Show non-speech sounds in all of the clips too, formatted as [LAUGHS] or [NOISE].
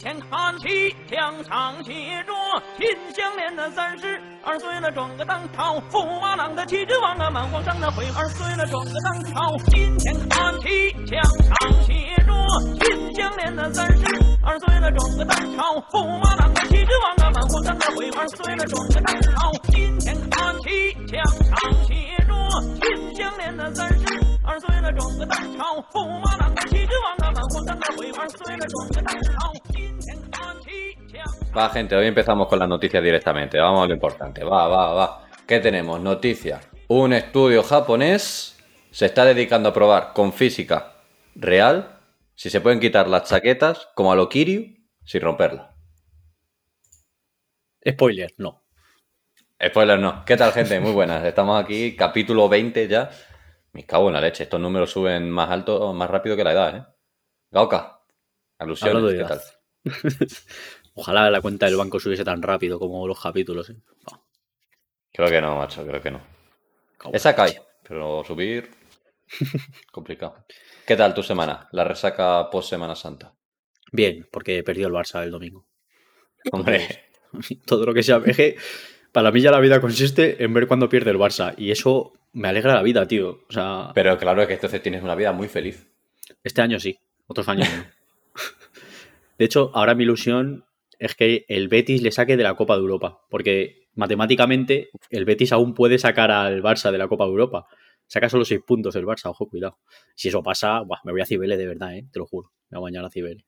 前看齐，墙上写着“秦香莲的三十二岁了，装个当朝；驸马郎的旗帜王啊，满皇上的徽二岁了，装个当朝。金前看齐，墙上写着“秦香莲的三十二岁了，装个当朝；驸马郎的旗帜王啊，满皇上的徽二岁了，装个当朝。金前看齐，墙上写着“秦香莲的三十二岁了，装个当朝；驸马郎的旗帜王啊，满皇上的徽二岁了，装个当朝。金前看齐，墙上。 Va, gente, hoy empezamos con las noticias directamente. Vamos a lo importante. Va, va, va. ¿Qué tenemos? Noticia. Un estudio japonés se está dedicando a probar con física real si se pueden quitar las chaquetas como a lo Kiryu sin romperla. Spoiler, no. Spoiler no. ¿Qué tal, gente? Muy buenas. Estamos aquí, capítulo 20 ya. me cago en la leche. Estos números suben más alto, más rápido que la edad, ¿eh? Gauka. Alusiones, ¿qué tal? [LAUGHS] Ojalá la cuenta del banco subiese tan rápido como los capítulos. ¿eh? Creo que no, macho, creo que no. cabrón. Esa cae, pero subir. complicado. ¿Qué tal tu semana? La resaca post Semana Santa. Bien, porque perdió el Barça el domingo. Hombre, [LAUGHS] Todo lo que sea. Que para mí ya la vida consiste en ver cuando pierde el Barça. Y eso me alegra la vida, tío. O sea, pero claro que entonces tienes una vida muy feliz. este año sí, otros años no. De hecho, ahora mi ilusión es que el Betis le saque de la Copa de Europa. Porque matemáticamente el Betis aún puede sacar al Barça de la Copa de Europa. Saca solo seis puntos el Barça, ojo, cuidado. Si eso pasa, buah, me voy a Cibeles de verdad, ¿eh? te lo juro. Me voy a bañar a Cibeles.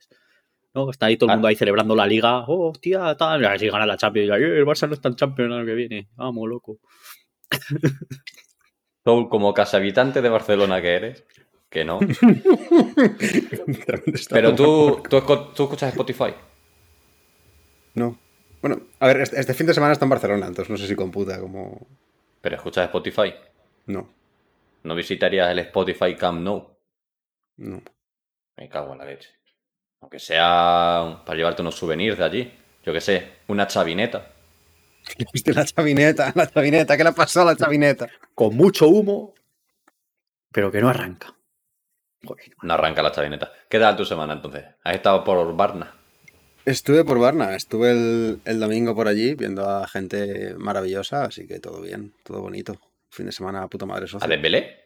No, está ahí todo el Ah. mundo ahí celebrando la liga. Oh, hostia, tal. Así gana la Champions. Y, "Eh, el Barça no está en Champions el año que viene. Vamos, loco. Tú, como casa habitante de Barcelona que eres, que no. [LAUGHS] Pero tú, tú, escuchas Spotify. No. Bueno, a ver, este, este fin de semana está en Barcelona, entonces no sé si computa como. Pero escuchas Spotify. No, ¿No visitarías el Spotify Camp Nou? no. Me cago en la leche. Aunque sea para llevarte unos souvenirs de allí. Yo qué sé, una chavineta. [LAUGHS] ¿Viste la chavineta? La chavineta, ¿qué le ha pasado a la chavineta? Con mucho humo, pero que no arranca. Joder. No arranca la chavineta. ¿Qué tal tu semana entonces? ¿Has estado por Barna? Estuve por Varna, estuve el, el domingo por allí viendo a gente maravillosa, así que todo bien, todo bonito. Fin de semana, puta madre ¿A socio. Dembélé?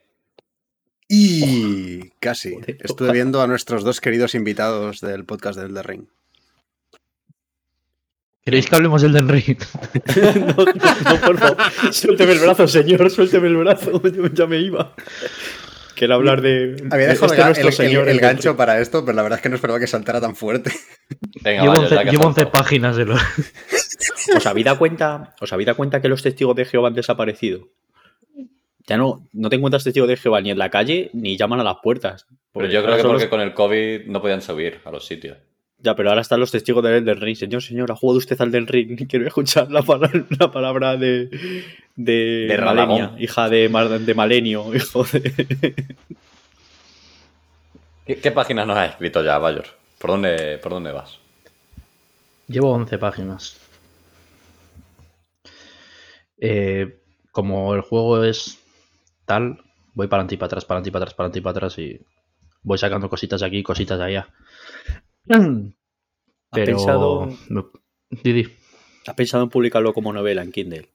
Y casi. Estuve viendo a nuestros dos queridos invitados del podcast del The Ring. ¿Queréis que hablemos del Den Ring? no, [LAUGHS] no, no, por favor. Suélteme el brazo, señor, suélteme el brazo. Yo [LAUGHS] ya me iba. Quiero hablar de. Había de dejado este el, nuestro el- señor. el el gancho para esto, pero la verdad es que no esperaba que saltara tan fuerte. Venga, Llevo vaya, 11, ya que has llevo 11 saltado. páginas de los. ¿Os habéis dado cuenta? ¿Os habéis dado cuenta que los testigos de Jehová han desaparecido? Ya no, no te encuentras testigos de Jehová ni en la calle ni llaman a las puertas. Pero yo creo que porque los- con el COVID no podían subir a los sitios. Ya, pero ahora están los testigos del Elden Ring. Señor, señor, ¿ha jugado usted al Elden Ring? [LAUGHS] Quiero escuchar la, pala- la palabra de. De, De Malenia, hija de, Mar- de Malenio, [LAUGHS] hijo de. ¿Qué, qué páginas nos has escrito ya, Bayor? ¿Por dónde, ¿Por dónde vas? Llevo 11 páginas. Eh, como el juego es tal, voy para adelante y para atrás, para adelante y para atrás, para adelante y para atrás y voy sacando cositas de aquí, cositas de allá. [CLEARS THROAT] Pero... pensado- no- Didi, ¿Has pensado en publicarlo como novela en Kindle?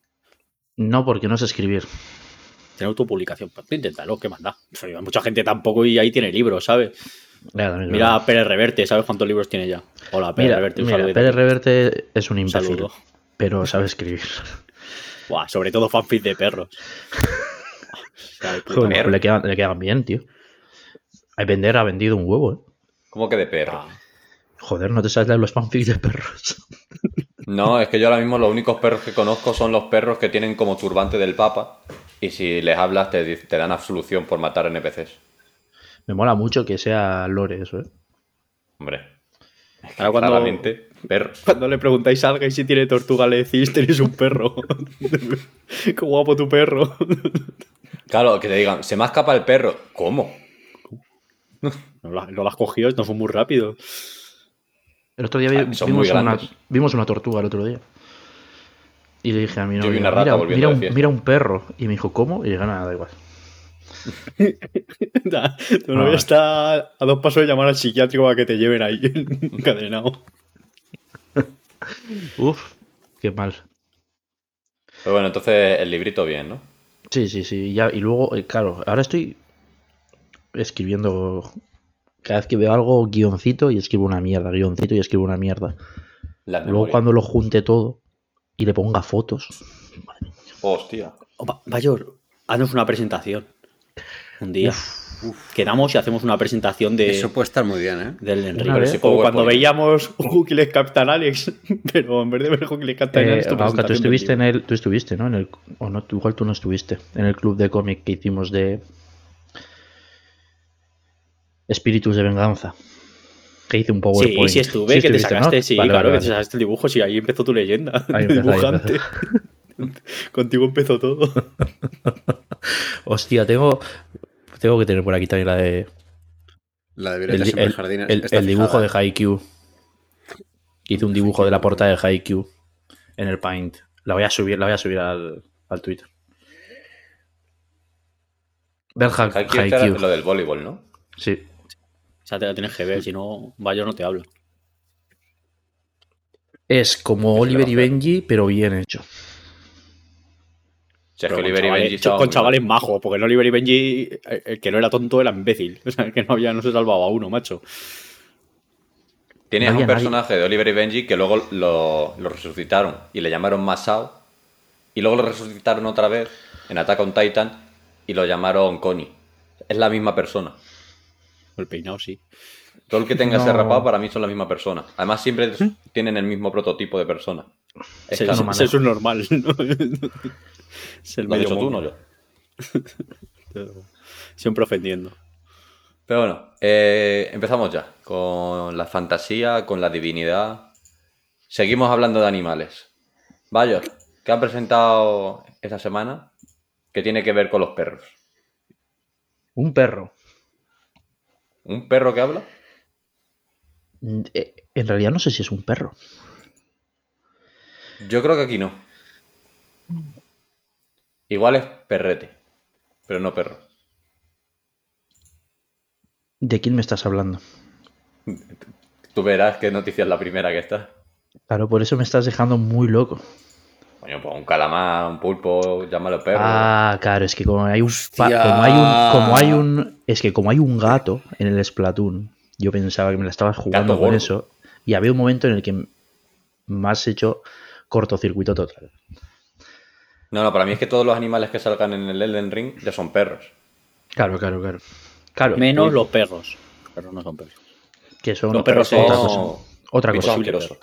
no porque no sé escribir. Tener autopublicación. Pues inténtalo, ¿qué manda? Mucha gente tampoco y ahí tiene libros, ¿sabes? Mira a Pérez Reverte, ¿sabes cuántos libros tiene ya? Hola, Pérez Mira, Reverte, un mira. Pérez Reverte es un imbécil, pero sabe escribir. [LAUGHS] Buah, sobre todo fanfic de perros. [LAUGHS] O sea, de puta Joder, madre. le, quedan, le quedan bien, tío. Hay vender ha vendido un huevo, ¿eh? ¿Cómo que de perro? Ah, Joder, no te sabes leer los fanfics de perros. [LAUGHS] No, es que yo ahora mismo los únicos perros que conozco son los perros que tienen como turbante del Papa. Y si les hablas te, te dan absolución por matar NPCs. Me mola mucho que sea lore eso, ¿eh? Hombre. Ahora cuando, Claramente, perros. cuando le preguntáis a alguien si tiene tortuga, le decís, tenéis un perro. [LAUGHS] Qué guapo tu perro. Claro, que te digan, se me ha escapado el perro. ¿Cómo? No, la- no las cogió, no fue muy rápido. El otro día vi- Ah, vimos, una, vimos una tortuga el otro día. Y le dije a mi Yo novia, vi una rata mira, volviendo mira de un, fiesta". mira un perro. Y me dijo, ¿cómo? Y le dije, nada, da igual. [LAUGHS] tu novia Ah. está a dos pasos de llamar al psiquiátrico para que te lleven ahí [LAUGHS] encadenado. [LAUGHS] Uf, qué mal. Pero bueno, entonces el librito bien, ¿no? Sí, sí, sí. Ya, y luego, eh, claro, ahora estoy escribiendo. Cada vez que veo algo, guioncito y escribo una mierda, guioncito y escribo una mierda. La Luego memoria. cuando lo junte todo y le ponga fotos. Hostia. Bayor, haznos una presentación. Un día. Quedamos y hacemos una presentación de, Eso puede estar muy bien, ¿eh? del Enrique. Como PowerPoint. cuando veíamos Hookles Captain Alex, [LAUGHS] pero en vez de ver Hookles Captain Eh, Alex, tú estuviste en el. Tú estuviste, ¿no? En el, o no, igual tú no estuviste. En el club de cómic que hicimos de. Espíritus de venganza. Que hice un Sí, PowerPoint. sí estuve, que te sacaste, sí, Vale, claro, vale, que te sacaste el dibujo, sí, ahí empezó tu leyenda. [LAUGHS] Ahí empezó, ahí dibujante. [LAUGHS] Contigo empezó todo. Hostia, tengo. Tengo que tener por aquí también la de. La de El, el- dibujo de Haikyuu. Hice un dibujo de la portada de Haikyuu en el Paint. La voy a subir, la voy a subir al, al Twitter. Ver Ha- Haikyuu este Haikyuu. lo del voleibol, ¿no? Sí. O sea, te la tienes que ver, si no, Bayor no te hablo. Es como Oliver y. Benji, pero bien hecho. Es que con Oliver y chavales, Benji estaban con muy chavales majos, porque en Oliver y Benji, eh, el que no era tonto era imbécil. [LAUGHS] O sea, que no había, no se salvaba a uno, macho. Tienes No un nadie. personaje de Oliver y Benji que luego lo, lo resucitaron y le llamaron Masao. Y luego lo resucitaron otra vez en Attack on Titan y lo llamaron Connie. Es la misma persona. El peinado, sí. Todo el que tenga ese rapado para mí son la misma persona. Además siempre tienen el mismo prototipo de persona. Es ese es un normal, [LAUGHS] ¿no? Es el Lo has dicho tú, no yo. [LAUGHS] Siempre ofendiendo. Pero bueno, eh, empezamos ya con la fantasía, con la divinidad. Seguimos hablando de animales. Bayor, ¿qué han presentado esta semana que tiene que ver con los perros? Un perro. ¿Un perro que habla? Mm, eh, En realidad no sé si es un perro. Yo creo que aquí no. Igual es perrete, pero no perro. ¿De quién me estás hablando? Tú verás qué noticia es la primera que está. Claro, por eso me estás dejando muy loco. Coño, pues un calamar, un pulpo, llámalo perro. Ah, claro, es que como hay un Hostia. como hay un como hay un es que como hay un gato en el Splatoon, yo pensaba que me la estabas jugando Gato con gordo. eso y había un momento en el que me has hecho cortocircuito total. No, no, para mí es que todos los animales que salgan en el Elden Ring ya son perros. Claro, claro, claro. Claro, Menos Uy. los perros. Los perros no son perros. que son Los perros otra son cosa. Otra cosa.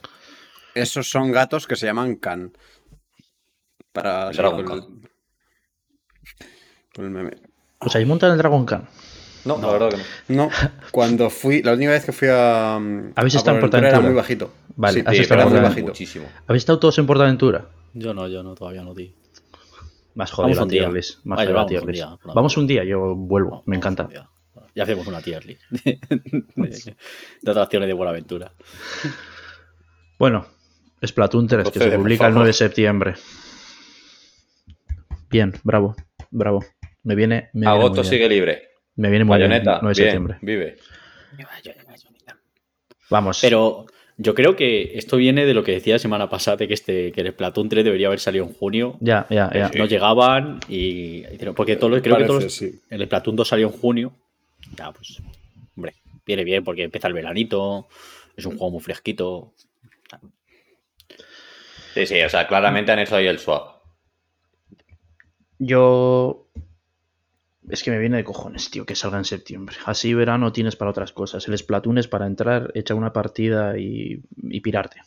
Esos son gatos que se llaman Can. Para El Dragon el- Khan. por el meme. O sea, ahí montan el Dragon Khan. No, la verdad que no. No, cuando fui, la última vez que fui a. ¿Habéis a estado en Portaventura era muy bajito. Vale, sí, has sí, estado era en muy bajito. Muchísimo. ¿Habéis estado todos en Portaventura? Yo no, yo no, todavía no, tío. Más Vamos jodido la un día. tier list. Más la vamos tier un día, Vamos un día, yo vuelvo. Vamos, me encanta. Ya hacemos una tier list [LAUGHS] de, de- de atracciones de Buenaventura. Bueno, Splatoon 3, que se publica el favor. 9 de septiembre. Bien, bravo, bravo. Me viene, me viene muy Agosto bien. sigue libre. Me viene muy bien, Bayoneta, 9 de bien, septiembre. vive. Vamos. Pero yo creo que esto viene de lo que decía la semana pasada, de que, este, que el Splatoon 3 debería haber salido en junio. Ya, ya, ya. Sí. No llegaban y porque todo, lo- creo que todos, sí. el Splatoon 2 salió en junio. Ya, pues, hombre, viene bien porque empieza el veranito, es un juego muy fresquito. Sí, sí, o sea, claramente han hecho ahí el swap. Yo. Es que me viene de cojones, tío, que salga en septiembre. Así verano tienes para otras cosas. El Splatoon es para entrar, echar una partida y, y pirarte.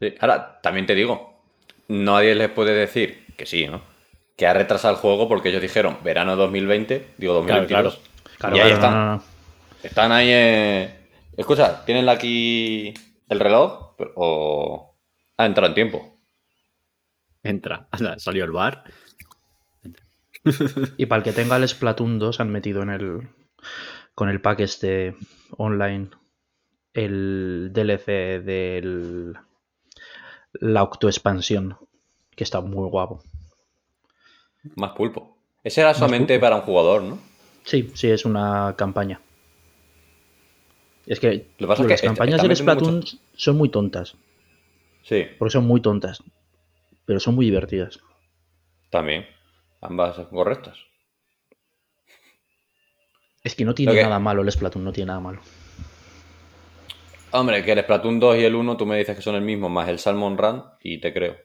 Sí. Ahora, también te digo, nadie les puede decir que sí, ¿no? Que ha retrasado el juego porque ellos dijeron verano 2020, digo 2022. Claro, Claro, y ahí claro, están. no, no, no. Están ahí. eh, Escucha, ¿tienen aquí el reloj? O ha entrado en tiempo. Entra, anda, salió el bar. Y para el que tenga el Splatoon 2 han metido en el. Con el pack este online el DLC del. La autoexpansión. Que está muy guapo. Más pulpo. Ese era solamente para un jugador, ¿no? Sí, sí, es una campaña. Es que, Lo pasa es las que est- campañas del Splatoon son muy tontas. Sí, Porque son muy tontas. Pero son muy divertidas. también. Ambas correctas. Es que no tiene nada malo el Splatoon, no tiene nada malo. Hombre, que el Splatoon 2 y el 1 tú me dices que son el mismo, más el Salmon Run, y te creo.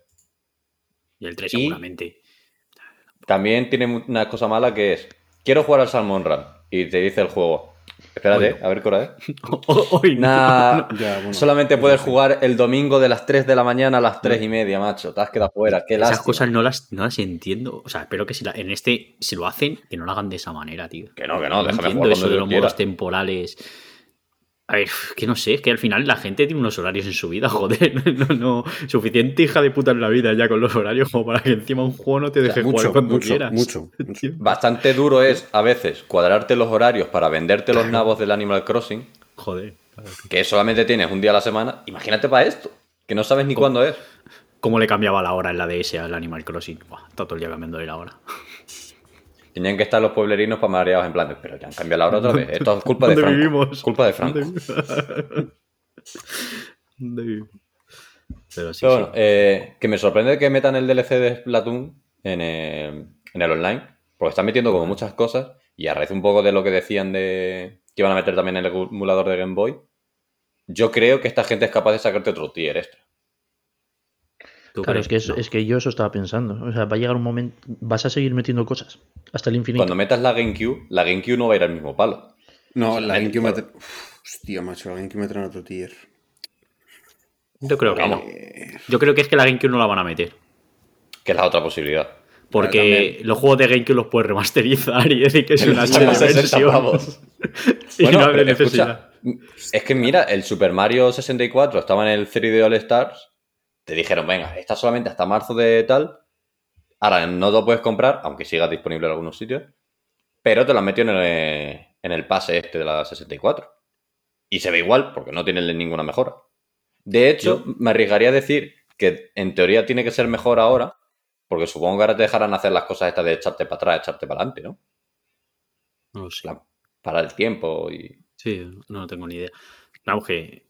Y el 3 Y- seguramente. También tiene una cosa mala que es, quiero jugar al Salmon Run, y te dice el juego, espérate, a ver qué hora es. [LAUGHS] Hoy no. Nah, [LAUGHS] Ya, bueno, solamente puedes jugar el domingo de las 3 de la mañana a las 3 y media, macho. Te has quedado fuera, qué Esas lástima. cosas no las, no las entiendo. O sea, espero que si la- en este, si lo hacen, que no lo hagan de esa manera, tío. Que no, que no, déjame entiendo jugar eso de los modos temporales. A ver, que no sé, es que al final la gente tiene unos horarios en su vida, [LAUGHS] joder. No, no, suficiente hija de puta en la vida ya con los horarios como para que encima un juego no te deje mucho, jugar cuando mucho, quieras. mucho, [LAUGHS] mucho. Bastante duro es, a veces, cuadrarte los horarios para venderte los nabos del Animal Crossing, Joder. que solamente tienes un día a la semana. Imagínate para esto, que no sabes ni cuándo es. ¿Cómo le cambiaba la hora en la DS al Animal Crossing? Buah, está todo el día cambiándole la hora. Tenían que estar los pueblerinos para mareados en plan, pero ya han cambiado la hora otra vez. Esto es culpa de ¿Dónde Franco. vivimos? Culpa de Franco. ¿Dónde vivimos? ¿Dónde vivimos? Pero sí, Pero bueno, sí. eh, que me sorprende que metan el DLC de Splatoon en, eh, en el online, porque están metiendo como muchas cosas, y a raíz un poco de lo que decían de que iban a meter también el emulador de Game Boy, yo creo que esta gente es capaz de sacarte otro tier extra. ¿Tú Claro, crees? es que, es, No. es que yo eso estaba pensando. O sea, va a llegar un momento. Vas a seguir metiendo cosas hasta el infinito. Cuando metas la GameCube, la GameCube no va a ir al mismo palo. No, O sea, la mete- GameCube. Uf, Hostia, macho, la GameCube me trae en otro tier. Yo creo que no. Yo creo que es que la GameCube no la van a meter. Que es la otra posibilidad. Porque los juegos de GameCube los puedes remasterizar y decir que es una 60 versión. [LAUGHS] Y Bueno, no hay pero necesidad. escucha, es que mira, el Super Mario 64 estaba en el 3D All Stars. Te dijeron, venga, está solamente hasta marzo de tal. Ahora no lo puedes comprar, aunque siga disponible en algunos sitios. Pero te lo han metido en el, en el pase este de la 64. Y se ve igual, porque no tiene ninguna mejora. De hecho, me arriesgaría a decir que en teoría tiene que ser mejor ahora, porque supongo que ahora te dejarán hacer las cosas estas de echarte para atrás, echarte para adelante, ¿no? No lo sé. para el tiempo y... Sí, no tengo ni idea. Que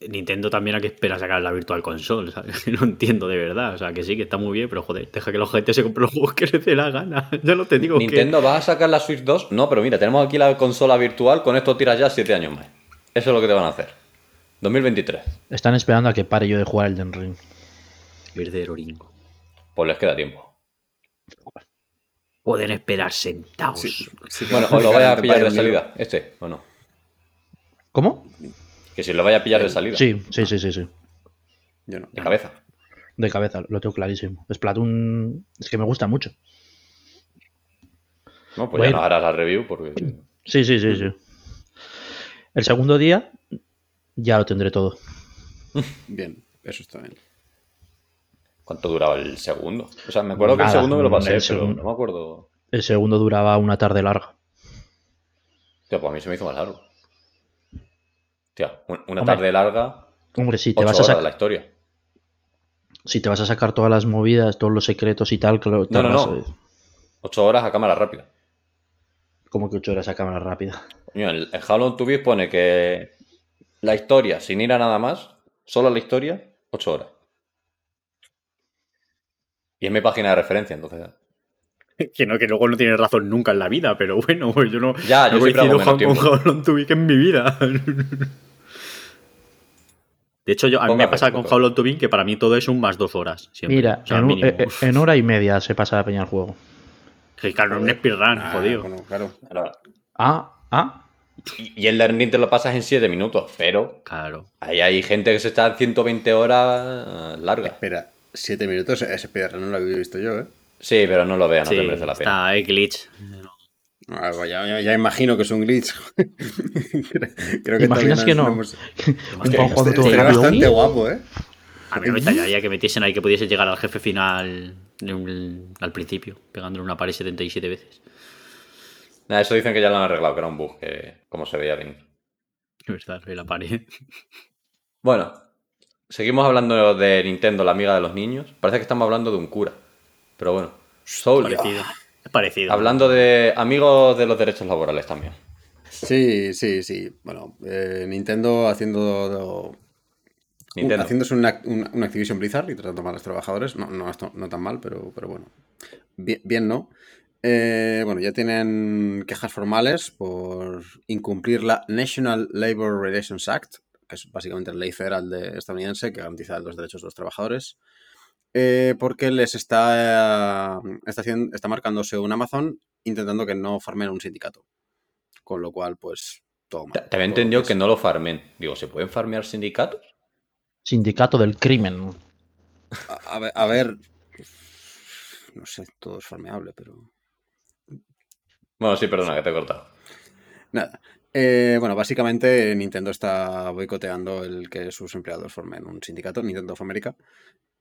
Nintendo también a qué espera sacar la Virtual Console, ¿sabes? [LAUGHS] No entiendo de verdad. O sea, que sí, que está muy bien, pero joder, deja que la gente se compre los juegos que les dé la gana. [LAUGHS] Ya no te digo Nintendo, ¿vas a sacar la Switch 2? No, pero mira, tenemos aquí la consola virtual, con esto tiras ya 7 años más. Eso es lo que te van a hacer. 2023. Están esperando a que pare yo de jugar el Den Ring. que... Verdadero Ringo. Pues les queda tiempo. Pueden esperar sentados. Sí, sí que Bueno, o lo que vaya a pillar de salida. Este, o no. ¿Cómo? Que si lo vaya a pillar de salida. Sí, sí, sí, sí, sí. Yo no. De cabeza. De cabeza, lo tengo clarísimo. Splatoon es que me gusta mucho. No, pues ya no harás la review porque... Sí, sí, sí, sí. El segundo día ya lo tendré todo. Bien, eso está bien. ¿Cuánto duraba el segundo? O sea, me acuerdo que el segundo me lo pasé, pero segundo. no me acuerdo... El segundo duraba una tarde larga. Tío, pues a mí se me hizo más largo. Tía, un- una Hombre, tarde larga, Hombre, si te, 8 vas a horas de sac- la historia. si te vas a sacar todas las movidas, todos los secretos y tal, claro, No, no, no. eh, 8 horas a cámara rápida. como que 8 horas a cámara rápida. Coño, el, el Beat pone que la historia, sin ir a nada más, solo la historia, 8 horas. Y es mi página de referencia, entonces. [LAUGHS] Que no, que luego no tienes razón nunca en la vida, pero bueno, pues yo no, Ya, no yo siempre hago coincido menos con to Beat en mi vida. [LAUGHS] De hecho, yo, a mí me pasa con pocas How Long to Beat que para mí todo es un más dos horas. siempre. Mira, O sea, en, un- mínimo. eh, en hora y media se pasa la peña el juego. Que claro, un speedrun, Ah, jodido. bueno, claro. Ah, ah. Y el learning te lo pasas en 7 minutos, pero Claro. ahí hay gente que se está en 120 horas largas. Espera, siete minutos, ese speedrun no lo había visto yo, ¿eh? Sí, pero no lo veas, no Sí, te merece la pena. está, hay glitch. Ah, ya, ya- ya imagino que es un glitch. [LAUGHS] creo, creo ¿Te imaginas que no? hemos- [LAUGHS] Un todo Estaría rápido. bastante guapo, ¿eh? A mí me extrañaría que metiesen ahí que pudiese llegar al jefe final un- al principio, pegándole una pared 77 veces. Nada, eso dicen que ya lo han arreglado, que era un bug, que como se veía bien. Es verdad, la pared. Bueno, seguimos hablando de Nintendo, la amiga de los niños. Parece que estamos hablando de un cura. Pero bueno, Soul, Parecido. Es parecido. hablando de amigos de los derechos laborales también. Sí, sí, sí. Bueno, eh, Nintendo haciendo Nintendo. haciéndose una, una- una Activision Blizzard y tratando mal a los trabajadores. No, no, esto- no tan mal, pero, pero bueno. Bien, bien ¿no? Eh, bueno, ya tienen quejas formales por incumplir la National Labor Relations Act, que es básicamente la ley federal de- estadounidense que garantiza los derechos de los trabajadores, eh, porque les está, está, haciendo- está marcándose un Amazon intentando que no formen un sindicato. Con lo cual, pues, todo mal. Ta- También entendió que no lo farmen. Digo, ¿se pueden farmear sindicatos? Sindicato del crimen. A, a ver, a ver, no sé, todo es farmeable, pero... Bueno, sí, perdona, que te he cortado. Nada. Eh, bueno, básicamente Nintendo está boicoteando el que sus empleados formen un sindicato, Nintendo of America.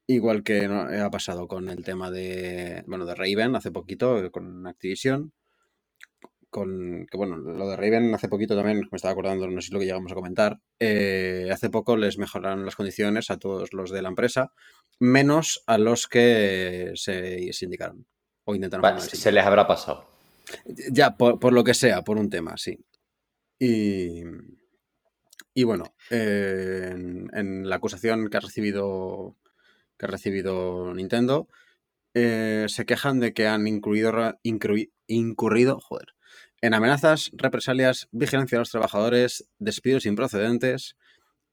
Igual que no- ha pasado con el tema de, bueno, de Raven hace poquito, eh, con Activision. Con, que bueno, lo de Raven hace poquito también, me estaba acordando, no sé si lo que llegamos a comentar. eh, hace poco les mejoraron las condiciones a todos los de la empresa, menos a los que se sindicaron o intentaron Va, formar el se les habrá pasado. Ya, por, por lo que sea, por un tema, sí. Y, y bueno, eh, en, en la acusación que ha recibido, que ha recibido Nintendo, eh, se quejan de que han incluido, incurrido en amenazas, represalias, vigilancia a los trabajadores, despidos improcedentes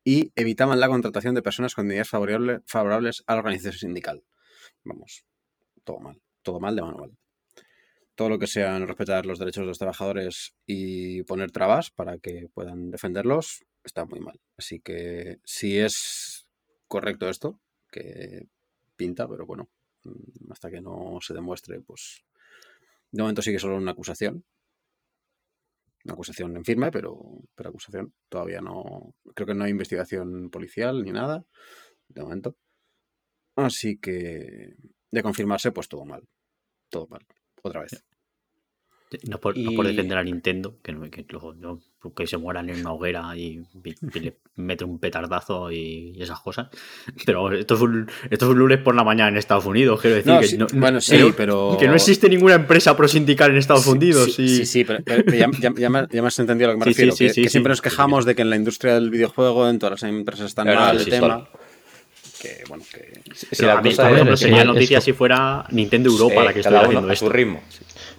y evitaban la contratación de personas con ideas favorable- favorables a la organización sindical. Vamos, todo mal, todo mal de manual todo lo que sea no respetar los derechos de los trabajadores y poner trabas para que puedan defenderlos está muy mal. Así que si es correcto esto, que pinta, pero bueno, mm, hasta que no se demuestre, pues de momento sigue solo una acusación. Una acusación en firme, pero, pero acusación. Todavía no. Creo que no hay investigación policial ni nada. De momento. Así que. De confirmarse, pues todo mal. Todo mal. Otra vez. No por, no por Y- defender a Nintendo, que, no- que luego no, que se mueran en una hoguera y, y- y le mete un petardazo y, y esas cosas. [LAUGHS] Pero esto es, un, esto es un lunes por la mañana en Estados Unidos, quiero decir. No, que sí, no- bueno, sí, no- pero- Que no existe ninguna empresa prosindical en Estados Unidos. Sí, y- sí, sí, pero, pero ya, ya- ya me, ya me has entendido a lo que me [LAUGHS] Sí, sí, refiero. sí, que, sí, que sí. siempre nos quejamos de que en la industria del videojuego, en todas las empresas están Pero mal el sí, tema. solo. Que, bueno, que... Si Pero la a mí, cosa por ejemplo, sería esto- noticia si fuera Nintendo Europa Eh, la que estuviera haciendo a su ritmo.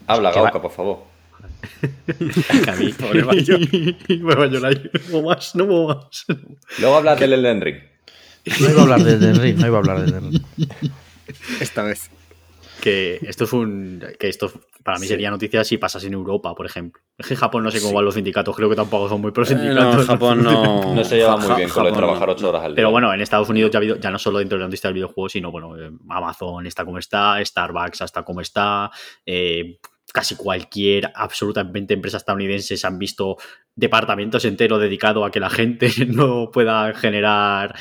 Habla, Que va- Gauca, por favor. [LAUGHS] [LAUGHS] [LAUGHS] No más, no puedo más. Luego hablas del Elden Ring. No iba a hablar de Elden Ring, no iba a hablar de Elden Ring. Esta vez. Que esto es un. Que esto para mí sería noticia si pasase en Europa, por ejemplo. Es que en Japón no sé cómo Sí. van los sindicatos, creo que tampoco son muy pro Eh, sindicatos. no, en Japón no. No se lleva muy Ja- bien con lo de trabajar no. ocho horas al día. Pero bueno, en Estados Unidos ya ha habido, ya no solo dentro de la industria del videojuego, sino bueno, eh, Amazon está como está, Starbucks está como está, eh, casi cualquier absolutamente empresa estadounidense se han visto departamentos enteros dedicados a que la gente [LAUGHS] no pueda generar,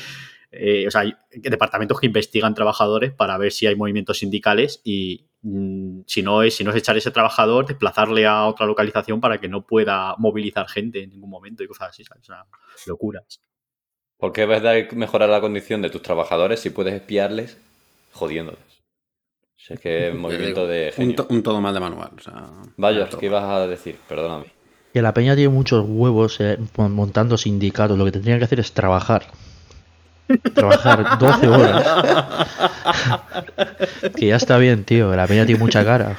eh, o sea, departamentos que investigan trabajadores para ver si hay movimientos sindicales y mm, si no es si no es echar ese trabajador, desplazarle a otra localización para que no pueda movilizar gente en ningún momento y cosas así, ¿sabes? O sea, locuras. ¿Por qué ves de mejorar la condición de tus trabajadores si puedes espiarles jodiéndoles? Es que es [LAUGHS] movimiento de Un, genio. to- un todo mal de manual. O sea, Vaya, ¿qué ibas a decir? Perdóname. Que la peña tiene muchos huevos eh, mon- montando sindicatos. Lo que tendrían que hacer es trabajar. Trabajar [LAUGHS] 12 horas. que ya está bien, tío. La peña tiene mucha cara.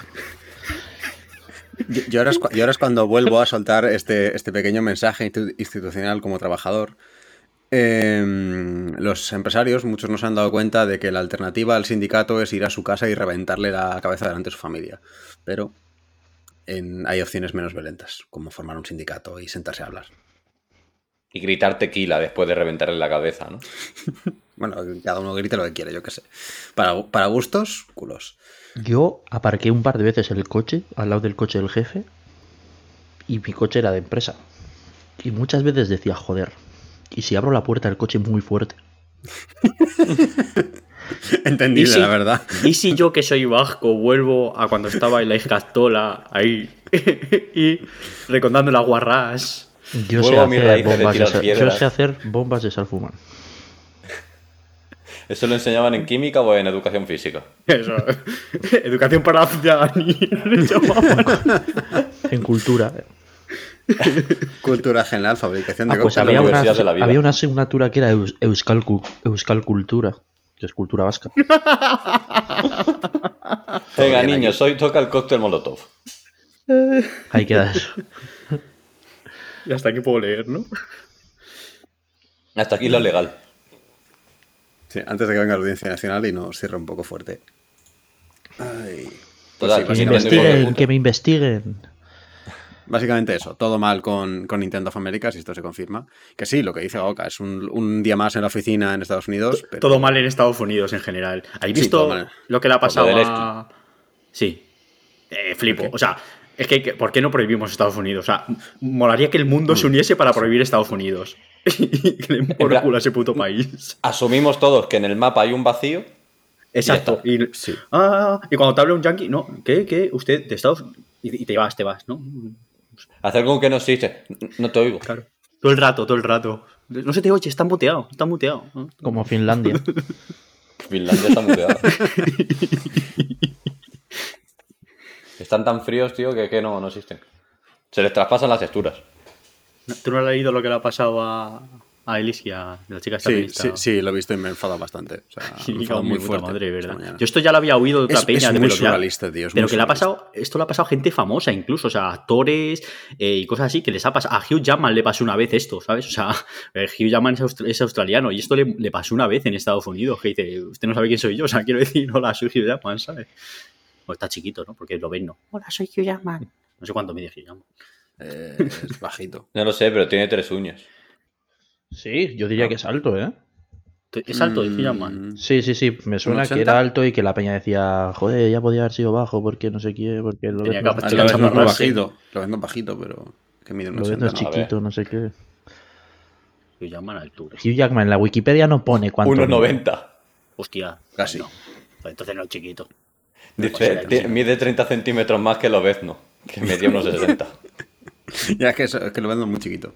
Yo, yo ahora es, yo ahora es cuando vuelvo a soltar este, este pequeño mensaje institu- institucional como trabajador. Em, los empresarios, muchos no se han dado cuenta de que la alternativa al sindicato es ir a su casa y reventarle la cabeza delante de su familia. Pero en- hay opciones menos violentas, como formar un sindicato y sentarse a hablar. Y gritar tequila después de reventarle la cabeza, ¿no? [LAUGHS] Bueno, cada uno grite lo que quiere, yo qué sé. Para, para gustos, culos. Yo aparqué un par de veces el coche al lado del coche del jefe y mi coche era de empresa. Y muchas veces decía, joder, ¿y si abro la puerta del coche muy fuerte? [LAUGHS] Entendible, ¿Y si- la verdad. ¿Y si yo que soy vasco vuelvo a cuando estaba en la Iscastola ahí [LAUGHS] y recordando las guarras? Yo Vuelvo sé, hacer de bombas de sal- yo sé hacer bombas de salfumán. [LAUGHS] ¿Eso lo enseñaban en química o en educación física? Eso. Educación para la ciudadanía. En cultura. [LAUGHS] Cultura general, fabricación de Ah, pues cócteles. había una, de la vida. había una asignatura que era Eus- Euskal, Euskal Cultura, que es cultura vasca. [LAUGHS] Venga, niños, hoy toca el cóctel Molotov. Ahí queda eso. [LAUGHS] Y hasta aquí puedo leer, ¿no? Hasta aquí lo legal. Sí, antes de que venga la Audiencia Nacional y nos cierre un poco fuerte. Ay. Pues Total, sí, Que me investiguen, que me investiguen. Básicamente eso, todo mal con, con Nintendo of America, si esto se confirma. Que sí, lo que dice Oka, es un, un día más en la oficina en Estados Unidos. pero- Todo mal en Estados Unidos en general. ¿Habéis Sí, visto lo que le ha pasado a. Sí. Eh, flipo. O sea, es que, ¿por qué no prohibimos Estados Unidos? O sea, molaría que el mundo se uniese para prohibir Estados Unidos. [LAUGHS] y que le por culo a ese puto país. Asumimos todos que en el mapa hay un vacío. Exacto. Ya Y, Sí. ah, y cuando te habla un yankee, no, ¿qué? ¿Qué? Usted de Estados y, y te vas, te vas, ¿no? Hacer con que no existe. No te oigo. Claro. Todo el rato, todo el rato. No se te oye, está muteado, está muteado. ¿no? Como Finlandia. [LAUGHS] Finlandia está muteada. Están tan fríos, tío, que, que no, no existen. Se les traspasan las texturas. ¿Tú no has leído lo que le ha pasado a, a Elysia, la chica esta Sí, sí, sí, lo he visto y me enfada bastante. O sea, Sí, [LAUGHS] me me enfada muy puta madre, ¿verdad? Yo esto ya lo había oído de otra Es- peña. es de muy surrealista, tío, es pero muy que le ha pasado, esto le ha pasado a gente famosa incluso, o sea, actores eh, y cosas así, que les ha pasado. A Hugh Jackman le pasó una vez esto, ¿sabes? O sea, [LAUGHS] eh, Hugh Jackman es, aust- es australiano y esto le, le pasó una vez en Estados Unidos, que dice, usted no sabe quién soy yo, o sea, [LAUGHS] quiero decir, hola, soy Hugh Jackman, ¿sabes? O está chiquito, ¿no? Porque lo ven, ¿no? Hola, soy Hugh Jackman. No sé cuánto mide Hugh Jackman. Eh, es bajito. No lo sé, pero tiene tres uñas. Sí, yo diría que es alto, ¿eh? Es alto, de Hugh Jackman. Mm, Sí, sí, sí. Me suena ¿Un que 80? era alto y que la peña decía, joder, ya podía haber sido bajo porque no sé qué, porque lo ves más- Lo ves bajito. Lo ves bajito, pero que mide un lo ves 80, más chiquito, no sé qué. Hugh Jackman altura. Hugh Jackman en la Wikipedia no pone cuánto. mide. 1,90. Hostia. Casi. No. Pues entonces no es chiquito. Dice, sí. mide 30 centímetros más que Lobezno, que medía unos 60. Ya es que, eso- es que lo vendo muy chiquito.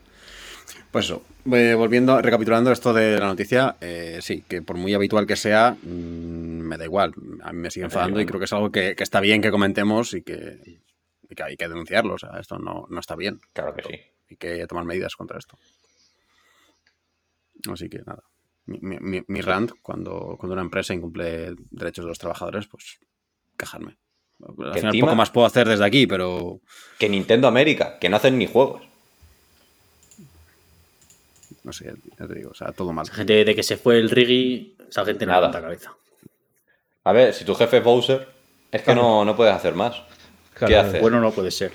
Pues eso, eh, volviendo, recapitulando esto de la noticia, eh, sí, que por muy habitual que sea, mm, me da igual. A mí me sigue enfadando y creo que es algo que, que está bien que comentemos y que, y que hay que denunciarlo. O sea, esto no, no está bien Claro que sí. y que hay que tomar medidas contra esto. Así que nada. Mi, mi- mi- mi rant, cuando, cuando una empresa incumple derechos de los trabajadores, pues quejarme. Al final encima- poco más puedo hacer desde aquí, pero Que Nintendo América, que no hacen ni juegos. No sé, ya te digo, o sea, todo mal. Esa gente de que se fue el Rigi, esa gente no Nada. cabeza. A ver, si tu jefe es Bowser, es que no, no puedes hacer más. ¿Qué Claro, haces? Bueno, no puede ser.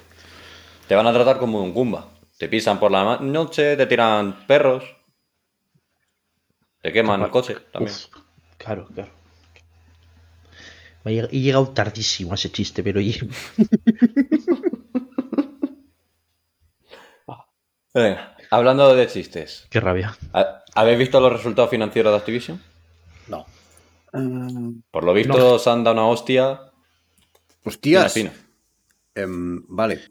Te van a tratar como un Goomba. Te pisan por la noche, te tiran perros. Te queman el coche también. Uf, claro, claro. Me He llegado tardísimo a ese chiste, pero [LAUGHS] Venga, hablando de chistes. qué rabia. ¿ha- ¿Habéis visto los resultados financieros de Activision? No. Por lo visto se han dado una hostia. Hostias. fina, fina. Em, vale.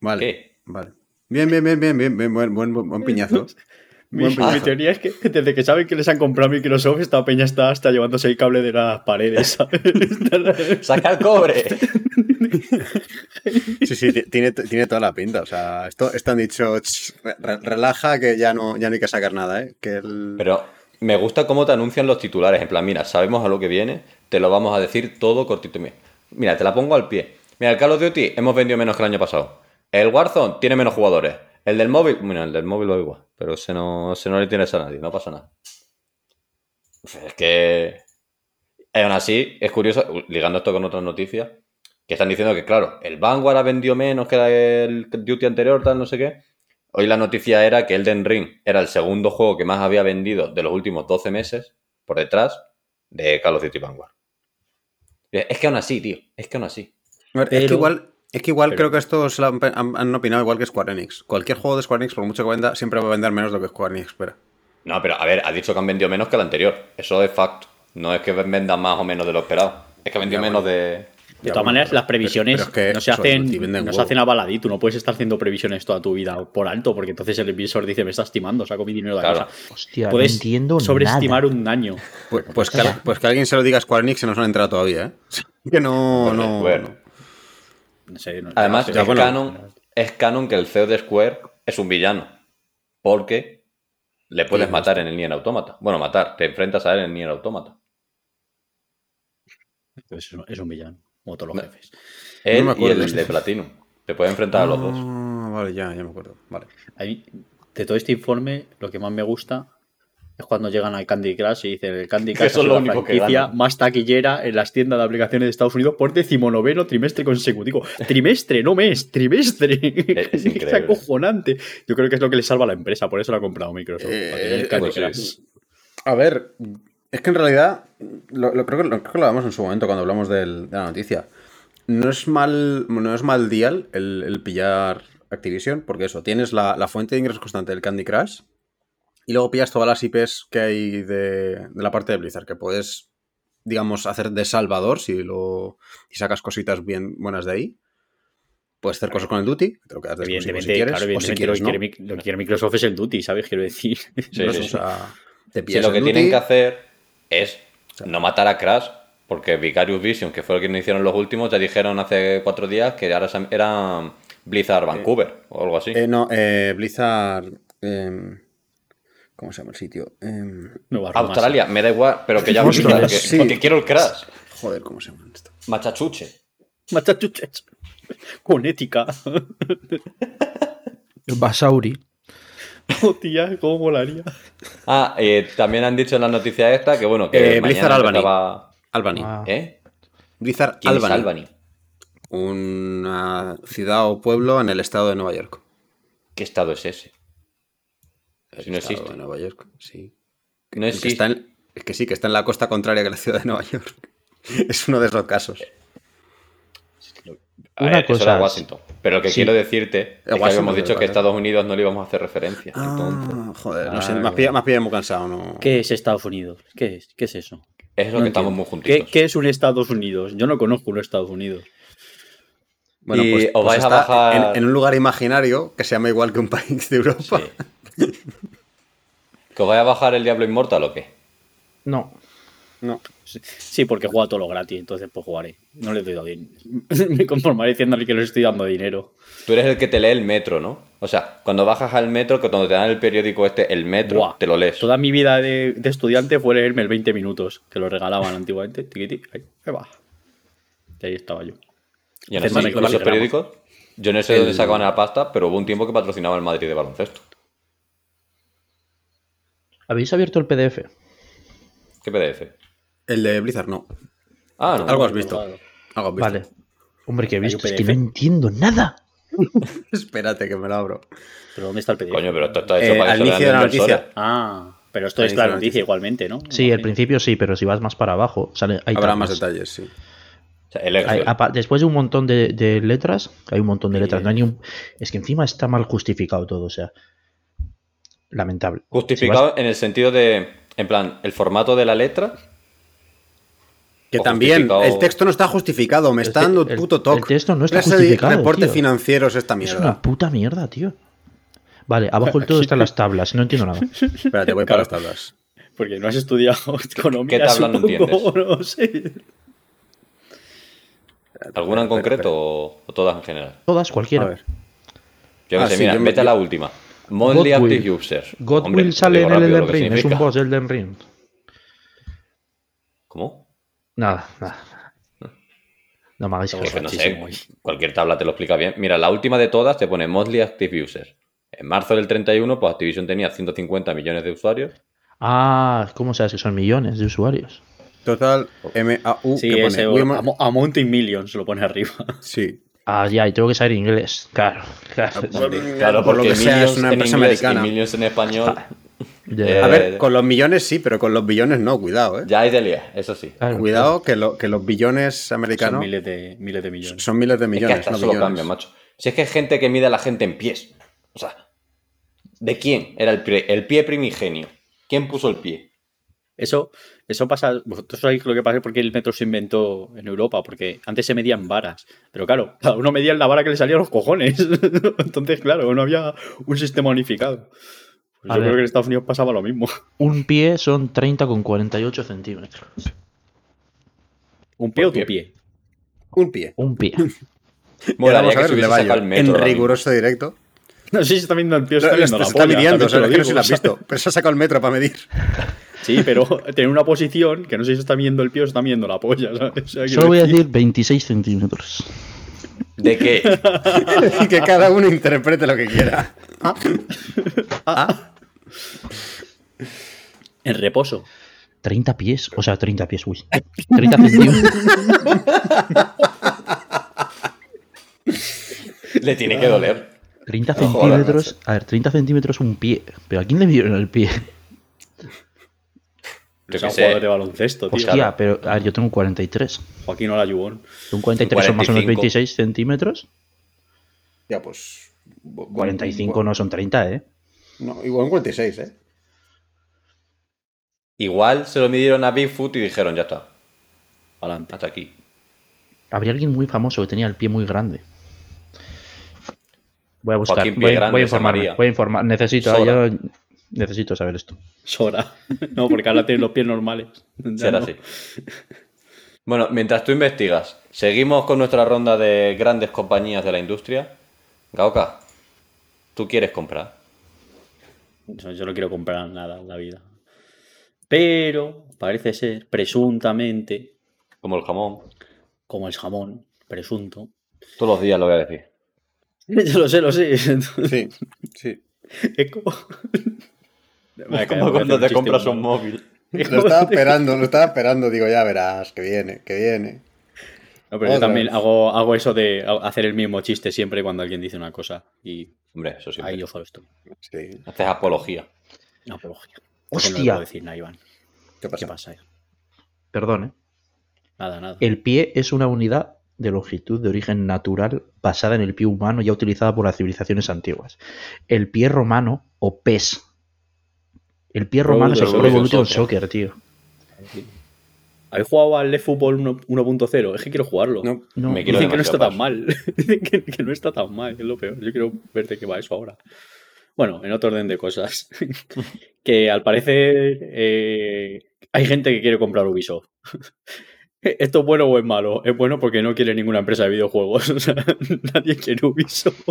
Vale. ¿Qué? Vale. Bien, bien, bien, bien, bien, bien, buen, buen, buen, [LAUGHS] buen piñazo. Mi, teoría es que desde que saben que les han comprado Microsoft, esta peña está hasta llevándose el cable de las paredes, ¿sabes? [LAUGHS] ¡Saca el cobre! [LAUGHS] Sí, sí, ti- tiene, tiene toda la pinta. O sea, esto, esto han dicho, "Ch, re- relaja que ya no, ya no hay que sacar nada, ¿eh? Que el... Pero me gusta cómo te anuncian los titulares. En plan, mira, sabemos a lo que viene, te lo vamos a decir todo cortito. Mira, te la pongo al pie. Mira, el Call of Duty hemos vendido menos que el año pasado. El Warzone tiene menos jugadores. El del móvil, bueno, el del móvil va igual, pero ese no, ese no le interesa a nadie, no pasa nada. Es que. Aún así, es curioso, ligando esto con otras noticias, que están diciendo que, claro, el Vanguard ha vendido menos que el Duty anterior, tal, no sé qué. Hoy la noticia era que Elden Ring era el segundo juego que más había vendido de los últimos 12 meses, por detrás de Call of Duty Vanguard. Es que aún así, tío, es que aún así. Es que igual, es que igual pero- creo que esto se lo han, han- han opinado igual que Square Enix. Cualquier juego de Square Enix, por mucho que venda, siempre va a vender menos de lo que Square Enix espera. No, pero a ver, ha dicho que han vendido menos que el anterior. Eso es fact. No es que vendan más o menos de lo esperado. Es que ha vendido Ya, menos bueno. de. De Ya, todas bueno, maneras, pero- las previsiones pero- pero es que no se hacen, no se hacen a baladí. Tú no puedes estar haciendo previsiones toda tu vida por alto, porque entonces el emisor dice, me estás timando, saco mi dinero de Claro. casa. Hostia, no Puedes entiendo sobreestimar nada. un daño. Pues, pues, que, pues que alguien se lo diga a Square Enix se nos han enterado todavía, ¿eh? [LAUGHS] Que no, no, Bueno. no. No sé, no- Además, no sé. es bueno. canon. es canon que el CEO de Square es un villano. Porque le puedes Sí, matar en el Nier Automata. Bueno, matar, te enfrentas a él en el Nier Automata. Pues es, un- es un villano, como todos los No. jefes. Él me y el de de Platinum. Te puedes enfrentar a los dos. Ah, vale, ya, ya me acuerdo. Vale. De todo este informe, lo que más me gusta es cuando llegan al Candy Crush y dicen el Candy [LAUGHS] Crush Eso es es la franquicia más taquillera en las tiendas de aplicaciones de Estados Unidos por decimonoveno trimestre consecutivo. Trimestre, no mes, trimestre. [LAUGHS] [LAUGHS] Es increíble. acojonante. Yo creo que es lo que le salva a la empresa, por eso lo ha comprado Microsoft. Eh, el Candy pues. Crush. A ver, es que en realidad, lo, lo creo, que, lo, creo que lo hablamos en su momento cuando hablamos del- de la noticia. No es mal, no es mal deal el, el pillar Activision, porque eso, tienes la, la fuente de ingresos constante del Candy Crush y luego pillas todas las IPs que hay de, de la parte de Blizzard, que puedes, digamos, hacer de salvador si lo si sacas cositas bien buenas de ahí. Puedes hacer cosas con el Duty, te lo quedas de Evidentemente, si quieres, claro, o si evidentemente quieres, lo, ¿no? que quiere, Mic- lo que quiere Microsoft es el Duty, ¿sabes? Quiero decir. Sí, No sí, sé, sí. [LAUGHS] o sea, te Si pillas lo que tienen que hacer es no matar a Crash, porque Vicarious Vision, que fue el que nos hicieron los últimos, ya dijeron hace cuatro días que ahora era Blizzard Vancouver o algo así. Eh, no, eh, Blizzard. em, ¿Cómo se llama el sitio? Em, Nueva Australia, me da igual, pero que ya [LAUGHS] Ostras, Blizzard, que- sí. porque quiero el Crash. joder, ¿cómo se llama esto? Machachuche. sí. Machachuches. [LAUGHS] Con ética. Basauri. [LAUGHS] Oh, tía, cómo molaría. Ah, eh, también han dicho en la noticia esta que bueno, que Eh, Blizzard Albany. empezaba- Albany. Ah, ¿Eh? Blizzard ¿Quién Albany. es Albany? Una ciudad o pueblo en el estado de Nueva York. ¿Qué estado es ese? El Si no estado existe. de Nueva York, sí. No que está en- es que sí, que está en la costa contraria que la ciudad de Nueva York. [LAUGHS] Es uno de esos casos. A Una ver, eso era cosa- Washington. Pero lo que Sí. quiero decirte es que habíamos dicho que. Estados Unidos no le íbamos a hacer referencia. Entonces, Ah, joder, no Ah, me has pillado muy cansado, ¿no? ¿Qué es Estados Unidos? ¿Qué es? ¿Qué es eso? es lo No que estamos muy ¿Qué, juntitos. qué es un Estados Unidos? Yo no conozco un Estados Unidos. Bueno, Y pues, os pues vais a está bajar- en, en un lugar imaginario que se llama igual que un [LAUGHS] país de Europa. Sí. ¿Que os vaya a bajar el Diablo Inmortal o qué? No. No. Sí, porque juega todo lo gratis, entonces pues jugaré. No le doy dinero. [LAUGHS] Me conformaré diciéndole que le estoy dando dinero. Tú eres el que te lee el metro, ¿no? O sea, cuando bajas al metro, que cuando te dan el periódico este, el metro, Buah, te lo lees. Toda mi vida de, de estudiante fue leerme el 20 minutos, que lo regalaban antiguamente. Tiquiti, ahí, ahí va. Y ahí estaba yo. Y con esos periódicos, yo no sé de dónde sacaban la pasta, pero hubo un tiempo que patrocinaba el Madrid de baloncesto. ¿Habéis abierto el PDF? ¿Qué PDF? El de Blizzard no. Ah, no. Algo has visto. Claro. Algo has visto. Vale. Hombre, que he visto, es que no entiendo nada. [LAUGHS] Espérate que me lo abro. Pero ¿dónde está el PDF? Coño, pero esto está hecho Eh, para al que se inicio de la noticia. Ah, pero esto es dice la noticia noticia. igualmente, ¿no? Sí, al principio sí, pero si vas más para abajo, sale, hay Habrá más detalles, sí. O sea, Hay- después de un montón de, de letras, hay un montón de Sí. letras. No hay ni un- es que encima está mal justificado todo, o sea, lamentable. Justificado en el sentido de, en plan, el formato de la letra. Que O también el texto no está justificado, me está dando el- puto toque. el texto no está justificado, reportes tío. financieros esta Es mierda. una puta mierda, tío. Vale, abajo del todo están las tablas, no entiendo nada. [LAUGHS] Espérate, voy para las tablas. Porque no has estudiado [LAUGHS] economía, ¿Qué tabla no supongo, entiendes? [LAUGHS] no sé. ¿Alguna en concreto o, o todas en general? Todas, A cualquiera. ver. Yo no Ah, sé, sí, mira, yo me- vete a la última. Monthly Godwill. Active Users. God Hombre, Will te sale en el Elden Ring, es un boss del Elden Ring. ¿Cómo? Nada, nada. No me hagáis caso. No sé, hoy. cualquier tabla te lo explica bien. Mira, la última de todas te pone Monthly Active Users. En marzo del 31, pues Activision tenía 150 millones de usuarios. Ah, ¿cómo sabes que son millones de usuarios? Total MAU Sí, que pone ese Women- amo- Amount in Millions lo pone arriba. Sí. Ah, ya, y tengo que saber inglés. Claro, claro. Claro, por lo que sea, es una empresa inglés americana. y Millions en español. Eh, A ver, con los millones sí, pero con los billones no, cuidado, eh. Ya hay de lía, eso sí. claro, Cuidado que, lo- que los billones Son americanos miles de, miles de millones. son miles de Es que millones, hasta no eso lo billones. cambian, macho. Si es que hay gente que mide a la gente en pies. O sea, ¿de quién era el pie, el pie primigenio? ¿Quién puso el pie? Eso, eso pasa, vosotros sabéis lo que pasa porque el metro se inventó en Europa, porque antes se medían varas, pero claro, cada uno medía en la vara que le salía a los cojones. [LAUGHS] Entonces, claro, no había un sistema unificado. Pues yo ver. creo que en Estados Unidos pasaba lo mismo. [LAUGHS] Un pie son 30 con 48 centímetros. ¿Un pie o tu pie. Un pie. Un pie. [LAUGHS] Molaría vamos a ver el metro en riguroso directo. [LAUGHS] No sé si se está viendo el pie o se Lo- está viendo se la está polla, midiendo, o sea, no sé si lo has visto. Pero se ha sacado el metro para medir. Sí, pero tener una posición que no sé si se está viendo el pie o se está viendo la polla, ¿sabes? O sea, quiero Solo voy a decir- decir 26 centímetros. ¿De qué? [LAUGHS] y que cada uno interprete lo que quiera. En reposo. 30 pies, o sea, 30 pies, uy. 30 centímetros. Le tiene que doler. 30 No jodas, centímetros. A ver, 30 centímetros un pie. ¿Pero a quién le dieron el pie? Jugadores de baloncesto, tío. Hostia, pero a ver, yo tengo 43. Joaquín Olajubón. Un 43 son más o menos 45. 26 centímetros. Ya, pues. bu- 45 no son 30, ¿eh? No, igual un 46, ¿eh? Igual se lo midieron a Bigfoot y dijeron, ya está, Adelante. hasta aquí. Habría alguien muy famoso que tenía el pie muy grande. Voy a buscar. Voy, Grande, voy a informarme. Voy a informar. Necesito, yo necesito saber esto. Sora. No, porque ahora tiene los pies normales. Ya Será no. así. Bueno, mientras tú investigas, seguimos con nuestra ronda de grandes compañías de la industria. Gaoka, ¿tú quieres comprar? Yo yo no quiero comprar nada en la vida. Pero parece ser, presuntamente, Como el jamón. como el jamón, presunto. Todos los días lo voy a decir. [LAUGHS] Yo lo sé, lo sé. Sí, sí. [LAUGHS] Es como. Me Es como cuando te compras un móvil. [LAUGHS] Lo estaba esperando, lo estaba esperando. Digo, ya verás, que viene, que viene. No, pero yo también vez. hago, hago eso de hacer el mismo chiste siempre cuando alguien dice una cosa. Y Hombre, eso sí. ahí yo solo estoy. Sí. Haces apología. Apología. ¿Por qué No le ¡Hostia! puedo decir nada, Iván. ¿Qué pasa? ¿Qué pasa? Perdón, ¿eh? Nada, nada. El pie es una unidad de longitud de origen natural basada en el pie humano ya utilizada por las civilizaciones antiguas. El pie romano o pes. El pie romano es el Pro Evolution Soccer. Soccer, tío. ¿Habéis jugado al eFootball 1.0? Es que quiero jugarlo. No, No, Me quiero Dicen que no está tan mal. [LAUGHS] Dicen que, que no está tan mal, es lo peor. Yo quiero ver de qué va eso ahora. Bueno, en otro orden de cosas. [LAUGHS] que al parecer eh, hay gente que quiere comprar Ubisoft. [LAUGHS] ¿Esto es bueno o es malo? Es bueno porque no quiere ninguna empresa de videojuegos. O sea, nadie quiere Ubisoft.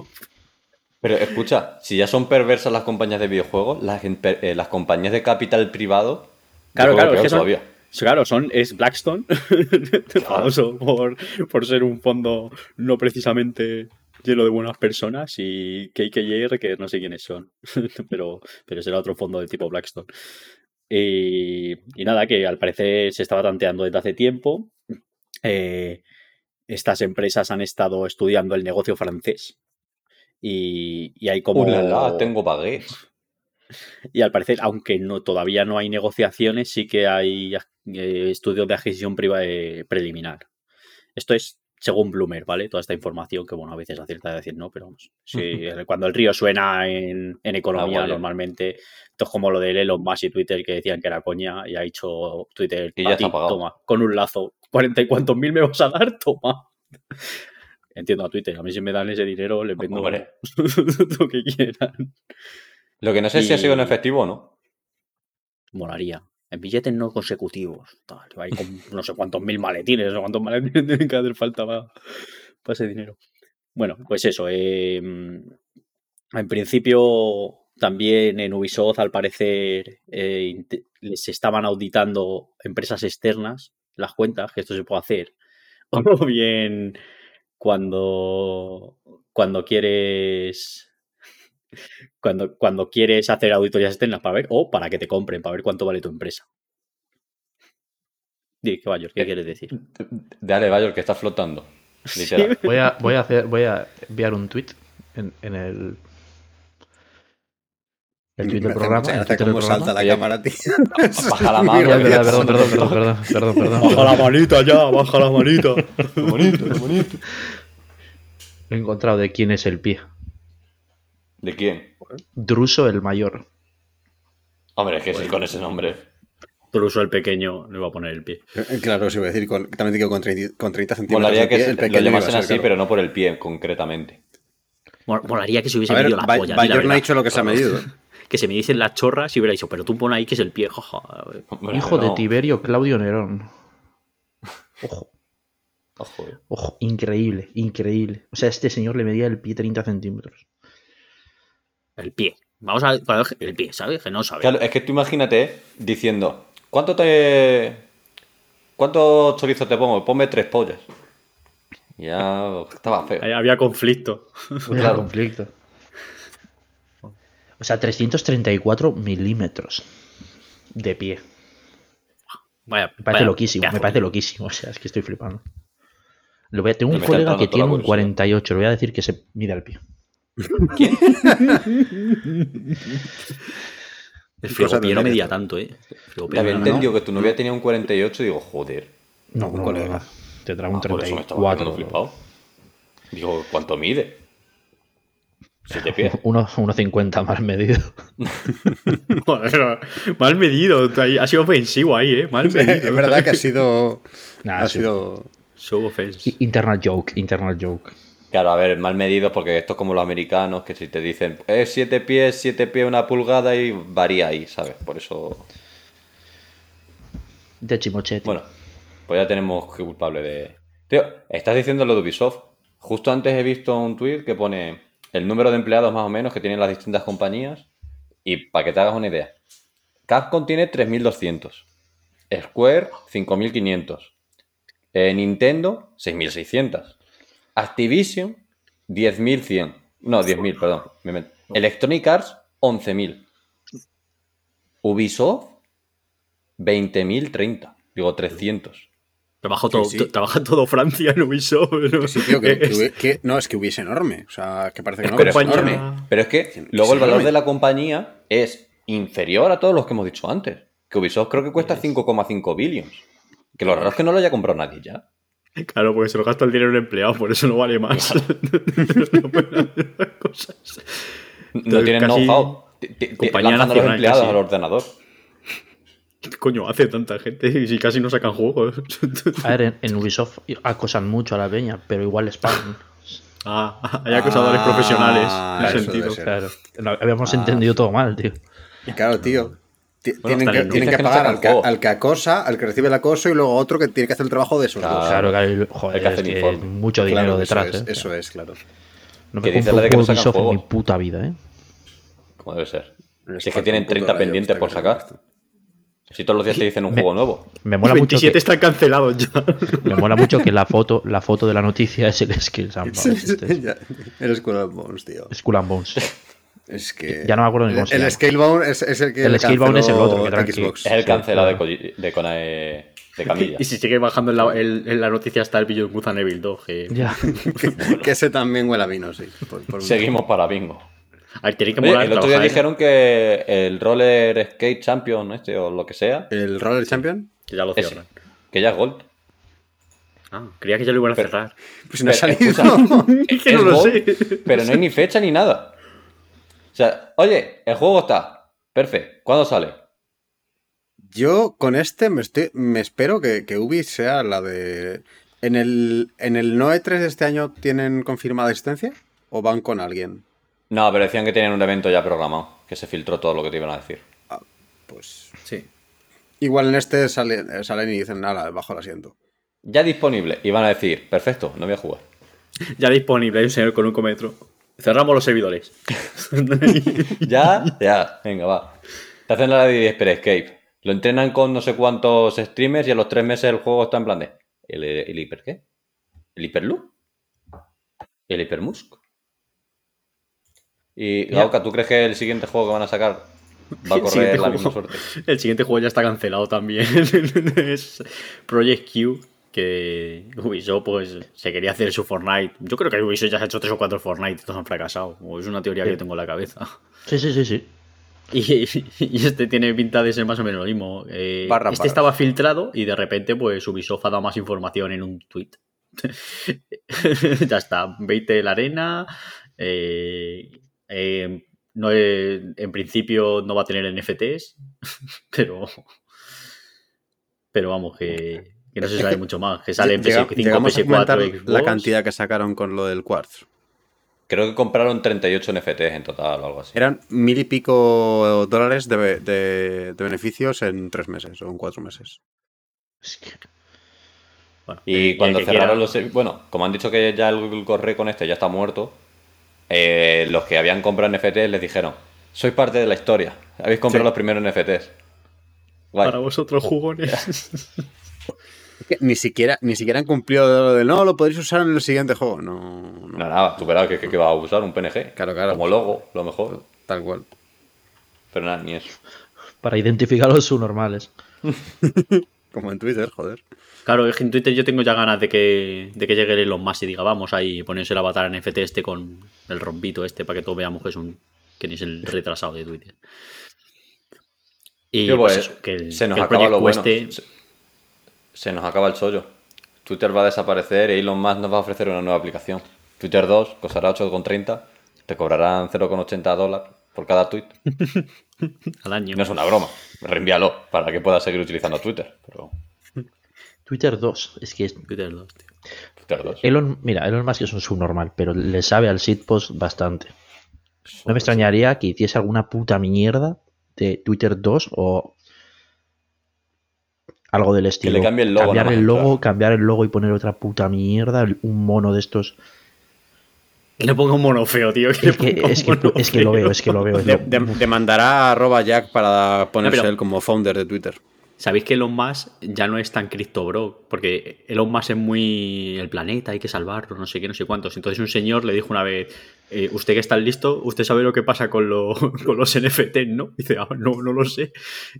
Pero escucha, si ya son perversas las compañías de videojuegos, las, eh, las compañías de capital privado. Claro, claro, es peor que son, todavía. claro, son, es Blackstone, [LAUGHS] famoso por, por ser un fondo no precisamente lleno de buenas personas, y KKR, que no sé quiénes son, [LAUGHS] pero, pero será otro fondo de tipo Blackstone. Y, y nada, que al parecer se estaba tanteando desde hace tiempo. Eh, estas empresas han estado estudiando el negocio francés. Y, y hay como... ¡Uh, la, la! Tengo baguettes. [LAUGHS] Y al parecer, aunque no, todavía no hay negociaciones, sí que hay eh, estudios de adquisición priva- eh, preliminar. Esto es según Bloomer, ¿vale? Toda esta información que, bueno, a veces acierta a decir no, pero vamos. sí, cuando el río suena en, en economía, Ah, vale. normalmente, esto es como lo de Elon Musk y Twitter que decían que era coña y ha dicho Twitter, Y ya "Pa' está ti, pagado". toma, con un lazo, ¿cuarenta y cuántos mil me vas a dar? Toma. Entiendo a Twitter, a mí si me dan ese dinero les vendo Hombre. [LAUGHS] lo que quieran. Lo que no sé si ha sido en efectivo o no. Molaría. En billetes no consecutivos. Tal, hay con no sé cuántos mil maletines, no sé cuántos maletines [LAUGHS] tienen que hacer falta para, para ese dinero. Bueno, pues eso. eh, en principio, también en Ubisoft, al parecer, eh, les estaban auditando empresas externas las cuentas, que esto se puede hacer. [LAUGHS] O bien cuando, cuando quieres cuando, cuando quieres hacer auditorías externas para ver, o para que te compren, para ver cuánto vale tu empresa. Di, ¿qué, Bayor? ¿Qué Eh, quieres decir? Dale, Bayor, que está flotando. [LAUGHS] Voy a, voy a hacer, voy a enviar un tweet en, en el. El tweet del programa. mucha El gracia tweet del cómo programa. salta la cámara, tío. baja la [LAUGHS] mano, perdón, perdón, perdón, perdón, perdón, perdón. [LAUGHS] Baja la manita ya, baja la manita. He encontrado de quién es el pie. ¿De quién? Druso el mayor. Hombre, es que sí, con ese nombre. Incluso el pequeño le va a poner el pie. Eh, Claro, sí, voy a decir, con, también digo con 30, con 30 centímetros. Molaría que pie, se- el lo pequeño iba a llamasen así, claro. pero no por el pie concretamente. Mol- Molaría que se hubiese A ver, medido la polla. Bayor no ha dicho lo que se ha medido. [LAUGHS] Que se me dicen las chorras y hubiera dicho, pero tú pon ahí que es el pie, [LAUGHS] jaja. Hombre, Hijo de. Tiberio Claudio Nerón. [LAUGHS] Ojo. Ojo. Ojo, increíble, increíble. O sea, este señor le medía el pie 30 centímetros. El pie. Vamos a ver el pie, ¿sabes? Que no sabe. Claro, es que tú imagínate eh, diciendo, ¿cuánto te. ¿Cuántos chorizos te pongo? Ponme tres pollas. Ya estaba feo. Ahí Había conflicto. Claro. conflicto. O sea, 334 milímetros de pie. Vaya, Me parece vaya loquísimo, me parece loquísimo. O sea, es que estoy flipando. Lo voy a- tengo Me un colega que tiene un curiosidad. 48. Le voy a decir que se mide al pie. [LAUGHS] El frigopié no medía tanto, ¿eh? Había no- entendido que tu novia tenía un 48 y digo, joder. No, Un no, colega. no, no. Tendrá un Ah, por eso me 34. flipado. Digo, ¿cuánto mide? Siete pies. [LAUGHS] Uno- 1,50 más medido. Joder, mal medido. [LAUGHS] Ha sido ofensivo ahí, ¿eh? Mal [LAUGHS] medido. es verdad que ha sido. Nah, ha sí. sido. Show offense. I- Internal joke, internal joke. Claro, a ver, mal medido porque esto es como los americanos que si te dicen es 7 pies, 7 pies, una pulgada y varía ahí, ¿sabes? Por eso. De Chimochetti. Bueno, pues ya tenemos que culpable de. Tío, estás diciendo lo de Ubisoft. Justo antes he visto un tweet que pone el número de empleados más o menos que tienen las distintas compañías. Y para que te hagas una idea, Capcom tiene 3200, Square 5500, eh, Nintendo 6600, Activision 10100. No, 10.000, perdón. Electronic Arts 11.000. Ubisoft 20.030. Digo 300. Trabaja todo, Sí, sí. to- trabaja todo Francia en Ubisoft. ¿no? Sí, tío, que, que Es- hubie- que- no, es que hubiese enorme. O sea, que parece que no. pero, pero es enorme. pero es que Sí, luego el valor enorme. de la compañía es inferior a todos los que hemos dicho antes. Que Ubisoft creo que cuesta 5,5 billions. Que lo raro es que no lo haya comprado nadie ya. Claro, porque se lo gasta el dinero en empleado, por eso no vale más. [LAUGHS] No tienen know-how. Compañía a los nacional empleados casi. al ordenador. ¿Qué coño hace tanta gente? Y [LAUGHS] si casi no sacan juegos. A ver, en, en Ubisoft acosan mucho a la peña, pero igual les pagan. ah, hay acosadores Ah, profesionales. En eso ese sentido. Claro. Habíamos Ah. entendido todo mal, tío. Claro, tío. Ti- tienen que, en- tienen dices que que no pagar al que, juego. al que acosa, al que recibe el acoso y luego otro que tiene que hacer el trabajo de esos Claro. dos. Claro, claro, y, joder, Hay que hacer es que mucho Claro, dinero eso detrás, es, ¿eh? Eso es, claro. No me dice compro la de que no Ubisoft en mi puta vida, ¿eh? Como debe ser. Si es que tienen un puto 30 gallo, pendientes por claro. sacar. Si todos los días te dicen un Me- juego nuevo. Me mola mucho 27 que, están cancelados ya. me mola mucho que la foto, la foto de la noticia es el Skills and Bones. este Eres Skull and Bones, tío. Skull and Bones. Es que. Ya no me acuerdo ni cómo se El, llama. Scalebound es, es el que. El le Scalebound es el otro, que tranqui- Xbox. Es el Sí, cancelado de, claro. Koji- de, Kona- de Camilla. [LAUGHS] Y si sigue bajando en la, en- en la noticia está el Beyond and Evil 2. Que... Ya. que, [LAUGHS] que ese también huele a vino, sí. por- por Seguimos para bingo. A ver, tiene que Oye, molar el otro día ¿eh? dijeron que el Roller Skate Champion este o lo que sea, ¿El Roller Champion? Que ya lo ese, cierran. que ya es Gold. Ah, creía que ya lo iban a Pero- cerrar. Pues no ha Pero, salido. escucha, [LAUGHS] Es que es no lo Gold, sé. Pero no hay ni fecha ni nada. O sea, oye, el juego está. Perfecto. ¿Cuándo sale? Yo con este me, estoy- me espero que, que Ubi sea la de. ¿En el, ¿En el No E3 de este año tienen confirmada existencia? ¿O van con alguien? No, pero decían que tenían un evento ya programado, que se filtró todo lo que te iban a decir. Pues. Sí. Igual en este sale- salen y dicen nada, bajo el asiento. Ya disponible. Y van a decir, perfecto, no voy a jugar. [LAUGHS] Ya disponible, hay un señor con un cometro. Cerramos los servidores. [LAUGHS] Ya, ya, venga, va. Te hacen la de Hyper Escape. Lo entrenan con no sé cuántos streamers y a los tres meses el juego está en plan de. ¿El, el hiper qué? ¿El hiperloop? ¿El hipermusk? Y. Gauka, ¿tú crees que el siguiente juego que van a sacar va a correr la misma suerte? [LAUGHS] El siguiente juego ya está cancelado también. [LAUGHS] es Project Q, que Ubisoft pues, se quería hacer su Fortnite. Yo creo que Ubisoft ya se ha hecho tres o cuatro Fortnite y todos han fracasado. O es una teoría que yo tengo en la cabeza. Sí, sí, sí, sí. Y, [LAUGHS] y este tiene pinta de ser más o menos lo mismo. Eh, Barra, este barra. estaba filtrado y de repente pues Ubisoft ha dado más información en un tweet. ya está, veinte la arena. eh, eh, no, en principio no va a tener NFTs, [LAUGHS] pero pero vamos, que, que no se sabe mucho más. Que sale en Llega- PS5, llegamos a PS4, comentar Xbox. la cantidad que sacaron con lo del Quartz. Creo que compraron 38 NFTs en total o algo así. Eran mil y pico dólares de, de- de beneficios en tres meses o en cuatro meses. Es que- Bueno, Y el cuando que cerraron quiera- los... Bueno, como han dicho que ya el correo con este ya está muerto, eh, los que habían comprado NFTs les dijeron, sois parte de la historia, habéis comprado Sí. los primeros NFTs. Guay. Para vosotros, jugones. [LAUGHS] Ni siquiera, ni siquiera han cumplido lo de no, lo podréis usar en el siguiente juego. No, no. No, nada, tú verás que, que, que vas a usar un PNG. Claro, claro. Como logo, lo mejor. Tal cual. Pero nada, ni eso. Para identificar los subnormales. [LAUGHS] Como en Twitter, joder. Claro, es que en Twitter yo tengo ya ganas de que, de que llegue Elon Musk y diga, vamos ahí, ponerse el avatar NFT este con el rompito este para que todos veamos que es un que ni es el retrasado de Twitter. Y pues pues, eso, que el, se nos que el acaba lo proyecto bueno. este- Se, se nos acaba el chollo. Twitter va a desaparecer e Elon Musk nos va a ofrecer una nueva aplicación. Twitter 2 costará 8,30. Te cobrarán 0,80 dólares por cada tweet. [LAUGHS] al año. No es una broma. Reenvíalo para que puedas seguir utilizando Twitter. Pero Twitter 2. Es que es- Twitter 2, tío. Twitter 2. Elon, mira, Elon Musk es un subnormal, pero le sabe al shitpost bastante. No me extrañaría que hiciese alguna puta mierda de Twitter 2 o algo del estilo. le cambie el logo Cambiar el logo, entrar. cambiar el logo y poner otra puta mierda, un mono de estos. Que le ponga un mono feo, tío. Que Es que, es que, es que lo veo, es que lo veo. De- de- demandará a arroba Jack para ponerse No, pero- él como founder de Twitter. ¿Sabéis que Elon Musk ya no es tan cripto bro? Porque Elon Musk es muy el planeta, hay que salvarlo, no sé qué, no sé cuántos. Entonces un señor le dijo una vez, eh, usted que está listo, usted sabe lo que pasa con, lo- [LAUGHS] con los NFT, ¿no? Y dice, "Ah, no, no lo sé.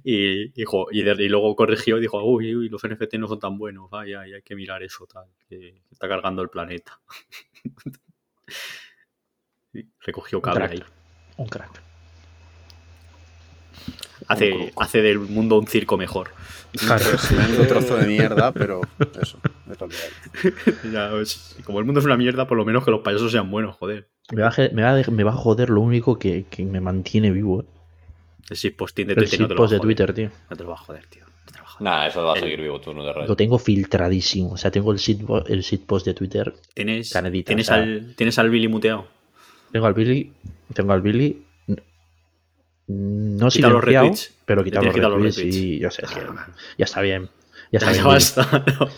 Y, dijo, y, de- y luego corrigió y dijo, uy, uy, los NFT no son tan buenos, ay, ay, hay que mirar eso, tal, que está cargando el planeta. [LAUGHS] [LAUGHS] Recogió cable ahí. Un crack. Hace, hace del mundo un circo mejor. Claro. [LAUGHS] Un trozo de mierda, pero eso, es. [LAUGHS] Ya, pues, como el mundo es una mierda, por lo menos que los payasos sean buenos, joder. Me va, a, ge- me va a de- me va a joder lo único que, que me mantiene vivo. ¿eh? El shitposting de El Twitter no te lo va a de. Twitter, tío. No te lo va a joder, tío. Nada, eso va a El- seguir vivo tú, no te rayes. Lo tengo filtradísimo. O sea, tengo el shitpost, el shitpost de Twitter. ¿Tienes, Canedita, ¿tienes, o sea. al, ¿Tienes al Billy muteado? Tengo al Billy. Tengo al Billy. No Quita los silenciado, retweets. pero quitar los quitar los retweets retweets. y yo sé, es que ya está bien. Ya está Ya, bien. [LAUGHS] ya basta. ¿no?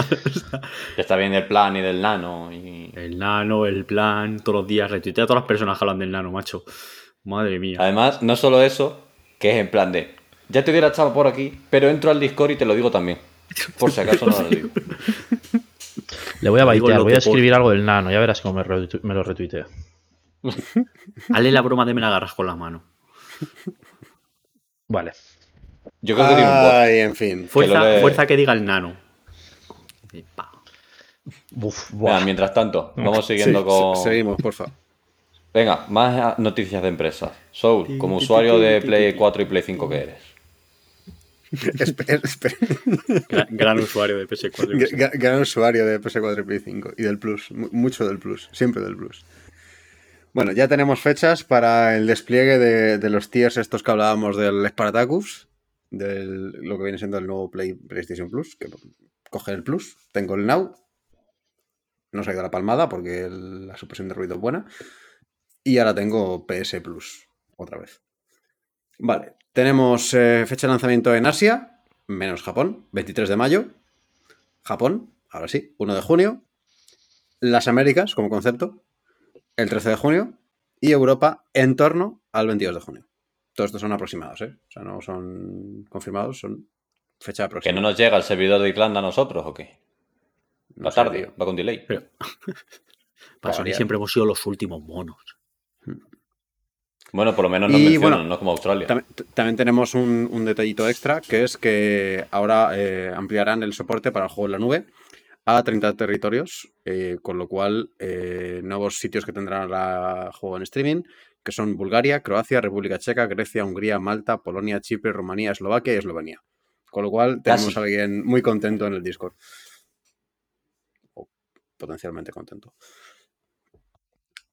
Que está bien el plan y del nano. Y... El nano, el plan, todos los días retuitea a todas las personas que hablan del nano, macho. Madre mía. Además, no solo eso, que es en plan de. Ya te hubiera echado por aquí, pero entro al Discord y te lo digo también. Por si acaso no lo digo. Le voy a baitear, voy a por- escribir algo del nano. Ya verás cómo me, retu- me lo retuitea. [LAUGHS] Hazle la broma de me la agarras con la mano. Vale. Yo creo que tiene un bot. Ay, en fin. Fuerza, lo de- fuerza que diga el nano. Y pa. Uf, Venga, mientras tanto, vamos siguiendo Sí, con. se- Seguimos, porfa. Venga, más noticias de empresas. Soul, como usuario de Play 4 y Play 5 que eres. Gran, gran usuario de PS4. Gra- gra- Gran usuario de PS4 y Play 5 y del Plus, mu- mucho del Plus, siempre del Plus. Bueno, ya tenemos fechas para el despliegue de, de los tiers estos que hablábamos del Spartacus, de lo que viene siendo el nuevo Play, PlayStation Plus, que coge el Plus, tengo el Now, no se ha ido la palmada porque el- la supresión de ruido es buena, y ahora tengo PS Plus, otra vez. Vale, tenemos eh, fecha de lanzamiento en Asia, menos Japón, 23 de mayo, Japón, ahora sí, 1 de junio. Las Américas, como concepto, el 13 de junio. Y Europa en torno al 22 de junio. Todos estos son aproximados, ¿eh? O sea, no son confirmados, son fecha ¿Que aproximada. no nos llega el servidor de Irlanda a nosotros o qué? Va tarde, va con delay. Pero- [LAUGHS] Para Sony siempre hemos sido los últimos monos. Bueno, por lo menos nos Y, mencionan, bueno, no como Australia. También, también tenemos un, un detallito extra, que es que ahora eh, ampliarán el soporte para el juego en la nube a 30 territorios, eh, con lo cual eh, nuevos sitios que tendrán el juego en streaming, que son Bulgaria, Croacia, República Checa, Grecia, Hungría, Malta, Polonia, Chipre, Rumanía, Eslovaquia y Eslovenia. Con lo cual tenemos Casi. a alguien muy contento en el Discord. O potencialmente contento.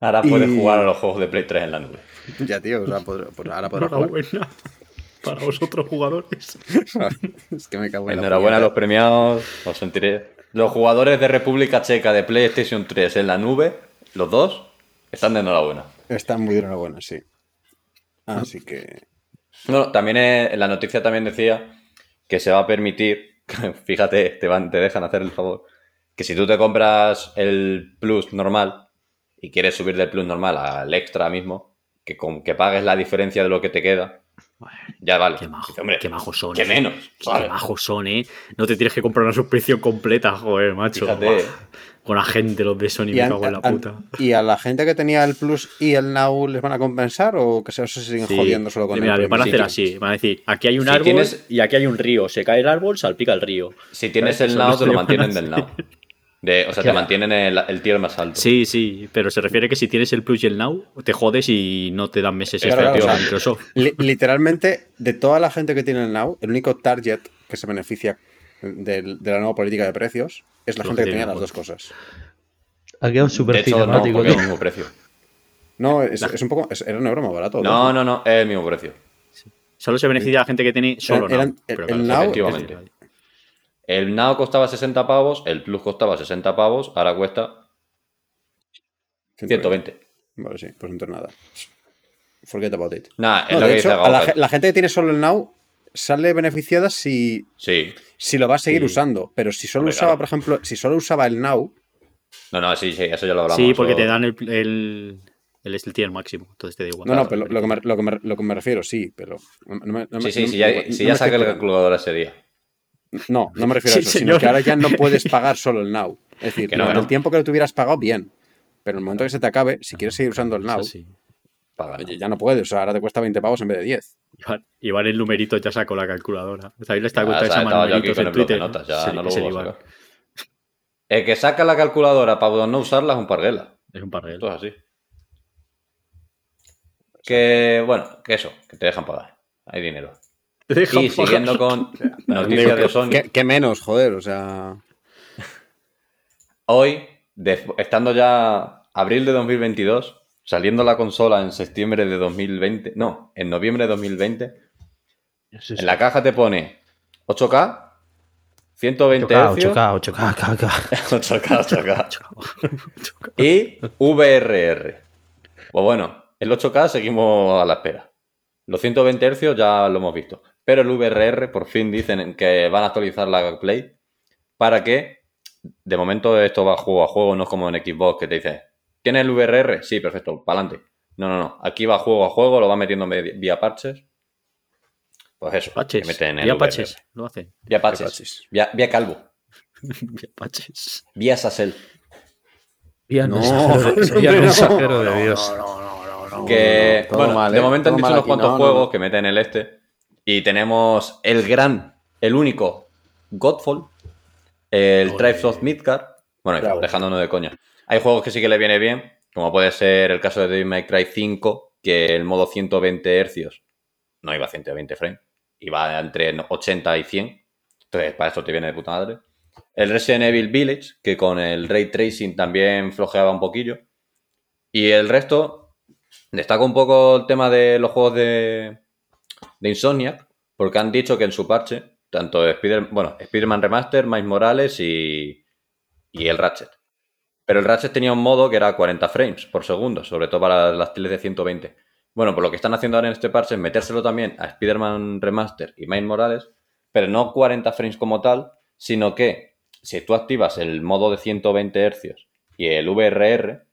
Ahora puedes y- jugar a los juegos de Play 3 en la nube. Ya, tío, o sea, podrá- pues ahora podrás jugar. Enhorabuena [LAUGHS] para vosotros jugadores. [LAUGHS] es que me cago en la Enhorabuena a los premiados, os sentiré. Los jugadores de República Checa de PlayStation 3 en la nube, los dos, están de enhorabuena. Están muy enhorabuena, sí. Así que. No, también en la noticia también decía que se va a permitir, [LAUGHS] fíjate, te, van, te dejan hacer el favor, que si tú te compras el Plus normal y quieres subir del Plus normal al extra mismo, que con que pagues la diferencia de lo que te queda, ya vale. Qué majo, Dice, hombre, qué majos son. qué eh. menos, Qué ¿sabes? majos son, eh. No te tienes que comprar una suscripción completa, joder, macho. Fíjate. Con la gente, los de Sony, me an- cago en la puta. ¿Y a la gente que tenía el Plus y el Now les van a compensar o que se, se siguen Sí. jodiendo solo con Mira, el les van a hacer así. Van a decir, aquí hay un Si árbol tienes- y aquí hay un río. Se cae el árbol, salpica el río. Si tienes ¿Sabes? el Now, no te lo mantienen del. Now. [LAUGHS] De- o sea, te mantienen el, el tier más alto. Sí, sí, pero se refiere que si tienes el Plus y el Now, te jodes y no te dan meses Claro, extra claro, a o sea, Microsoft. Li- literalmente, de toda la gente que tiene el Now, el único target que se beneficia de, la nueva política de precios es la Los gente que tenía las dos cosas. Ha quedado De súper hecho, no, cinemático. tío. el mismo precio. No, es, es un poco. es- era un euro más barato. No, no, no, es el mismo precio. Solo se beneficia a la gente que tiene solo Eran- Now. el- pero el claro, Now- Efectivamente. El Now costaba 60 pavos, el Plus costaba 60 pavos, ahora cuesta 120. Vale, sí, pues entonces nada. Forget about it. Nada, es No, lo de que dice hecho, a la, gente que tiene solo el Now sale beneficiada si, Sí. si lo va a seguir Sí. usando. Pero si solo Hombre, usaba, claro. por ejemplo, si solo usaba el Now, No, no, sí, sí, eso ya lo hablamos. Sí, porque te dan el, el, el, el tier máximo. Entonces te da igual. no, no, pero lo, lo que me, lo, que me, lo que me refiero, sí, pero. No, me- no me- Sí, sí, no- sí, ya, no- si no ya saqué el calculador ese día. No, no me refiero Sí, a eso, sino que ahora ya no puedes [LAUGHS] pagar solo el Now. Es decir, no, el tiempo que lo tuvieras pagado, bien. Pero en el momento que se te acabe, si quieres seguir usando el Now, sí. Oye, ya no puedes. O sea, ahora te cuesta 20 pavos en vez de 10. Iván, Iván el numerito ya sacó la calculadora. ¿Sabéis esta Ya, cuenta o sea, llama estaba yo aquí numeritos con en el bloque de Twitter? notas, ya Es el- no lo es el vuelvo a Iván. sacar. El que saca la calculadora para no usarla es un parguela. Es un parguel. Esto es así. Que, bueno, que eso, que te dejan pagar. Hay dinero. Te dejan Y siguiendo con [LAUGHS] noticias de Sony. ¿Qué, qué menos, joder? O sea. [LAUGHS] Hoy, de- estando ya abril de 2022, saliendo la consola en septiembre de 2020, no, en noviembre de 2020, Sí, sí. en la caja te pone 8K, 120 8K, Hz, 8K, 8K, 8K. 8K, 8K, y VRR. Pues bueno, el 8K seguimos a la espera. Los 120 Hz ya lo hemos visto. Pero el VRR por fin dicen que van a actualizar la Play para que, de momento esto va juego a juego, no es como en Xbox que te dice, ¿tienes el VRR? Sí, perfecto, para adelante. No, no, no. Aquí va juego a juego, lo va metiendo vía parches. Pues eso, Patches. que meten el Vía VRR. patches. Lo hacen. Vía patches. patches. Vía, vía calvo. [LAUGHS] Vía patches. Vía Sassel. Vía No, mensajero de- hombre, vía no. mensajero de Dios. Que, bueno, mal, de momento han dicho unos cuantos no, no, juegos no. que meten el este. Y tenemos el gran, el único Godfall, el Joder. Tribes of Midgard. Bueno, Bravo. dejándonos de coña. Hay juegos que sí que le viene bien, como puede ser el caso de Devil May Cry 5, que el modo 120 Hz no iba a 120 frames, iba entre 80 y 100. Entonces, para eso te viene de puta madre. El Resident Evil Village, que con el ray tracing también flojeaba un poquillo. Y el resto, destaca un poco el tema de los juegos de, de Insomniac, porque han dicho que en su parche, tanto Spider, bueno, Spider-Man Remaster, Miles Morales y, y el Ratchet. Pero el Ratchet tenía un modo que era 40 frames por segundo, sobre todo para las teles de 120. Bueno, pues lo que están haciendo ahora en este parche es metérselo también a Spider-Man Remaster y Miles Morales, pero no 40 frames como tal, sino que si tú activas el modo de 120 Hz y el VRR,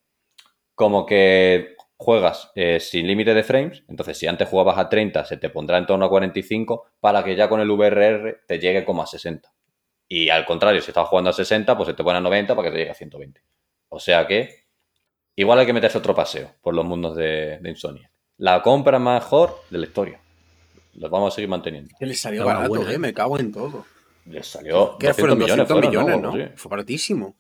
como que juegas eh, sin límite de frames, entonces si antes jugabas a 30 se te pondrá en torno a 45 para que ya con el VRR te llegue como a 60. Y al contrario, si estás jugando a 60, pues se te pone a 90 para que te llegue a 120. O sea que igual hay que meterse otro paseo por los mundos de, de Insomnia. La compra mejor de la historia. Los vamos a seguir manteniendo. Que le salió barato, eh, ¿eh? me cago en todo. Les salió ¿Qué 200 fueron 200 fueron, millones, ¿no? ¿no? Sí. Fue baratísimo.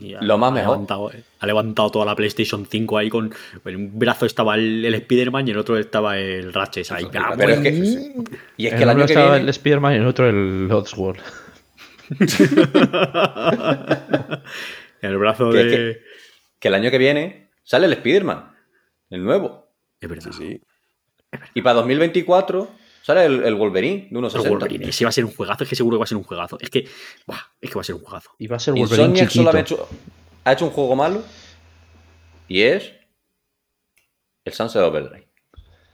Ha- Lo más ha mejor. Levantado, eh, ha levantado toda la PlayStation 5 ahí con. En un brazo estaba el, el Spider-Man y en el otro estaba el Ratchet. Ahí, ah, Pero es que, y es En que el año que estaba viene, el Spider-Man y en otro el World. En [LAUGHS] el brazo Que- de. que- que el año que viene sale el Spider-Man, el nuevo. Es verdad. Sí, sí. Y para 2024 sale el, el Wolverine de unos El 60. Wolverine. Ese va a ser un juegazo. Es que seguro que va a ser un juegazo. Es que. buah, es que va a ser un juegazo. Y va a ser Wolverine Insomniac chiquito. solo ha hecho, ha hecho un juego malo y es el Sunset Overdrive.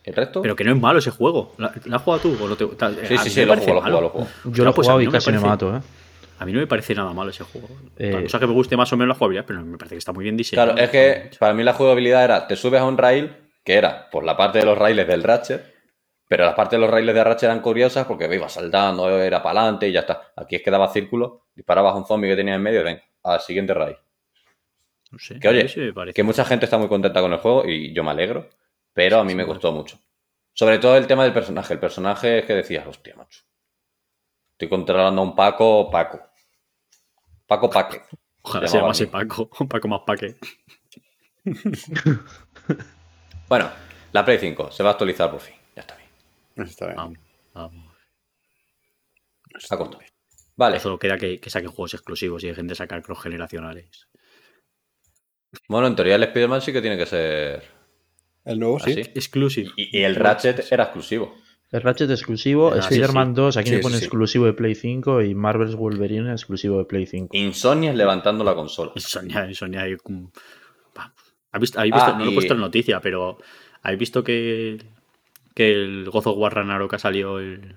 El resto, Pero que no es malo ese juego. ¿La, la has jugado tú? ¿O no te, sí, sí, sí, lo juego, lo malo. juego, lo juego. Yo lo he pues a jugado mí y no me casi me parece- mato, ¿eh? A mí no me parece nada malo ese juego. Eh, o sea, que me guste más o menos la jugabilidad, pero me parece que está muy bien diseñado. Claro, es que para mí la jugabilidad era, te subes a un rail, que era por la parte de los raíles del Ratchet, pero las partes de los raíles de Ratchet eran curiosas porque ibas saltando, era para adelante y ya está. Aquí es que daba círculo, disparabas a un zombie que tenía en medio y ven, al siguiente rail. No sé, Que oye, sí. Que mucha gente está muy contenta con el juego y yo me alegro, pero a mí me costó mucho. Sobre todo el tema del personaje. El personaje es que decías, hostia, macho. Estoy controlando a un Paco, Paco. Paco Paque. Ojalá se llamase así. Paco. [LAUGHS] Paco más Paque. Bueno, la Play 5 se va a actualizar por fin. Está bien. Está. Vamos, vamos. A corto. Vale. Solo queda que, que saquen juegos exclusivos y dejen de sacar cross generacionales. Bueno, en teoría el Spider-Man sí que tiene que ser El nuevo sí. Exclusive. Y, y el Ratchet era exclusivo. El Ratchet exclusivo, Ah, Spider-Man sí. 2, aquí Sí, me pone exclusivo de Play 5 y Marvel's Wolverine exclusivo de Play 5. Insomnias levantando la consola. Habéis visto- Ah, no lo he puesto en noticia, pero ¿habéis visto que, que el God of War Ragnarok ha salido el,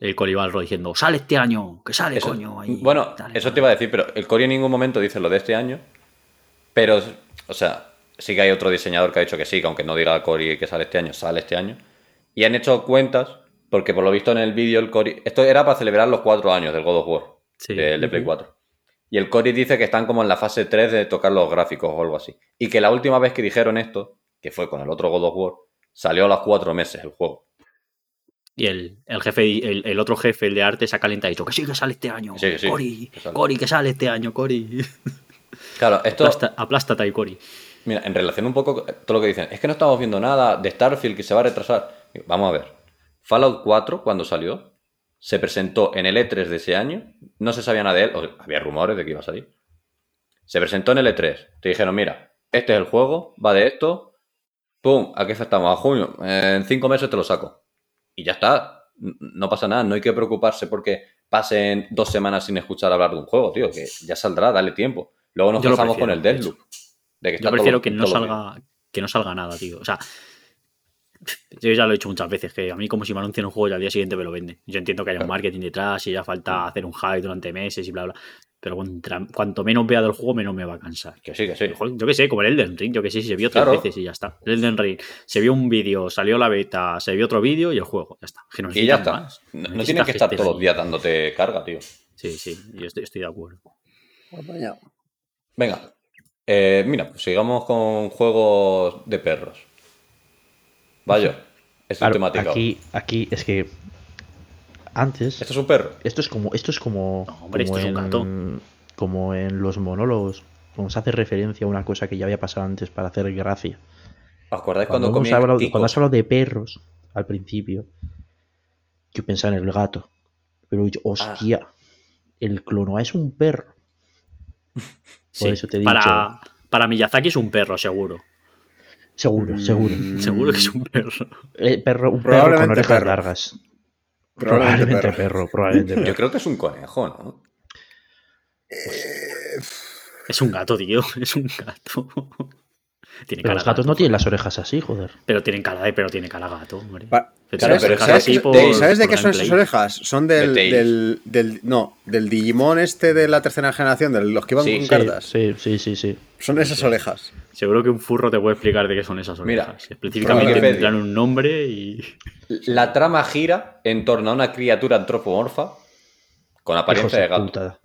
el Colibalro diciendo ¡Sale este año! ¡Que sale, Eso- coño! ahí, bueno, dale, eso te iba a decir, pero el Cory en ningún momento dice lo de este año. Pero, o sea, sí que hay otro diseñador que ha dicho que sí, que aunque no diga Cory que sale este año, sale este año. Y han hecho cuentas, porque por lo visto en el vídeo el Cory. Esto era para celebrar los cuatro años del God of War, Sí. del de Play 4. Y el Cory dice que están como en la fase 3 de tocar los gráficos o algo así. Y que la última vez que dijeron esto, que fue con el otro God of War, salió a los cuatro meses el juego. Y el, el jefe, el, el otro jefe, el de arte, se ha calentado y dicho que sí, que sale este año. Sí, que sí, Cori, que sale. Cori, que sale este año, Cori. [LAUGHS] Claro, esto. Aplasta, aplástate Cori. Mira, en relación un poco con todo lo que dicen, es que no estamos viendo nada de Starfield que se va a retrasar. Vamos a ver. Fallout 4, cuando salió, se presentó en el E3 de ese año. No se sabía nada de él, o había rumores de que iba a salir. Se presentó en el E3. Te dijeron, mira, este es el juego, va de esto. Pum, ¿a qué fecha estamos? A junio. En cinco meses te lo saco. Y ya está. No pasa nada, no hay que preocuparse porque pasen dos semanas sin escuchar hablar de un juego, tío, que ya saldrá, dale tiempo. Luego nos pasamos con el de Deathloop. De que Yo prefiero que no salga que no salga nada, tío. O sea, yo ya lo he dicho muchas veces, que a mí como si me anuncian un juego y al día siguiente me lo venden. Yo entiendo que haya un marketing detrás y ya falta hacer un hype durante meses y bla, bla. Pero contra- cuanto menos vea del juego, menos me va a cansar. Que sí, que sí. Yo que sé, como el Elden Ring, yo que sé, si se vio tres Claro. veces y ya está. El Elden Ring, se vio un vídeo, salió la beta, se vio otro vídeo y el juego, ya está. Que no Y ya está. más. No, no tienes que estar todos los días dándote carga, tío. Sí, sí, yo estoy, estoy de acuerdo. Venga. Eh, mira, pues sigamos con juegos de perros. Vaya. Es Claro, temática. aquí, aquí es que antes ¿Esto es un perro? esto es como esto es como No, hombre, como esto es un en, gato. como en los monólogos como se hace referencia a una cosa que ya había pasado antes para hacer gracia. ¿Os acordáis Cuando, cuando, hablado, cuando has hablado de perros al principio, yo pensaba en el gato. Pero he dicho, Ah. hostia, el clonoa es un perro. [LAUGHS] Sí, eso te he para, para Miyazaki es un perro, seguro. Seguro, Mm, seguro. Seguro que es un perro. Eh, perro, un perro con orejas perro. largas. Probablemente Probablemente perro. perro, probablemente Yo perro. creo que es un conejo, ¿no? Es un gato, tío. [LAUGHS] Es un gato. Tiene Pero cara los gatos gato, no tienen joder. las orejas así, joder. Pero tienen cara de, pero tiene cara gato, hombre. Pa- Pero pero ¿sabes así qué- por- de- ¿Sabes de por qué son esas orejas? Son del, del, del- No, del Digimon este de la tercera generación, de los que iban Sí, con sí, cartas. Sí, sí, sí, sí. Son esas orejas. Seguro que un furro te puede explicar de qué son esas Mira, orejas. Específicamente Wikipedia. tendrán un nombre y. La trama gira en torno a una criatura antropomorfa con apariencia de gato. puta.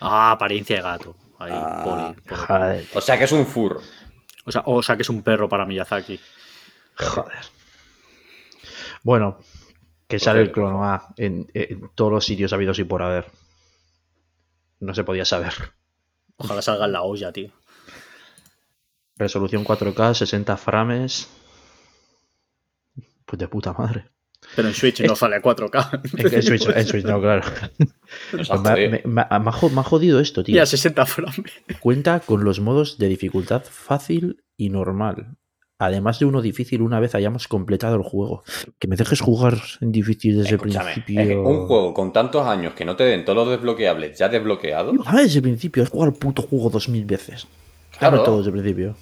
Ah, apariencia de gato. Ahí, Ah, poli, poli. Joder, O sea que es un furro. O sea, o sea, que es un perro para Miyazaki. joder. Bueno, que sale el Perfecto. clonoa en, en todos los sitios habidos y por haber. No se podía saber. Ojalá salga en la olla, tío. Resolución 4K, 60 frames. Pues de puta madre. Pero en Switch no sale a 4K. En, en Switch, en Switch no, claro. Me, ha jo- me ha jodido esto, tío. Y a 60 frames. Cuenta con los modos de dificultad fácil y normal. Además de uno difícil una vez hayamos completado el juego. Que me dejes jugar en difícil desde el principio. es un juego con tantos años que no te den todos los desbloqueables ya desbloqueados. Ah, desde el principio. Has jugado el puto juego dos mil veces. Claro. Dame todo desde el principio.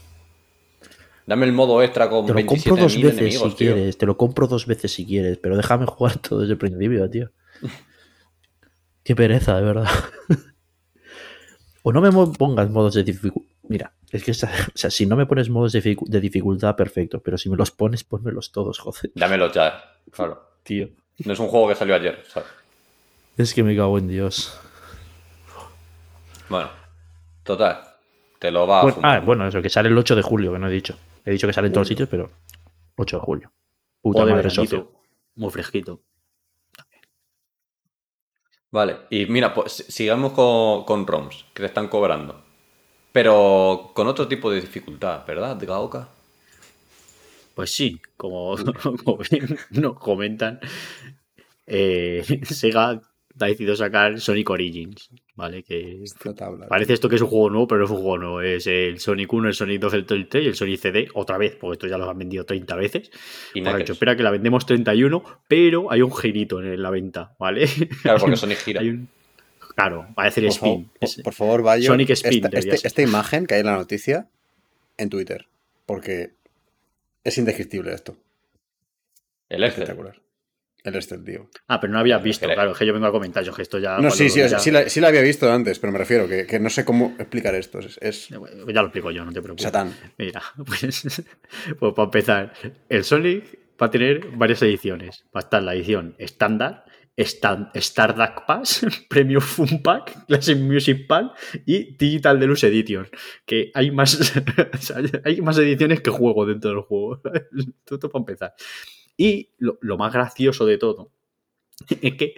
Dame el modo extra con Te lo compro 27.000 dos veces enemigos, si tío. quieres. Te lo compro dos veces si quieres. Pero déjame [LAUGHS] jugar todo desde el principio, tío. [LAUGHS] Qué pereza, de verdad. [LAUGHS] O no me pongas modos de dificultad. Mira, es que esa- o sea, si no me pones modos de, dificu- de dificultad, perfecto. Pero si me los pones, pónmelos todos, joder, Dámelo ya. Claro. tío. No es un juego que salió ayer. ¿sabes? Es que me cago en Dios. Bueno, total. Te lo va a Bueno, fumar. ah, bueno, eso, que sale el 8 de julio, que no he dicho. He dicho que sale en todos los sitios, pero 8 de julio. Puta O de madre socio. Muy fresquito. Vale, y mira, pues si- sigamos con, con ROMs, que te están cobrando. Pero con otro tipo de dificultad, ¿verdad, Gaoka? Pues sí, como, [LAUGHS] como bien nos comentan, eh, [LAUGHS] Sega ha decidido sacar Sonic Origins, ¿vale? Que Explotable. parece esto que es un juego nuevo, pero no es un juego nuevo. Es el Sonic 1, el Sonic 2, el Sonic 3 y el Sonic CD, otra vez, porque esto ya lo han vendido 30 veces. Y han Knuckles. dicho, espera que la vendemos 31, pero hay un girito en la venta, ¿vale? Claro, porque [LAUGHS] Sonic gira. Hay un- Claro, va a decir Por, spin. favor, por- Es- por favor, Bayo, Sonic Spin esta, este- esta imagen que hay en la noticia en Twitter. Porque es indescriptible esto. El Excel. Espectacular. El tío. Ah, pero no había visto, claro, es que yo vengo a comentar, yo que esto ya... No, sí, sí, sí, la, sí la había visto antes, pero me refiero que, que no sé cómo explicar esto. Es, es Ya lo explico yo, no te preocupes. Satán. Mira, [LAUGHS] pues, pues para empezar, el Sonic va a tener varias ediciones. Va a estar la edición estándar, Stardust Pass, [LAUGHS] Premium Fun Pack, Classic Music Pack y Digital Deluxe Edition. Que hay más, [LAUGHS] hay más ediciones que juego dentro del juego. Esto para empezar. Y lo, más gracioso de todo [LAUGHS] es que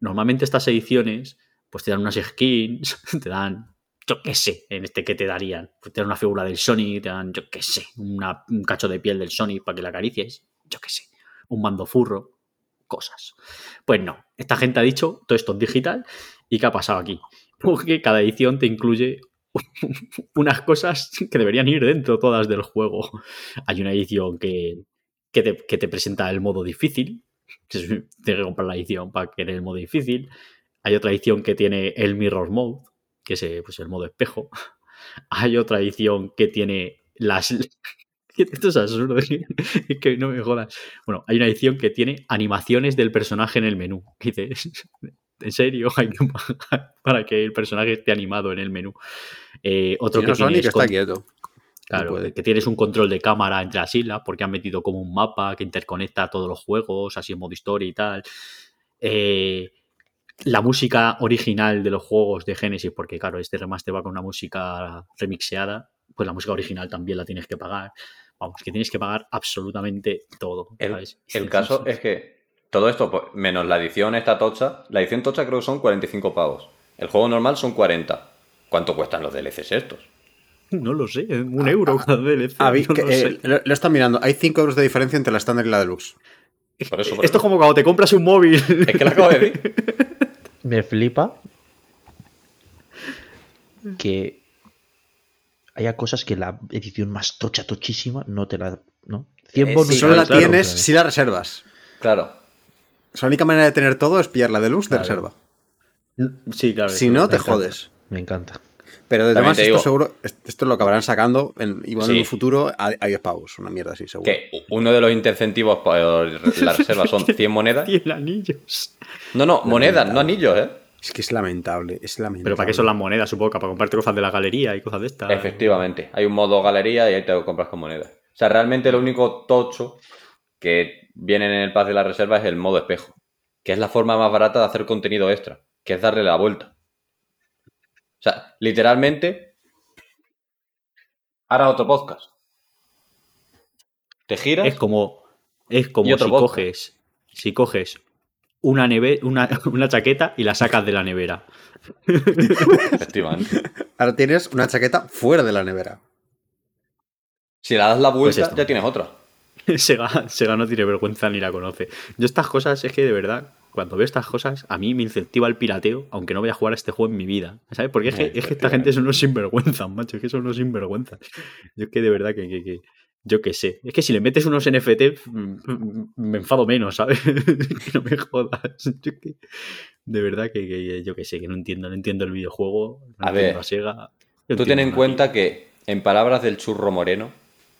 normalmente estas ediciones pues te dan unas skins, [LAUGHS] te dan yo qué sé, en este que te darían. Pues te dan una figura del Sonic, te dan, yo qué sé, un cacho de piel del Sonic para que la acaricies, yo qué sé, un mando furro, cosas. Pues no, esta gente ha dicho, todo esto es digital, ¿y qué ha pasado aquí? [LAUGHS] Porque cada edición te incluye unas cosas que deberían ir dentro todas del juego. Hay una edición que, que, te, que te presenta el modo difícil, [LAUGHS] tienes que comprar la edición para que en el modo difícil. Hay otra edición que tiene el Mirror Mode, que es eh, pues, el modo espejo. [LAUGHS] Hay otra edición que tiene las... [LAUGHS] Esto es absurdo, es que no me jodas. Bueno, hay una edición que tiene animaciones del personaje en el menú. Dices, ¿en serio? Hay que pagar para que el personaje esté animado en el menú. Eh, otro que no, Sonic tienes está quieto. Claro, puede. que tienes un control de cámara entre las islas porque han metido como un mapa que interconecta todos los juegos, así en modo historia y tal. Eh, la música original de los juegos de Genesis, porque claro, este remaster va con una música remixeada, pues la música original también la tienes que pagar. Vamos, que tienes que pagar absolutamente todo. El caso es que todo esto, pues, menos la edición esta tocha, la edición tocha creo que son 45 pavos. El juego normal son 40. ¿Cuánto cuestan los DLCs estos? [LAUGHS] No lo sé, un euro cada DLC. Vi no que, lo eh, sé. lo, lo está mirando. Hay 5 euros de diferencia entre la estándar y la deluxe. Por eso, por Esto es como cuando te compras un móvil. Es que lo acabo de decir. [LAUGHS] Me flipa que haya cosas que la edición más tocha, tochísima, no te la. ¿no? 100 Eh, bonus sí, Solo la claro, tienes claro. si la reservas. Claro. La única manera de tener todo es pillar la deluxe de Claro. reserva. Sí, claro. Si no, te encanta. jodes. Me encanta. Pero de te esto digo- seguro, esto lo acabarán sacando en, igual en un futuro a, a 10 pavos. Una mierda así, seguro. Que uno de los incentivos para la [LAUGHS] reserva son 100 monedas. 100 anillos. No, no, monedas, no anillos, ¿eh? Es que es lamentable, es lamentable. Pero ¿para qué son las monedas, supongo? que ¿Para comprarte cosas de la galería y cosas de estas? Efectivamente. Hay un modo galería y ahí te lo compras con monedas. O sea, realmente lo único tocho que viene en el pack de la reserva es el modo espejo. Que es la forma más barata de hacer contenido extra. Que es darle la vuelta. O sea, literalmente. Ahora otro podcast. Te giras. Es como, es como si coges, si coges una, neve, una, una chaqueta y la sacas de la nevera. Efectivamente. Ahora tienes una chaqueta fuera de la nevera. Si le das la Pues vuelta, ya tienes otra. [LAUGHS] Sega, Sega no tiene vergüenza ni la conoce. Yo estas cosas, es que de verdad, cuando veo estas cosas, a mí me incentiva el pirateo, aunque no voy a jugar a este juego en mi vida. ¿Sabes? Porque es que, es que esta gente son unos sinvergüenzas, macho. Es que son unos sinvergüenzas. Yo es que de verdad que, que- que- yo qué sé. Es que si le metes unos NFT, mm, mm, me enfado menos, ¿sabes? [LAUGHS] que no me jodas. Yo es que- de verdad que, que yo qué sé, que no entiendo, no entiendo el videojuego. No A ver, Sega. no Tú ten en cuenta que, en palabras del churro moreno,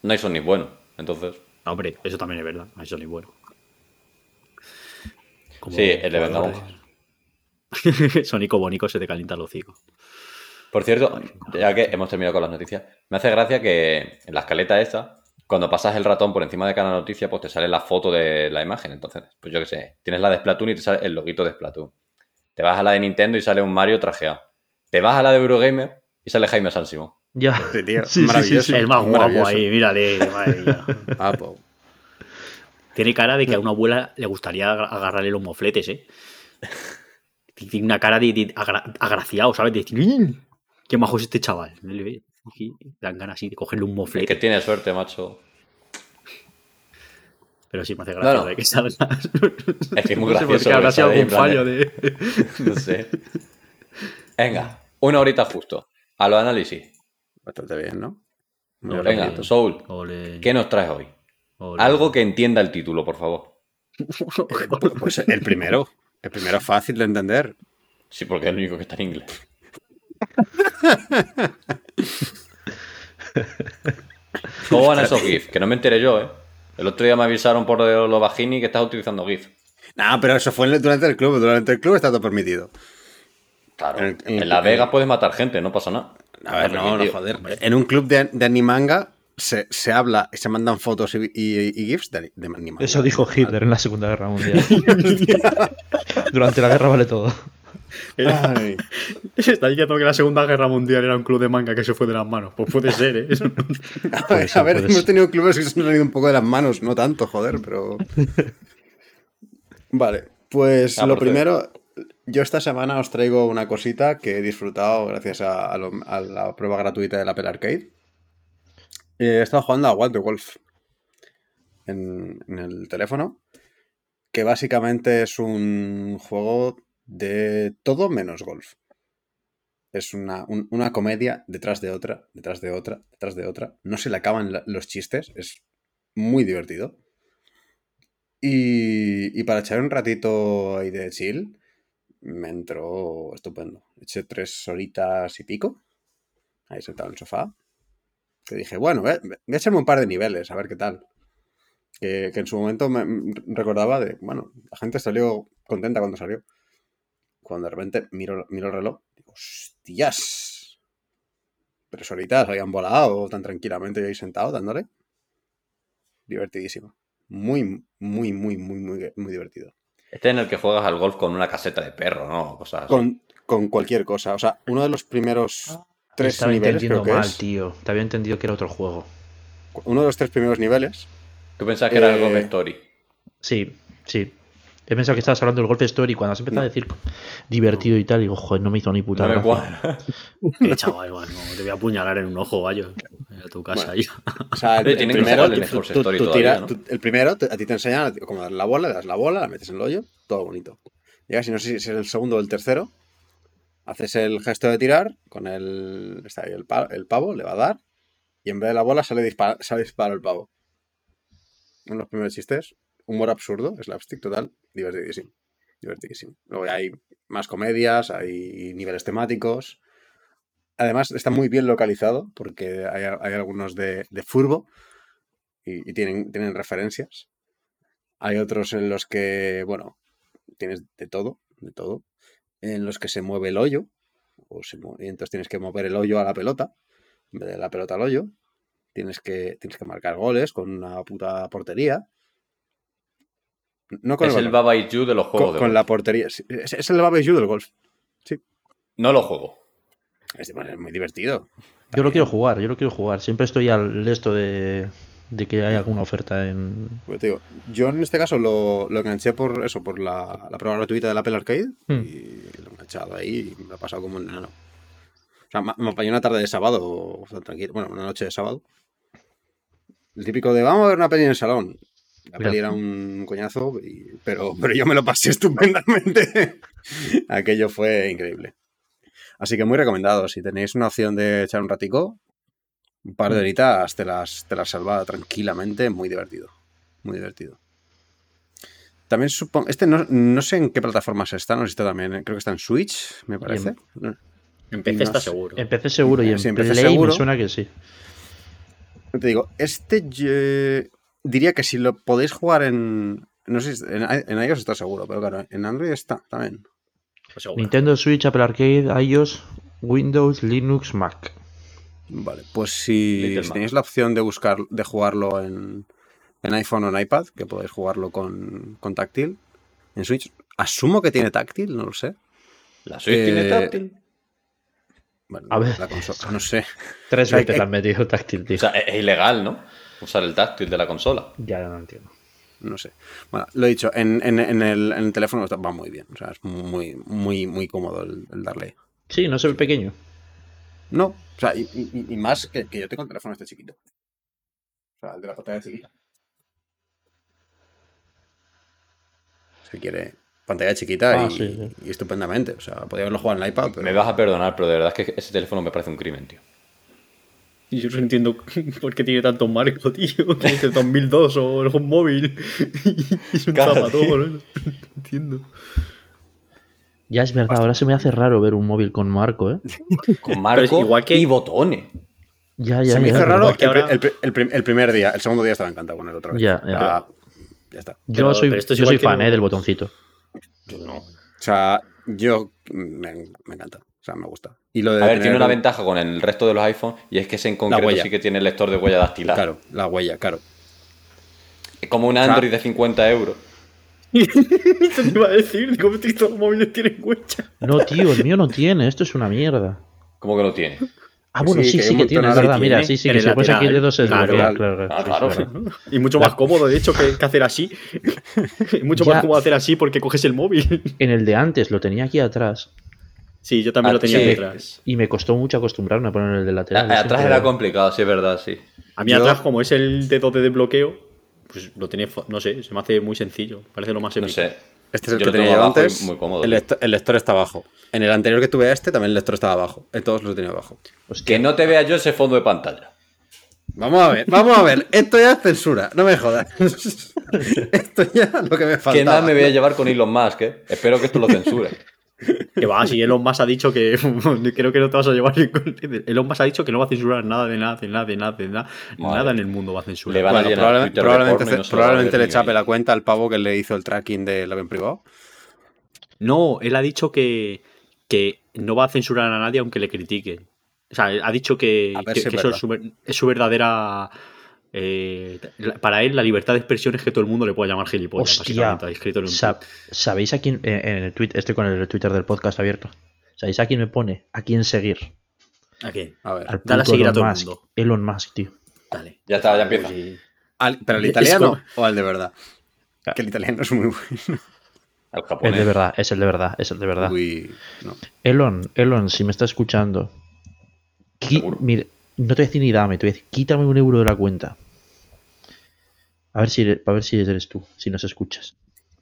no hay ni bueno. Entonces, Hombre, eso también es verdad. Eso ni bueno. Como sí, el de jugador Venga de- [LAUGHS] Sonico Bonico se te calienta el hocico. Por cierto, ya que hemos terminado con las noticias, me hace gracia que en la escaleta esta, cuando pasas el ratón por encima de cada noticia, pues te sale la foto de la imagen. Entonces, pues yo qué sé, tienes la de Splatoon y te sale el loguito de Splatoon. Te vas a la de Nintendo y sale un Mario trajeado. Te vas a la de Eurogamer y sale Jaime Sánsimo. Ya. Sí, tío, Sí, sí, sí, maravilloso. sí. El más guapo ahí, mírale, madre mía. Guapo. Tiene cara de que a una abuela le gustaría ag- agarrarle los mofletes, ¿eh? Tiene una cara de, de agra- agraciado, ¿sabes? De decir, "Mm, qué majo es este chaval. Le ve- y Dan ganas así de cogerle un moflete. que tiene suerte, macho. Pero sí me hace gracia No, no. de que salgas. Es que es muy [LAUGHS] No sé gracioso qué lo habrá que sido algún fallo de-. [LAUGHS] No sé. Venga, una horita justo. A los análisis. Bastante bien, ¿no? Muy Venga. Soul, Ole, ¿qué nos traes hoy? Algo que entienda el título, por favor. [LAUGHS] Pues el primero. El primero fácil de entender. Sí, porque es el único que está en inglés. [LAUGHS] ¿Cómo van esos GIF? Que no me enteré yo, ¿eh? El otro día me avisaron por lo bajini que estás utilizando GIF. No, pero eso fue durante el club. Durante el club está todo permitido. Claro. En el- en En, el- La Vega puedes matar gente, no pasa nada. A ver, no, no, joder. En un club de, de Animanga se, se habla y se mandan fotos y, y- y GIFs de, de Animanga. Eso dijo Hitler en la Segunda Guerra Mundial. [LAUGHS] Durante la guerra vale todo. Se [LAUGHS] está diciendo que la Segunda Guerra Mundial era un club de manga que se fue de las manos. Pues puede ser, ¿eh? [LAUGHS] A Puede ver, ser, a ver, puede hemos ser. tenido clubes que se han salido un poco de las manos, no tanto, joder, pero. Vale, pues Ah, lo primero, yo esta semana os traigo una cosita que he disfrutado gracias a, a lo- a la prueba gratuita del Apple Arcade. Eh, he estado jugando a Wild the Wolf en, el teléfono, que básicamente es un juego de todo menos golf. Es una, un- una comedia detrás de otra, detrás de otra, detrás de otra. No se le acaban los chistes, es muy divertido. Y, y para echar un ratito ahí de chill, me entró estupendo. Eché tres horitas y pico, ahí sentado en el sofá. Que dije, bueno, voy a, voy a echarme un par de niveles, a ver qué tal. Que, que en su momento me recordaba de, bueno, la gente salió contenta cuando salió. Cuando de repente miro, miro el reloj, digo, hostias. Tres horitas habían volado tan tranquilamente yo ahí sentado dándole. Divertidísimo. Muy, muy, muy, muy, muy, muy divertido. Este en el que juegas al golf con una caseta de perro, ¿no? Cosas así. Con, con cualquier cosa. O sea, uno de los primeros tres Estaba niveles, entendiendo creo que mal, es. tío. Te había entendido que era otro juego. Uno de los tres primeros niveles. Tú pensabas que era el Eh, Golf Story. Sí, sí. He pensado que estabas hablando del Golf Story cuando has empezado No. a decir divertido y tal. Digo, joder, no me hizo ni puta No gracia. Eh, [LAUGHS] chaval, bueno, te voy a apuñalar en un ojo, vaya. A tu casa Bueno. O sea, el, el primero, tú- mejor tú- story tú todavía, tira- ¿no? tú- el primero te- a ti te enseñan cómo dar la bola, le das la bola, la metes en el hoyo, todo bonito. Llegas y no sé si es el segundo o el tercero, haces el gesto de tirar, con el, está ahí el, pa- el pavo, le va a dar, y en vez de la bola sale dispara, sale disparo el pavo. En los primeros chistes, humor absurdo, slapstick total, divertidísimo. Divertidísimo. Luego hay más comedias, hay niveles temáticos. Además, está muy bien localizado porque hay, hay algunos de, de furbo y, y tienen, tienen referencias. Hay otros en los que, bueno, tienes de todo, de todo. En los que se mueve el hoyo, o se mue- y entonces tienes que mover el hoyo a la pelota, en vez de la pelota al hoyo. Tienes que, tienes que marcar goles con una puta portería. No con Es el el balón, Baba y You de los juegos con, de con golf. la portería. Sí, Es, es el Baba del golf. No lo juego. Es, bueno, es muy divertido. Yo lo quiero jugar, yo lo quiero jugar. Siempre estoy al esto de, de que hay alguna oferta en. Pues te digo, yo en este caso lo, lo enganché por eso, por la, la prueba gratuita del Apple Arcade Hmm. y lo he enganchado ahí y me he pasado como un enano. O sea, me, una tarde de sábado, tranquilo, bueno, una noche de sábado. El típico de vamos a ver una peli en el salón. La peli era un coñazo, y- pero, pero yo me lo pasé [LAUGHS] estupendamente. Aquello fue increíble. Así que muy recomendado. Si tenéis una opción de echar un ratico, un par de horitas te las, te las salva tranquilamente. Muy divertido. Muy divertido. También supongo. Este no, no sé en qué plataformas está. No sé si está también. Creo que está en Switch, me parece. No, En PC No está sé. seguro. Empecé seguro y en Sí, empecé Play seguro. me suena que sí. Te digo, este yo diría que si lo podéis jugar en. No sé, si- en, en iOS está seguro, pero claro, en Android está también. Pues. Nintendo Switch, Apple Arcade, iOS, Windows, Linux, Mac. Vale, pues si, tenéis la opción de buscar, de jugarlo en, en iPhone o en iPad, que podéis jugarlo con, con táctil, en Switch, asumo que tiene táctil, no lo sé. ¿La Switch tiene Eh, táctil? Bueno, A ver. la consola, no sé. Tres veces le han metido táctil, tío. O sea, es, ilegal, ¿no? Usar el táctil de la consola. ya no entiendo. No sé. Bueno, lo he dicho, en, en- en el, en el teléfono va muy bien. O sea, es muy, muy, muy cómodo el, el darle. Sí, no se ve pequeño. No, o sea, y, y- y más que, que yo tengo el teléfono este chiquito. O sea, el de la pantalla chiquita. Si quiere, pantalla chiquita Ah, y, sí, sí. y estupendamente. O sea, podría haberlo jugado en el iPad, pero Me vas a perdonar, pero de verdad es que ese teléfono me parece un crimen, tío. Y yo no entiendo [LAUGHS] por qué tiene tanto marco, [LAUGHS] tío. Que es el 2002 o el home móvil. [LAUGHS] Y es un Claro, zapatón, tío. ¿no? No entiendo. Ya es verdad, ahora se me hace raro ver un móvil con marco, ¿eh? [LAUGHS] Con marco igual que- y botones. Ya, ya, se me ya, hizo raro que el, pri- ahora- el pri- el prim- el primer día. El segundo día estaba encantado con el otro. vez. Ya, ya. ya está. Yo Pero- soy, pero esto es yo soy fan, ¿eh? Del botoncito. O sea, yo me, me encanta. O sea, me gusta. Y lo de A ver, tener tiene una ventaja con el resto de los iPhones y es que ese en concreto sí que tiene el lector de huella dactilar. Claro, la huella, claro. Es como un Android de 50 euros. [LAUGHS] Eso te iba a decir. ¿Cómo todos los móviles tienen huella? No, tío, el mío no tiene. Esto es una mierda. ¿Cómo que no tiene? Ah, bueno, Sí, sí, que sí que tiene, es verdad. Mira, sí, sí, que si pones aquí el dedo se Claro, desbloquea. claro. Claro, claro, Ah, sí, claro. verdad. Y mucho más cómodo, de hecho, que, que hacer así. [LAUGHS] mucho Ya. más cómodo hacer así porque coges el móvil. En el de antes lo tenía aquí atrás Sí, yo también Ah, lo tenía sí. detrás. y me costó mucho acostumbrarme a poner el de lateral. A- es Atrás era complicado, sí, es verdad, sí. A mí Yo- atrás, como es el dedo de desbloqueo, pues lo tiene, no sé, se me hace muy sencillo. Parece lo más No épico. sé. Este es el Yo que lo tenía yo antes. muy cómodo, el, lector, el lector está abajo. En el anterior que tuve a este, también el lector estaba abajo. En todos los tenía abajo. Que no te vea yo ese fondo de pantalla. Vamos a ver, vamos a ver. Esto ya es censura, no me jodas. [LAUGHS] esto ya es lo que me faltaba. Que nada me voy a llevar con Elon Musk, ¿eh? Espero que esto lo censure. Que va, si Elon Musk ha dicho que [LAUGHS] creo que no te vas a llevar ni con- Elon Musk ha dicho que no va a censurar nada de nada, de nada, de nada, de nada. Madre. Nada en el mundo va a censurar. Le van a Bueno, probablemente, de probablemente, no se lo le chape la cuenta al pavo que le hizo el tracking del avión privado. No, él ha dicho que, que no va a censurar a nadie aunque le critiquen. O sea, ha dicho que, que- eso su, es su verdadera. Eh, para él, la libertad de expresión es que todo el mundo le pueda llamar gilipollas. Hostia. básicamente, ha escrito en un Sa- tuit. ¿Sabéis a quién? eh, En el tweet, estoy con el Twitter del podcast abierto. ¿Sabéis a quién me pone? ¿A quién seguir? ¿A qué? A ver. Al Dale a seguir a Elon el Musk. mundo. Elon Musk, tío. Dale. Ya está, ya empieza. Al- ¿Pero al italiano como- o al de verdad? Que el italiano es muy bueno. Al El japonés. de verdad, es el de verdad, es el de verdad. Uy, no. Elon, Elon, si me está escuchando, mire, no te voy a decir ni dame, te voy a decir, quítame un euro de la cuenta. A ver si, eres- a ver si eres tú, si nos escuchas.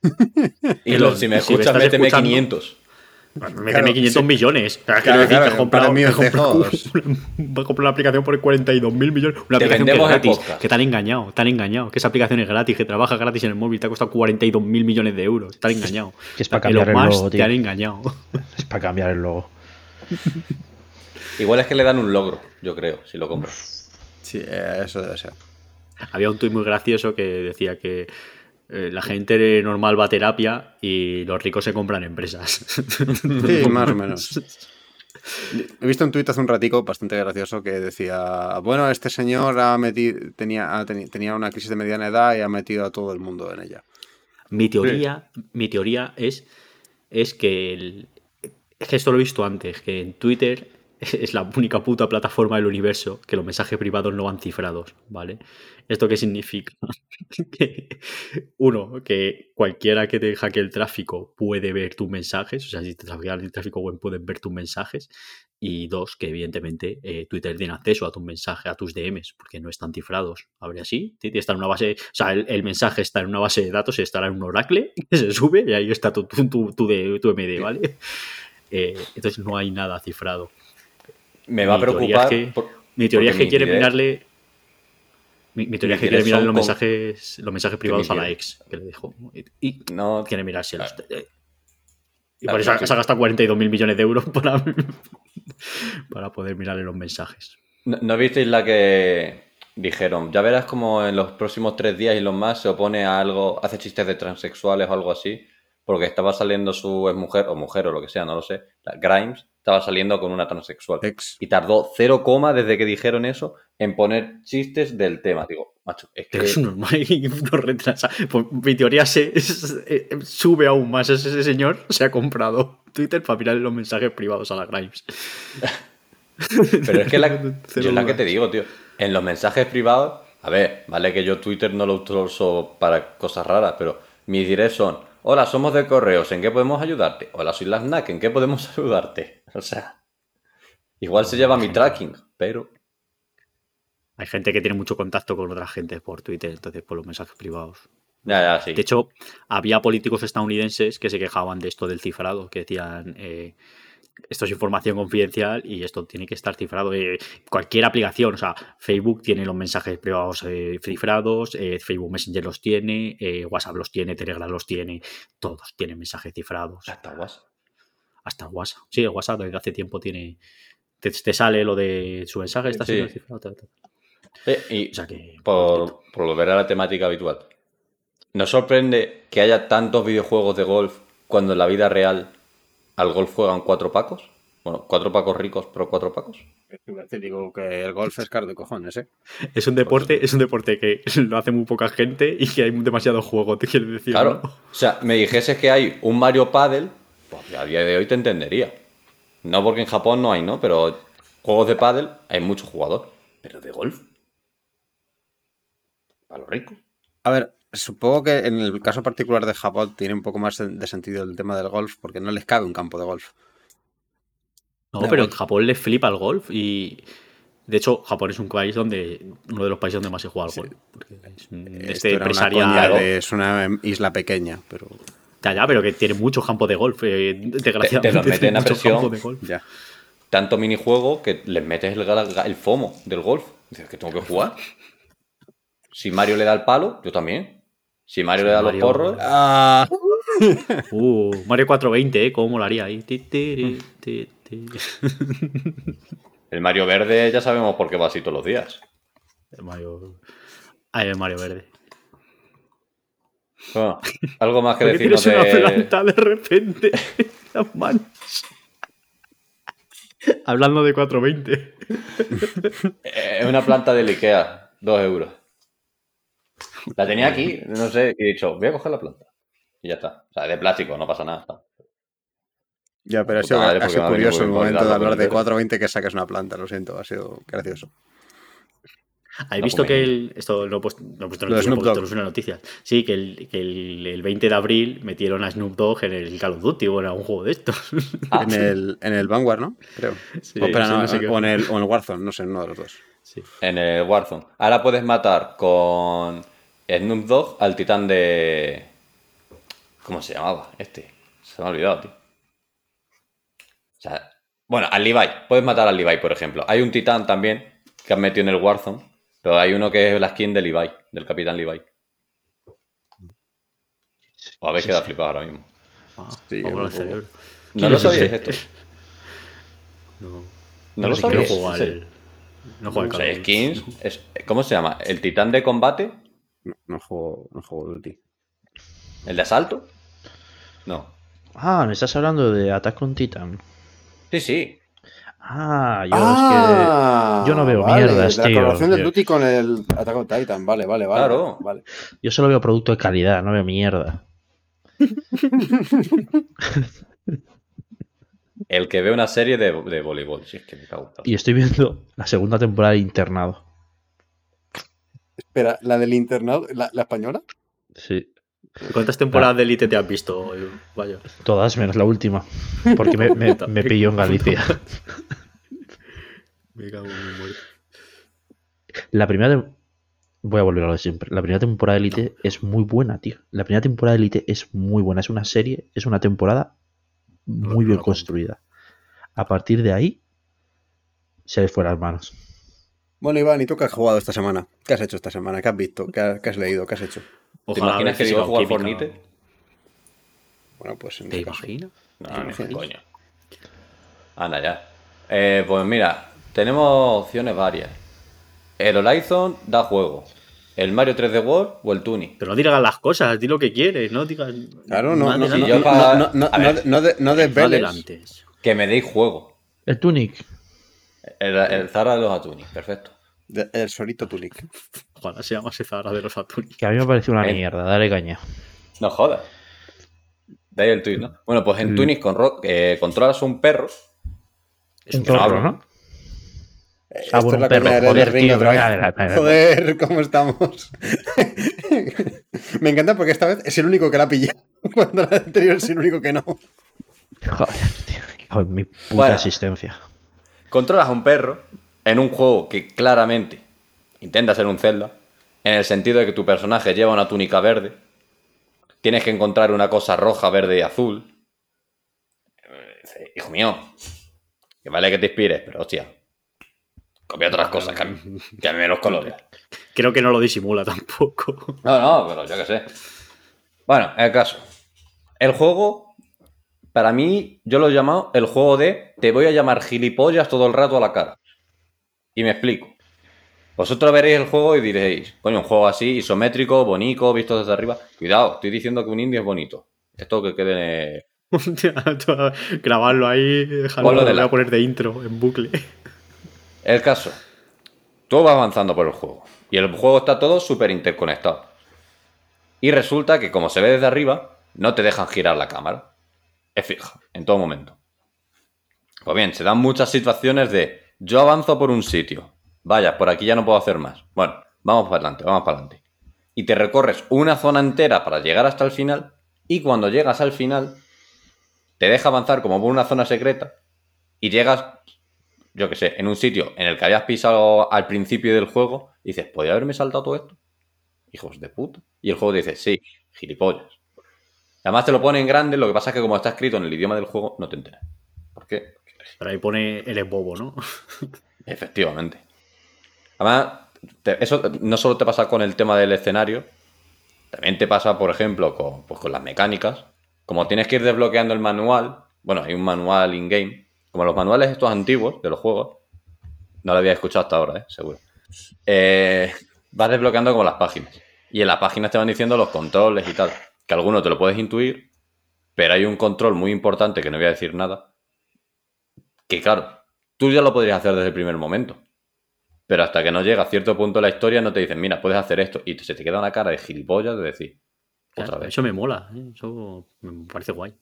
[LAUGHS] Elon, si me Si me escuchas, méteme escuchando- 500. Méteme Claro, 500 sí. millones. Claro, Claro, claro, me he comprado- para mí me he el comprado CJ2. una- [LAUGHS] Va a comprar una aplicación por 42 mil millones. Una Te aplicación que es gratis. Que te han engañado, te han engañado. Que esa aplicación es gratis, que trabaja gratis en el móvil. Te ha costado 42 mil millones de euros. Te han engañado. [LAUGHS] Que es para Elon cambiar el logo, Te tío. han engañado. Es para cambiar el logo. Igual es que le dan un logro, yo creo, si lo compras. Sí, eh, eso debe ser. Había un tuit muy gracioso que decía que eh, la gente normal va a terapia y los ricos se compran empresas. [LAUGHS] Sí, más o menos. He visto un tuit hace un ratico bastante gracioso que decía, bueno, este señor ha metido, tenía, ha teni- tenía una crisis de mediana edad y ha metido a todo el mundo en ella. Mi teoría, mi teoría es, es que el- es que esto lo he visto antes, que en Twitter [LAUGHS] es la única puta plataforma del universo que los mensajes privados no van cifrados, ¿vale? ¿Esto qué significa? [LAUGHS] que, uno, que cualquiera que te hackee el tráfico puede ver tus mensajes, o sea, si te hackean el tráfico web pueden ver tus mensajes. Y dos, que evidentemente eh, Twitter tiene acceso a tus mensajes, a tus DMs, porque no están cifrados. Habría así, está en una base, o sea, el, el mensaje está en una base de datos, estará en un Oracle, que [LAUGHS] se sube y ahí está tu, tu, tu, tu tu MD, ¿vale? Eh, entonces no hay nada cifrado. Me va a teoría preocupar. es que- por- Mi teoría es que quiere mirarle. Mi, mi teoría es que quiere mirarle los con- mensajes, los mensajes privados a la ex que le. Y, y No, quiere mirárselos. Claro. Eh, Y por eso se ha gastado 42 mil millones de euros [LAUGHS] para, para poder mirarle los mensajes. ¿No, no visteis la que dijeron? Ya verás como en los próximos tres días y los más se opone a algo, hace chistes de transexuales o algo así, porque estaba saliendo su mujer o mujer o lo que sea, no lo sé, la Grimes, estaba saliendo con una transexual. Ex. Y tardó 0, coma desde que dijeron eso en poner chistes del tema. Digo, macho, es que. Es normal y [LAUGHS] no retrasa. Pues mi teoría se, es- eh, sube aún más. Ese, señor se ha comprado Twitter para mirarle los mensajes privados a la Grimes. [LAUGHS] Pero es que la, [LAUGHS] Cero yo es la que te digo, tío. En los mensajes privados, a ver, vale que yo Twitter no lo uso para cosas raras, pero mis directs son: Hola, somos de correos, ¿en qué podemos ayudarte? Hola, soy la snack, ¿en qué podemos ayudarte? O sea, igual se lleva mi tracking, pero. Hay gente que tiene mucho contacto con otra gente por Twitter, entonces por los mensajes privados. Ya, ya, sí. De hecho, había políticos estadounidenses que se quejaban de esto del cifrado, que decían, eh, esto es información confidencial y esto tiene que estar cifrado. Eh, cualquier aplicación, o sea, Facebook tiene los mensajes privados eh, cifrados, eh, Facebook Messenger los tiene, WhatsApp los tiene, Telegram los tiene, todos tienen mensajes cifrados. Está, guas. Hasta el WhatsApp. Sí, el WhatsApp desde hace tiempo tiene... Te, te sale lo de su mensaje, está Sí. Eh, y O sea que... por, por volver a la temática habitual, ¿nos sorprende que haya tantos videojuegos de golf cuando en la vida real al golf juegan cuatro pacos? Bueno, cuatro pacos ricos, pero cuatro pacos. Te digo que el golf es caro de cojones, ¿eh? Es un deporte, es un deporte que [LAUGHS] lo hace muy poca gente y que hay demasiado juego, te quiero decir. Claro. ¿no? O sea, me dijese que hay un Mario Paddle, pues a día de hoy te entendería. No porque en Japón no hay, ¿no? Pero juegos de paddle hay mucho jugador. Pero de golf. Para los ricos. A ver, supongo que en el caso particular de Japón tiene un poco más de sentido el tema del golf porque no les cabe un campo de golf. No, pero en Japón le flipa el golf y. De hecho, Japón es un país donde. uno de los países donde más se juega al golf. Porque es un- Esto este una empresarial. de- es una isla pequeña, pero Ya, ya, pero que tiene mucho campo de golf. eh, desgraciadamente. te los meten a presión. de golf. ya. Tanto minijuego que les metes el, FOMO del golf. Dices que tengo que jugar. Si Mario le da el palo, yo también. Si Mario le da Mario- los porros, Ah, [LAUGHS] Uh, Mario 420, ¿eh? ¿Cómo molaría ahí? [LAUGHS] El Mario verde ya sabemos por qué va así todos los días. El Mario. El Mario Verde. Bueno, algo más que ¿Por qué decirnos tienes una de. planta de repente en [LAUGHS] las manos? Hablando de 420. Eh, Es una planta del Ikea, dos euros. La tenía aquí, no sé, y he dicho, voy a coger la planta. Y ya está. O sea, de plástico, no pasa nada. está. ya, pero ha sido, madre, ha sido curioso el momento de hablar de el dedo. 420 que saques una planta, lo siento, ha sido gracioso. ¿Habéis No, visto que el. Esto lo he puesto, lo he puesto en el una noticia. Sí, que, el, que el, el 20 de abril metieron a Snoop Dogg en el Call of Duty o en algún juego de estos. [LAUGHS] Ah, En el, en el Vanguard, ¿no? Creo. Sí, o, espera, sí, no, no sé qué. o en el, o en el Warzone, no sé, uno de los dos. Sí. En el Warzone. Ahora puedes matar con Snoop Dogg al titán de. ¿Cómo se llamaba? Este. Se me ha olvidado, tío. O sea, bueno, al Levi. Puedes matar al Levi, por ejemplo. Hay un titán también que han metido en el Warzone. Pero hay uno que es la skin de Levi, del capitán Levi. O habéis Sí, quedado sí. flipados ahora mismo. Ah, Sí, cerebro. ¿No lo sabíais esto? No, ¿No lo no al. serio? No juego al O Call sea, of Duty. skins. es- ¿Cómo se llama? ¿El titán de combate? No, no juego, no juego Duty. ¿El de asalto? No. Ah, me estás hablando de Attack on Titan. Sí, sí. Ah, yo es que. yo no veo mierdas, Ah, La tío. colaboración Yo- Duty con el Attack on Titan, vale, vale, vale. Claro. Vale. Yo solo veo producto de calidad, no veo mierda. [LAUGHS] El que ve una serie de, de voleibol. Si es que me cago en. Y estoy viendo la segunda temporada de Internado. Espera, ¿la del internado, la, la española? Sí. ¿Cuántas temporadas de Elite te has visto? Vaya. Todas menos la última. Porque me, me, me [LAUGHS] pilló en Galicia. [LAUGHS] Me cago en mi muerte. La primera. tem- Voy a volver a lo de siempre. La primera temporada de Elite es muy buena, tío. La primera temporada de Elite es muy buena. Es una serie, es una temporada muy no bien construida. A partir de ahí, se le fue las manos. Bueno, Iván, ¿y tú qué has jugado esta semana? ¿Qué has hecho esta semana? ¿Qué has visto? ¿Qué has, qué has leído? ¿Qué has hecho? ¿Te Ojalá imaginas que digo jugar química. Fornite? Bueno, pues en ¿Te imaginas? No, ¿Te ni imaginas? coño. Anda ya. Eh, pues mira, tenemos opciones varias. El Horizon da juego. El Mario 3D World o el Tuni. Pero no digas las cosas, di lo que quieres, no digas. Claro, no, no, de no, Si nada. yo no, pa- no, no, a ver. no, no de- no No desveles. Que me deis juego. El Tunic. El, el Zara de los Atunis, perfecto. De- el solito Tunic. [LAUGHS] Ojalá se llamase Zara de los Atunes. Que a mí me pareció una Eh. mierda, dale caña. No jodas. De ahí el tuit, ¿no? Bueno, pues en Mm. Tunis con eh, controlas un perro. Un que no. Esto Ah, bueno, es la un perro. Joder, tío. Joder, ¿cómo estamos? [LAUGHS] Me encanta porque esta vez es el único que la pilla. [LAUGHS] Cuando la anterior es el único que no. Joder, tío. hijo de mi puta Bueno. asistencia. Controlas a un perro en un juego que claramente intenta ser un Zelda, en el sentido de que tu personaje lleva una túnica verde, tienes que encontrar una cosa roja, verde y azul. Eh, Hijo mío, que vale que te inspires, pero hostia, copia otras cosas, cámbiame los colores. Creo que no lo disimula tampoco. No, no, pero yo qué sé. Bueno, el caso. El juego, para mí, yo lo he llamado el juego de te voy a llamar gilipollas todo el rato a la cara. Y me explico. Vosotros veréis el juego y diréis, coño, un juego así, isométrico, bonito, visto desde arriba. Cuidado, estoy diciendo que un indie es bonito. Esto que quede... [LAUGHS] Hostia, grabarlo ahí, dejarlo, lo de voy a poner de intro, en bucle. El caso. Tú vas avanzando por el juego. Y el juego está todo súper interconectado. Y resulta que como se ve desde arriba, no te dejan girar la cámara. Es fija, en todo momento. Pues bien, se dan muchas situaciones de yo avanzo por un sitio. Vaya, por aquí ya no puedo hacer más. Bueno, vamos para adelante, vamos para adelante. Y te recorres una zona entera para llegar hasta el final. Y cuando llegas al final, te deja avanzar como por una zona secreta. Y llegas yo que sé, en un sitio en el que habías pisado al principio del juego, y dices, ¿podría haberme saltado todo esto? Hijos de puta. Y el juego te dice, sí, gilipollas. Además te lo pone en grande, lo que pasa es que como está escrito en el idioma del juego, no te enteras. ¿Por qué? Pero ahí pone el es bobo, ¿no? [LAUGHS] Efectivamente. Además, eso no solo te pasa con el tema del escenario, también te pasa, por ejemplo, con, pues, con las mecánicas. Como tienes que ir desbloqueando el manual, bueno, hay un manual in-game, como los manuales estos antiguos de los juegos, no lo había escuchado hasta ahora, ¿eh? seguro. Eh, vas desbloqueando como las páginas. Y en las páginas te van diciendo los controles y tal. Que algunos te lo puedes intuir, pero hay un control muy importante que no voy a decir nada. Que claro, tú ya lo podrías hacer desde el primer momento. Pero hasta que no llega a cierto punto de la historia no te dicen, mira, puedes hacer esto. Y se te queda una cara de gilipollas de decir, otra vez. Eso me mola, ¿eh? eso me parece guay.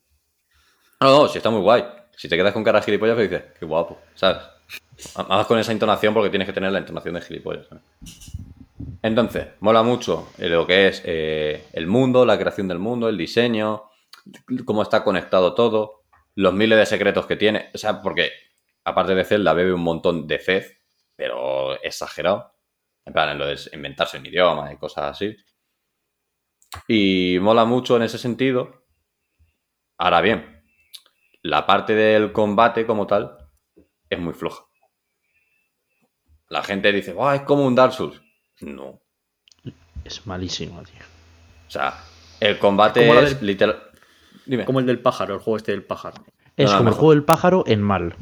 No, no, si está muy guay. Si te quedas con cara de gilipollas, pues dices, qué guapo, ¿sabes? Además con esa entonación porque tienes que tener la entonación de gilipollas. ¿sabes? Entonces, mola mucho lo que es eh, el mundo, la creación del mundo, el diseño, cómo está conectado todo, los miles de secretos que tiene. O sea, porque aparte de Zelda bebe un montón de fez, pero exagerado. En plan, en lo de inventarse un idioma y cosas así. Y mola mucho en ese sentido. Ahora bien, la parte del combate como tal es muy floja. La gente dice, "Buah, es como un Dark Souls. No. Es malísimo, tío. O sea, el combate es del- literal. Dime. Como el del pájaro, el juego este del pájaro. Es no, como el juego del pájaro en mal.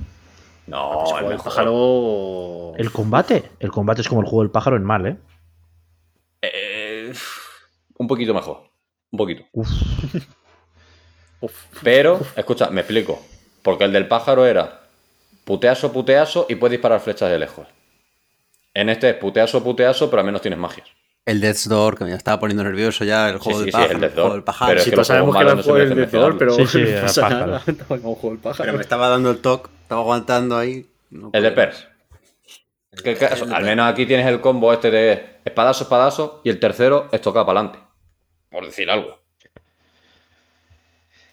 No, Ese el juego del mejor. pájaro. El combate, el combate es como el juego del pájaro en mal, ¿eh? Eh, un poquito mejor. Un poquito. Uf, [LAUGHS] Uf. Pero, escucha, me explico. Porque el del pájaro era puteaso, puteaso y puedes disparar flechas de lejos. En este es puteaso, puteaso, pero al menos tienes magia. El Death's Door, que me estaba poniendo nervioso ya, el juego sí, del sí, pájaro, el el, Death's juego Door. del pájaro. Pero es Sí, que todos sabemos que era el se juego del merecen vencedor, pero Sí, sí, [LAUGHS] no pasa pájaro. nada. [LAUGHS] Juego del pájaro. Pero me estaba dando el toque, estaba aguantando ahí. no El de. Pers. Que caso, al menos aquí tienes el combo este de espadazo, espadazo y el tercero es tocar para adelante. Por decir algo.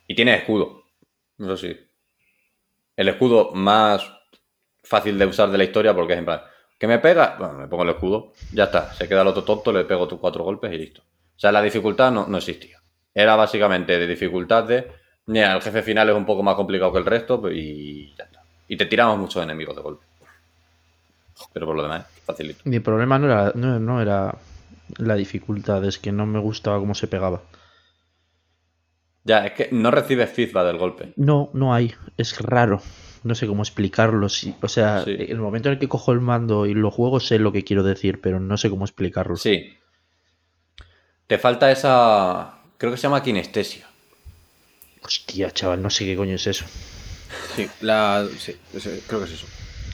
Y tiene escudo. Eso sí. El escudo más fácil de usar de la historia porque es en plan, ¿que me pega? Bueno, me pongo el escudo, ya está. Se queda el otro tonto, le pego tus cuatro golpes y listo. O sea, la dificultad no, no existía. Era básicamente de dificultad de, mira, el jefe final es un poco más complicado que el resto pues, y ya está. Y te tiramos muchos enemigos de golpe. Pero por lo demás, facilito. Mi problema no era, no, no era la dificultad, es que no me gustaba cómo se pegaba. Ya, es que no recibes feedback del golpe. No, no hay, es raro. No sé cómo explicarlo. sí. O sea, Sí. el momento en el que cojo el mando y lo juego sé lo que quiero decir, pero no sé cómo explicarlo. Sí. Te falta esa. Creo que se llama kinestesia. Hostia, chaval, no sé qué coño es eso. Sí, la, sí, creo que es eso.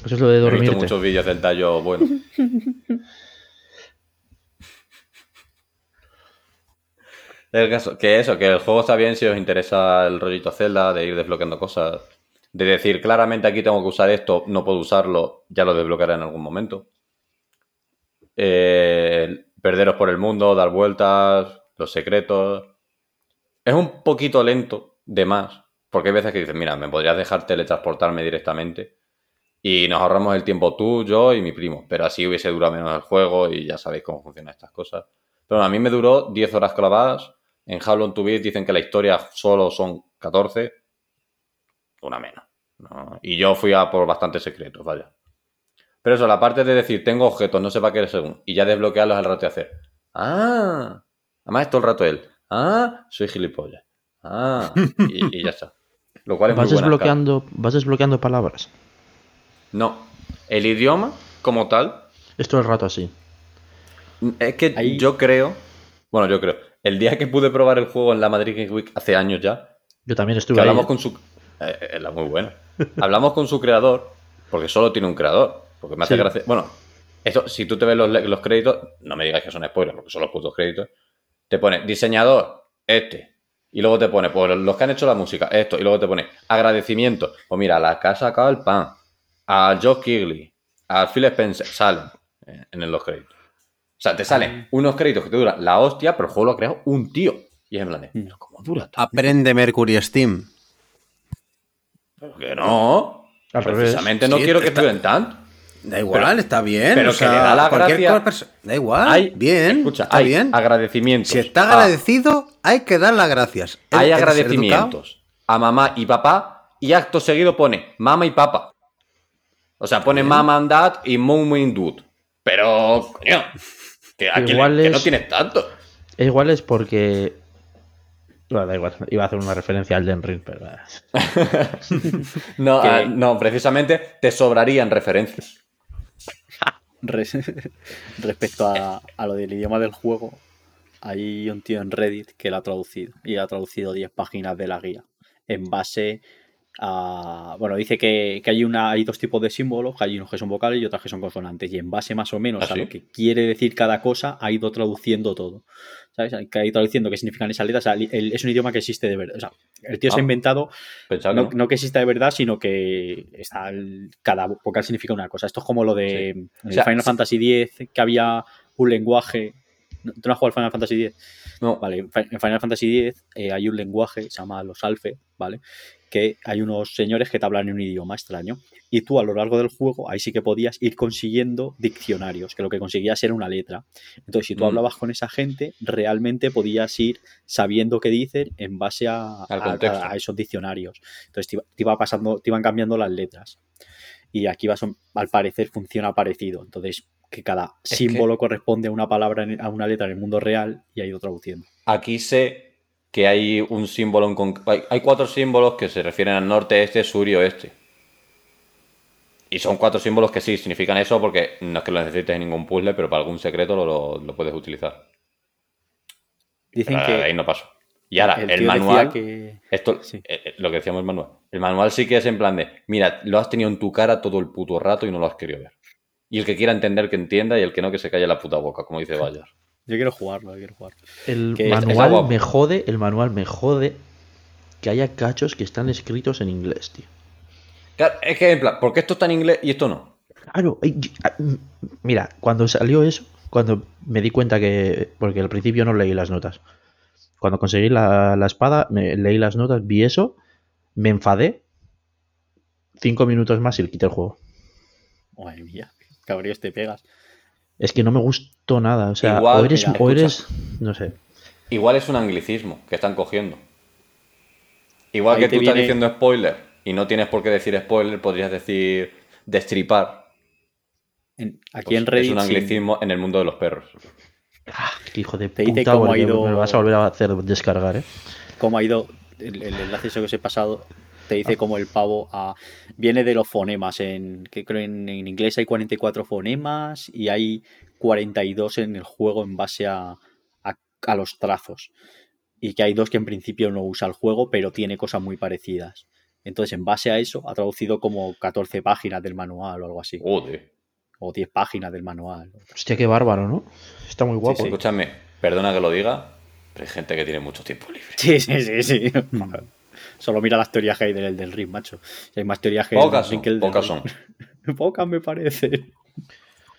Eso es lo de He visto muchos vídeos del tallo bueno. [LAUGHS] El caso, que eso, que el juego está bien si os interesa el rollito Zelda, de ir desbloqueando cosas, de decir claramente aquí tengo que usar esto, no puedo usarlo, ya lo desbloquearé en algún momento. Eh, perderos por el mundo, dar vueltas, los secretos. Es un poquito lento, de más, porque hay veces que dices, mira, me podrías dejar teletransportarme directamente y nos ahorramos el tiempo tú, yo y mi primo. Pero así hubiese durado menos el juego y ya sabéis cómo funcionan estas cosas. Pero a mí me duró 10 horas clavadas. En Long to Beat dicen que la historia solo son 14. Una menos. ¿No? Y yo fui a por bastantes secretos, vaya. Pero eso, la parte de decir, tengo objetos, no sé para qué es según, y ya desbloquearlos al rato de hacer. Ah, además es todo el rato él. Ah, soy gilipollas. Ah, y, y ya está. Lo cual es Vas muy buena. desbloqueando, vas desbloqueando palabras. No. El idioma, como tal, Es todo el rato así. es que Ahí- yo creo. Bueno, yo creo. El día que pude probar el juego en la Madrid Games Week hace años ya, Yo también que estuve ahí. hablamos con su. Eh, eh, la muy buena. hablamos con su creador, porque solo tiene un creador. Porque me hace Sí. gracia. Bueno, esto, si tú te ves los, los créditos, no me digas que son spoilers, porque son los putos créditos. Te pone diseñador, este. Y luego te pone, pues los que han hecho la música, esto. Y luego te pone agradecimiento. Pues mira, la ha sacado el pan. A Joe Kigley. A Phil Spencer. Salen eh, en los créditos. O sea, te salen unos créditos que te duran la hostia, pero el juego lo ha creado un tío. Y es en plan de, ¿pero ¿cómo dura? Aprende Mercury Steam. Pero que no. Al revés. Precisamente no Sí, quiero que está- tanto. Da igual, está bien. pero o que sea, le da la cualquier gracia- Da igual, Hay, bien. escucha, está hay bien. agradecimientos. Si está a- agradecido, hay que dar las gracias. hay ¿Eres agradecimientos a mamá y papá y acto seguido pone mamá y papá. O sea, pone mama and dad y mom and dude. Pero, coño, que, aquí Igual que no es- tienes tanto. Igual es porque. Bueno, da igual. Iba a hacer una referencia al Den Ring, pero. eh. [LAUGHS] No, [LAUGHS] Que- ah, no, precisamente te sobrarían referencias. [LAUGHS] Res- Respecto a, a lo del idioma del juego, hay un tío en Reddit que lo ha traducido y ha traducido 10 páginas de la guía en base a. Bueno, dice que, que hay, una, hay dos tipos de símbolos, que hay unos que son vocales y otros que son consonantes, y en base más o menos ¿Ah, a sí? lo que quiere decir cada cosa, ha ido traduciendo todo. ¿Sabes? Que ha ido traduciendo qué significan esas letras. O sea, el- es un idioma que existe de verdad. O sea, el tío se Ah. ha inventado Pensaba que no, no. no que exista de verdad, sino que está el- cada vocal significa una cosa. Esto es como lo de O sea, Final sí. Fantasy X, que había un lenguaje. ¿no- ¿Tú no has jugado al Final Fantasy X? No. Vale, en Final Fantasy X eh, hay un lenguaje, se llama los alfe, ¿vale? Que hay unos señores que te hablan en un idioma extraño. Y tú a lo largo del juego, ahí sí que podías ir consiguiendo diccionarios, que lo que conseguías era una letra. Entonces, si tú Mm. hablabas con esa gente, realmente podías ir sabiendo qué dicen en base a, esos diccionarios. Entonces te iba, te iba pasando, te iban cambiando las letras. Y aquí vas, al parecer funciona parecido. Entonces, que cada Es símbolo corresponde a una palabra, a una letra en el mundo real y ha ido traduciendo. Aquí sé que hay un símbolo en conc- hay, cuatro símbolos que se refieren al norte, este, sur y oeste. Y son cuatro símbolos que sí significan eso porque no es que lo necesites en ningún puzzle, pero para algún secreto lo, lo- lo puedes utilizar. Dicen Pero que ahí no paso. Y ahora, el manual. que Esto, Sí. eh, eh, lo que decíamos el manual. El manual sí que es en plan de, mira, lo has tenido en tu cara todo el puto rato y no lo has querido ver. Y el que quiera entender que entienda y el que no que se calle la puta boca, como dice [LAUGHS] Bayar. Yo quiero jugarlo, yo quiero jugarlo. El Que es- está manual me jode, el manual me jode que haya cachos que están escritos en inglés, tío. Claro, es que en plan, ¿por qué esto está en inglés y esto no? Claro, ah, mira, cuando salió eso, cuando me di cuenta que. Porque al principio no leí las notas. Cuando conseguí la, la espada, me, leí las notas, vi eso, me enfadé. Cinco minutos más y quité el juego. Madre mía, cabríos te pegas. Es que no me gustó nada. O sea, Igual, o eres. mira, o eres no sé. Igual es un anglicismo que están cogiendo. Igual Ahí que te tú estás diciendo spoiler y no tienes por qué decir spoiler, podrías decir destripar. En- aquí Pues en Reddit es un sí, anglicismo en el mundo de los perros. Ah, qué hijo de Te puta, cómo ha ido- me lo vas a volver a hacer descargar, eh. cómo ha ido el, el enlace ese que os he pasado te dice como el pavo a- viene de los fonemas en que creo en, en inglés hay 44 fonemas y hay 42 en el juego en base a, a- a los trazos y que hay dos que en principio no usa el juego pero tiene cosas muy parecidas Entonces, en base a eso, ha traducido como 14 páginas del manual o algo así. Joder. O 10 páginas del manual. Hostia, qué bárbaro, ¿no? Está muy guapo. Escúchame, perdona que lo diga, pero hay gente que tiene mucho tiempo libre. Sí, sí, sí, sí. Solo mira las teorías que hay del del Ring, macho. Si hay más teorías que Pocas son, que el pocas son. [LAUGHS] Pocas me parece.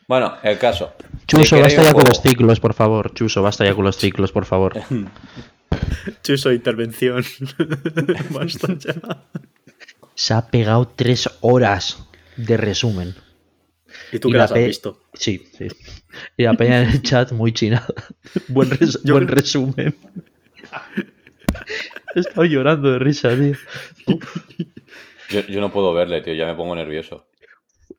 Bueno, el caso. Chuso, basta ya con los ciclos, por favor. Chuso, basta ya con los ciclos, por favor. [LAUGHS] Chuso, intervención. [LAUGHS] Basta ya. Se ha pegado tres horas de resumen. ¿Y tú Y qué la las has visto? Sí, sí. Y la peña en el chat muy chinada. Buen, res- Yo buen creo- resumen. [LAUGHS] He estado llorando de risa, tío. Yo, yo no puedo verle, tío, ya me pongo nervioso.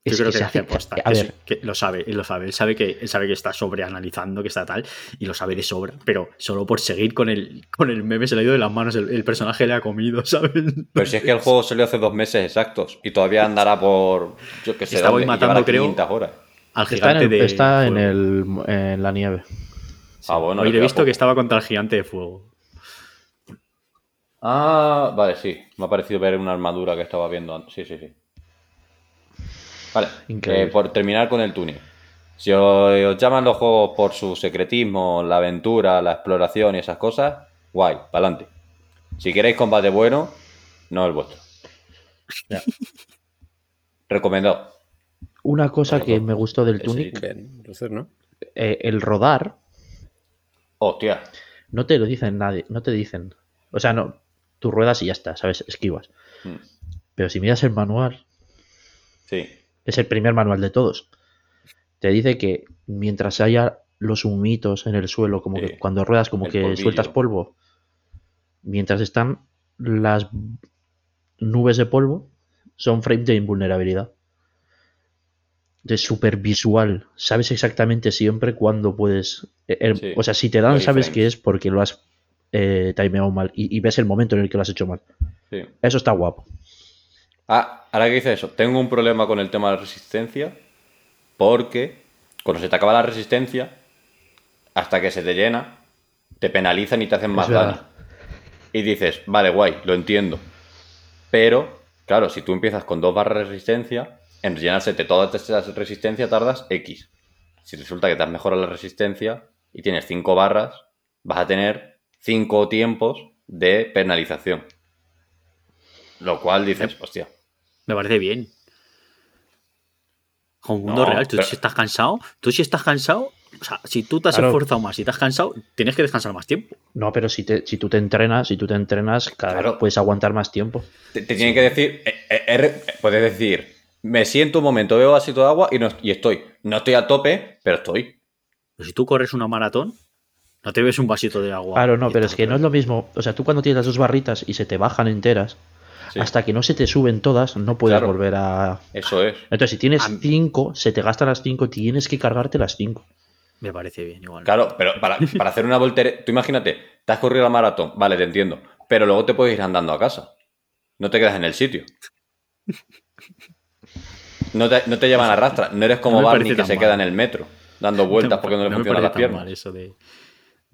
Yo Es creo que que, se hace aposta. A que ver, sí, que lo sabe, él lo sabe. Él sabe que, él sabe que está sobreanalizando, que está tal, y lo sabe de sobra. Pero solo por seguir con el, con el meme se le ha ido de las manos. El, el personaje le ha comido, [LAUGHS] ¿sabes? Pero si es que el juego salió hace dos meses exactos y todavía andará por. Yo que sé, Estaba dónde, matando, creo, 500 horas. Al está, gigante en, el- de. está en, el, en la nieve. Ah, bueno. Hoy he visto que estaba contra el gigante de fuego. Ah, vale, sí. Me ha parecido ver una armadura que estaba viendo antes. Sí, sí, sí. Vale. Increíble. eh, por terminar con el tuning. Si os, os llaman los juegos por su secretismo, la aventura, la exploración y esas cosas, guay, pa'lante. Si queréis combate bueno, no es el vuestro. [LAUGHS] Recomendado. Una cosa que Perdón. me gustó del Sí, Tunic, ¿no? eh, el rodar, Hostia. no te lo dicen nadie, no te dicen. O sea, no, tú ruedas y ya está, ¿sabes? Esquivas. Mm, Pero si miras el manual, Sí. es el primer manual de todos. Te dice que mientras haya los humitos en el suelo, como que cuando ruedas, como El que polvillo. sueltas polvo, mientras están las nubes de polvo, son frame de invulnerabilidad. Es súper visual. Sabes exactamente siempre cuándo puedes. eh, el- Sí. O sea, si te dan, sabes que es porque lo has eh, timeado mal y, y ves el momento en el que lo has hecho mal. sí. Eso está guapo. Ah, ahora que dice eso, tengo un problema con el tema de la resistencia porque cuando se te acaba la resistencia, hasta que se te llena, te penalizan y te hacen más daño. Y dices, vale, guay, lo entiendo. Pero, claro, si tú empiezas con dos barras de resistencia, en rellenarse toda esa resistencia tardas X. Si resulta que te has mejorado la resistencia y tienes cinco barras, vas a tener cinco tiempos de penalización. Lo cual dices, hostia, Me parece bien. Con mundo No, real, tú pero- si estás cansado, tú si estás cansado, o sea, si tú te has Claro. esforzado más, si te has cansado, tienes que descansar más tiempo. No, pero si, te, si tú te entrenas, si tú te entrenas, cada vez Claro. puedes aguantar más tiempo. Te, te tienen que decir, eh, eh, eh, puedes decir, me siento un momento, veo vasito de agua y, no, y estoy. No estoy a tope, pero estoy. Pero si tú corres una maratón, no te ves un vasito de agua. Claro, no, pero es que no es lo mismo. O sea, tú cuando tienes las dos barritas y se te bajan enteras, Sí, hasta que no se te suben todas, no puedes Claro. volver a. Eso es. Entonces, si tienes Am- cinco, se te gastan las cinco, tienes que cargarte las cinco. Me parece bien, igual. Claro, pero para, para hacer una voltereta, tú imagínate, te has corrido la maratón, vale, te entiendo, pero luego te puedes ir andando a casa. No te quedas en el sitio. No te, no te llevan a rastra. No eres como No Barney que se mal. queda en el metro, dando vueltas porque no le funcionan las piernas. mal eso de,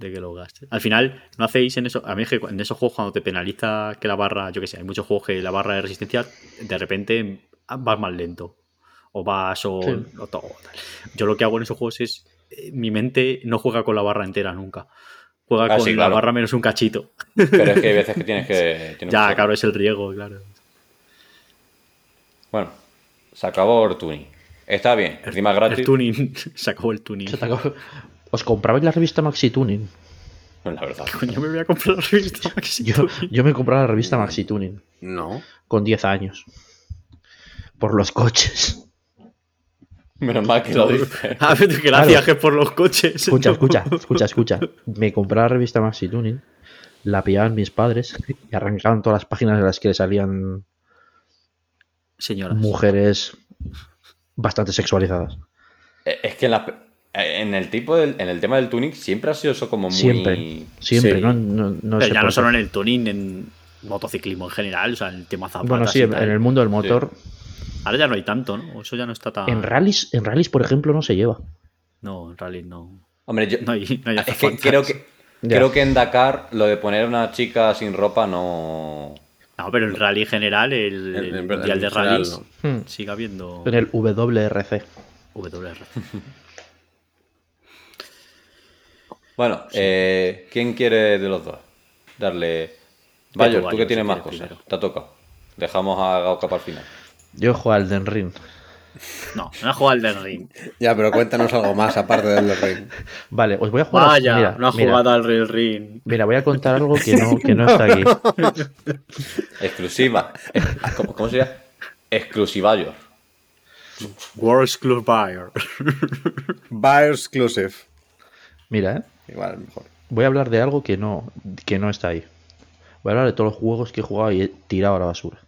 de que lo gastes. Al final, no hacéis en eso. A mí es que en esos juegos, cuando te penaliza que la barra, yo que sé, hay muchos juegos que la barra de resistencia de repente vas más lento. O vas o, Sí. o todo. tal. Yo lo que hago en esos juegos es. eh, Mi mente no juega con la barra entera nunca. Juega Ah, con sí, la barra menos un cachito. Pero es que hay veces que tienes que. [LAUGHS] tienes Ya, que- claro, es el riego, claro. Bueno, se acabó el tuning. Está bien, encima El gratis. tuning. [LAUGHS] Se acabó el tuning. Se acabó- ¿Os comprabais la revista Maxi Tuning? La verdad. Coño, me voy a comprar la revista Maxi Yo, Tuning. yo me compraba la revista Maxi Tuning No. con 10 años. Por los coches. Menos mal que lo dices. [LAUGHS] Ah, gracias que por los coches. Escucha, No. escucha, escucha, escucha. Me compraba la revista Maxi Tuning, la pillaban mis padres y arrancaban todas las páginas en las que salían Señoras. mujeres bastante sexualizadas. Eh, Es que en, la- en el tipo del- en el tema del tuning siempre ha sido eso como muy. Siempre, siempre, Sí. no, no, no Pero sé ya no solo en el tuning, en motociclismo en general, o sea, en el tema zapatas. Bueno, sí, en, tal. en el mundo del motor, Ahora ya no hay tanto, ¿no? Eso ya no está tan. en rallies, en rallies, por ejemplo, no se lleva. No, en rally no. Hombre, yo. No hay, no hay es que creo que. Ya. Creo que en Dakar lo de poner a una chica sin ropa no. No, pero el rally general, el, En- el en- mundial en de rallies, no. Hmm. sigue habiendo En el WRC. WR. Bueno, eh, ¿quién quiere de los dos? Darle. Bayor, tú que si tienes más cosas. primero. Te ha tocado. Dejamos a Gauca para el final. Yo juego al Den Ring. No, no ha jugado al del ring. Ya, pero cuéntanos algo más aparte del del Ring. [LAUGHS] Vale, os voy a jugar. a- Vaya, mira, no ha mira, jugado al Real Ring. Mira, voy a contar algo que no, que no está aquí. [LAUGHS] Exclusiva. Eh, ¿Cómo, cómo se llama? Exclusivayor. World Club Buyer. Buy exclusive. Mira, ¿eh? Igual, mejor. voy a hablar de algo que no, que no está ahí. Voy a hablar de todos los juegos que he jugado y he tirado a la basura.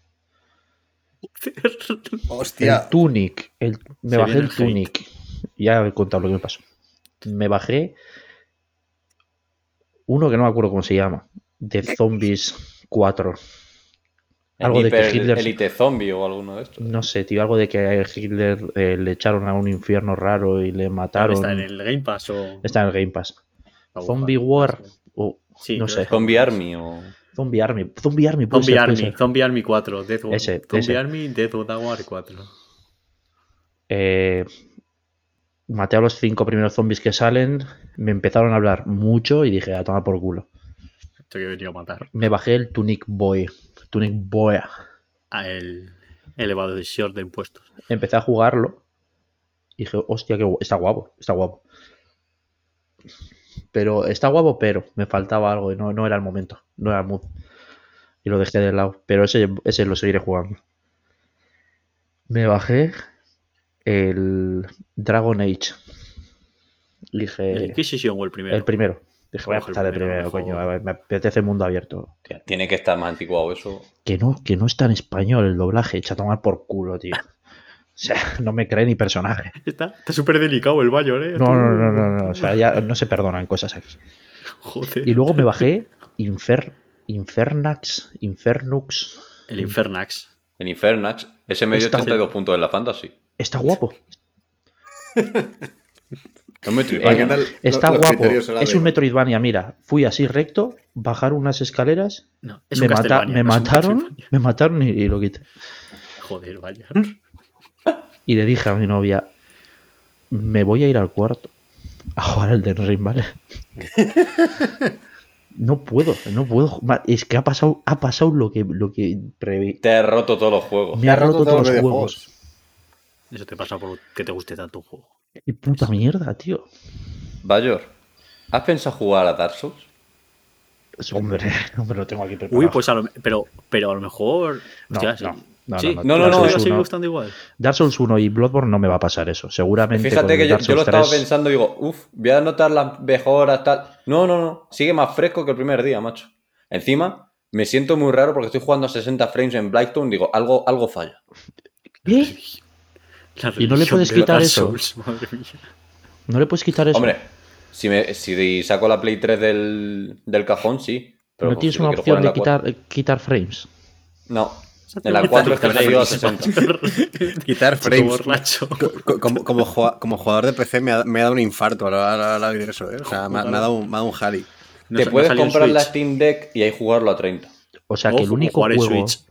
[LAUGHS] Hostia. El Tunic. El, me Se bajé el. Tunic. Ya he contado lo que me pasó. Me bajé uno que no me acuerdo cómo se llama. De Zombies 4. Algo de que Hitler- Elite Zombie o alguno de estos. No sé, tío, algo de que a Hitler eh, le echaron a un infierno raro y le mataron. ¿Está en el Game Pass o...? Está en el Game Pass. Zombie. War. o- Sí, no sé. Zombie Army o. Zombie Army. Zombie Army. puede Zombie ser, puede Army, ser. Zombie Army 4, Death. Ese, Zombie ese. Army, Death War 4. Eh, maté a los cinco primeros zombies que salen. Me empezaron a hablar mucho y dije, a tomar por culo. Esto que he venido a matar. Me bajé el Tunic Boy. Tunic Boy. A el elevado de short de impuestos. Empecé a jugarlo. Y dije, hostia, que está guapo, está guapo. Pero está guapo, pero me faltaba algo y no, no era el momento. No era el mood. Y lo dejé de lado. Pero ese, ese lo seguiré jugando. Me bajé el Dragon Age. Dije. ¿El Inquisition o el primero? El primero. Dije, voy a empezar el primero, coño. a ver, Me apetece mundo abierto. Tiene que estar más anticuado eso. Que no, que no está en español el doblaje. Echa a tomar por culo, tío. O sea, [LAUGHS] no me cree ni personaje. Está está súper delicado el Bayor, ¿eh? No, no, no, no, no. O sea, ya no se perdonan cosas aquí. Joder. Y luego me bajé Infer, Infernax, Infernux. El Infernax. En Infernax, ese me dio Está- 32 puntos en la Fantasy. Está guapo. No me tripa, Eh, ¿qué tal? está los guapo. Es un Metroidvania. Mira, fui así recto, bajar unas escaleras, No, es me, un mata- Castlevania, me no es un mataron, me mataron y, y lo quité. Joder, vaya. Y le dije a mi novia, me voy a ir al cuarto a jugar al Den Ring, ¿vale? [LAUGHS] No puedo, no puedo. Es que ha pasado, ha pasado lo que, lo que preví. Te he roto todos los juegos. Me ha roto todos los juegos. Eso te pasa por que te guste tanto un juego. Y puta mierda, tío. Bayor, ¿has pensado jugar a Dark Souls? Pues, Hombre, [LAUGHS] hombre, lo tengo aquí preparado. Uy, pues a lo, pero, pero a lo mejor. No, hostia, sí. No, no, sí, no, no, Dark no, Souls no, seguir uno. gustando igual. Dark Souls 1 y Bloodborne no me va a pasar eso. Seguramente. Fíjate que yo, yo lo estaba 3 pensando y digo, uff, voy a notar las mejoras, tal. No, no, no. Sigue más fresco que el primer día, macho. Encima, me siento muy raro porque estoy jugando a 60 frames en Blackstone. Digo, algo, algo falla. La ¿Y no le puedes de quitar eso? Souls, madre mía. ¿No le puedes quitar eso? Hombre, si, me, si saco la Play 3 del, del cajón, sí. Pero ¿No tienes si lo una opción de quitar, eh, quitar frames? No. En la 4 es que ido a 60. Quitar frames. Como, como, jua- como jugador de PC me ha, me ha dado un infarto al al oír eso, ¿eh? O sea, me, ha- me ha dado un, me ha dado un jali. No Te no puedes en comprar la. Steam Deck y ahí jugarlo a 30. O sea, que el único jugar en juego. Switch.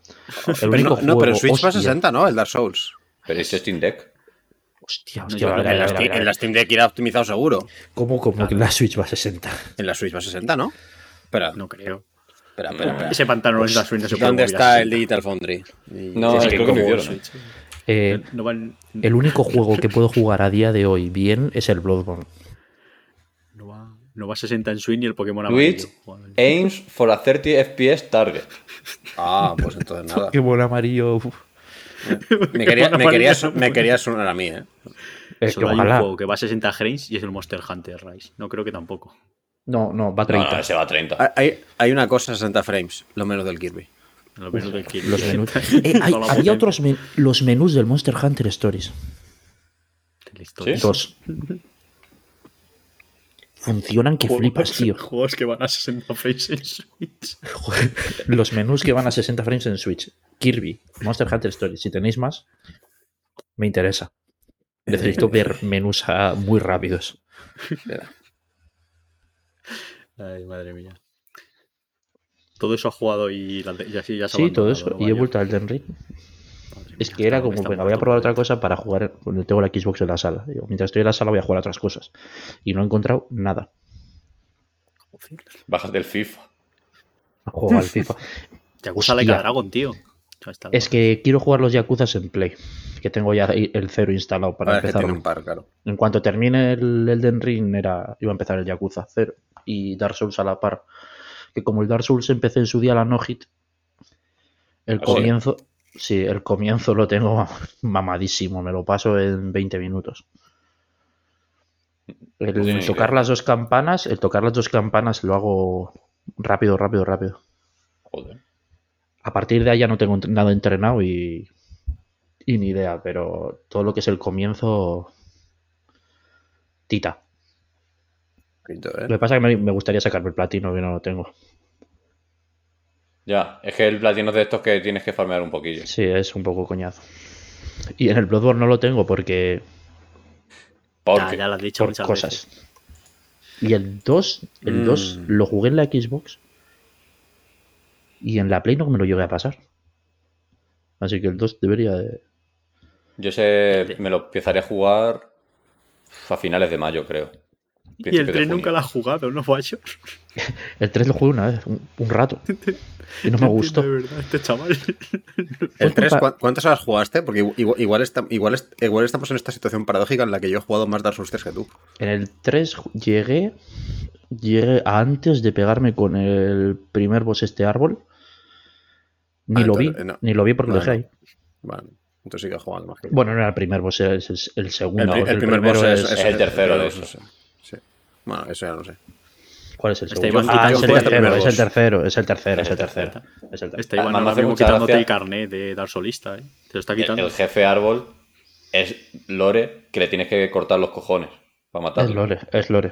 El Pero único no, no, pero en juego- Switch va a hostia, 60, ¿no? El Dark Souls. Pero es Steam Deck. Hostia, No, hostia, yo vale, creo que vale, la Steam-. En la Steam Deck irá optimizado seguro. ¿Cómo, cómo que la Switch va a 60? En la Switch va a 60, ¿no? Espera, No creo. Espera, espera. espera. Ese pantalón en la Switch no se puede ¿Dónde está el Digital Foundry? Y- No, Es creo que que no como hicieron. Switch, Eh, no van- el único juego que puedo jugar a día de hoy bien es el Bloodborne. no va, no va a 60 en Switch ni el Pokémon Twitch amarillo. Aims for a 30 FPS target. Ah, pues entonces nada. Qué buen amarillo. uf. [LAUGHS] Me, quería, [LAUGHS] me, querías, me querías sonar a mí, ¿eh? Es que Solo hay un juego que va a 60 frames y es el Monster Hunter Rise. No creo que tampoco. No, no, va a No, 30. no, ese va a 30. Hay, hay una cosa 60 frames, lo menos del Kirby. Lo menos del Kirby. Los menús. [LAUGHS] Eh, hay- había otros men- los menús del Monster Hunter Stories. ¿Sí? Dos. Funcionan que Juegos- flipas, tío. Juegos que van a 60 frames en Switch. [LAUGHS] Los menús que van a 60 frames en Switch. Kirby, Monster Hunter Stories. Si tenéis más, me interesa. [LAUGHS] Necesito ver menús ah, muy rápidos. Ay, madre mía. todo eso ha jugado y, la- y así ya se ha Sí, todo eso. ¿no? Y he vuelto al Elden Ring. Madre Es mía, que era como, venga, voy a probar otra cosa para jugar cuando tengo la Xbox en la sala. Digo, mientras estoy en la sala voy a jugar a otras cosas. Y no he encontrado nada. Joder. Bájate el FIFA. Juego al FIFA. [LAUGHS] Yakuza Like a Hostia. Dragon, tío. Es que quiero jugar los Yakuzas en Play. Que tengo ya el cero instalado para que empezar. claro. En cuanto termine el Elden Ring, era, iba a empezar el Yakuza 0 y Dark Souls a la par. Que como el Dark Souls empecé en su día la no hit, el ¿Ah, comienzo, sí, el comienzo lo tengo mamadísimo, me lo paso en 20 minutos. El tiene tocar las dos campanas, el tocar las dos campanas lo hago rápido, rápido, rápido. Joder. A partir de ahí ya no tengo nada entrenado y, y ni idea, pero todo lo que es el comienzo, tita. ¿eh? Lo que pasa es que me, me gustaría sacarme el platino, que no lo tengo. Ya, es que el platino es de estos que tienes que farmear un poquillo. Sí, es un poco coñazo. Y en el Bloodborne no lo tengo porque ¿Por Ya, qué? ya lo has dicho por muchas cosas. veces. Y el 2, el Mm. 2 lo jugué en la Xbox y en la Play no me lo llegué a pasar. Así que el 2 debería de... Yo sé, me lo empezaré a jugar a finales de mayo, creo. Y el de 3 junio. nunca lo ha jugado, ¿no, Guacho? [LAUGHS] El 3 lo jugué una vez, un, un rato. [LAUGHS] Y no me gustó. De verdad, este chaval. [LAUGHS] El 3, culpa- ¿cuántas horas jugaste? Porque igual, igual, igual está- igual est- igual estamos en esta situación paradójica en la que yo he jugado más Dark Souls 3 que tú. En el 3 llegué, llegué a antes de pegarme con el primer boss este árbol. Ni Ah, lo vi, entonces, no. ni lo vi porque lo dejé ahí. Vale, entonces he jugado más que. Bueno, no era el primer boss, es el, el segundo. el, primer primero boss es, es- es el tercero de esos. Sí. Bueno, eso ya no sé. ¿Cuál es el Este segundo? Ah, es el tercero, es el tercero, es el tercero, es el tercero. Es el tercero. Está Además, mucha quitándote gracia- el carnet de Dark Solista, ¿eh? Te lo está El, quitando. el jefe árbol es Lore que le tienes que cortar los cojones para matarlo. Es Lore, es Lore.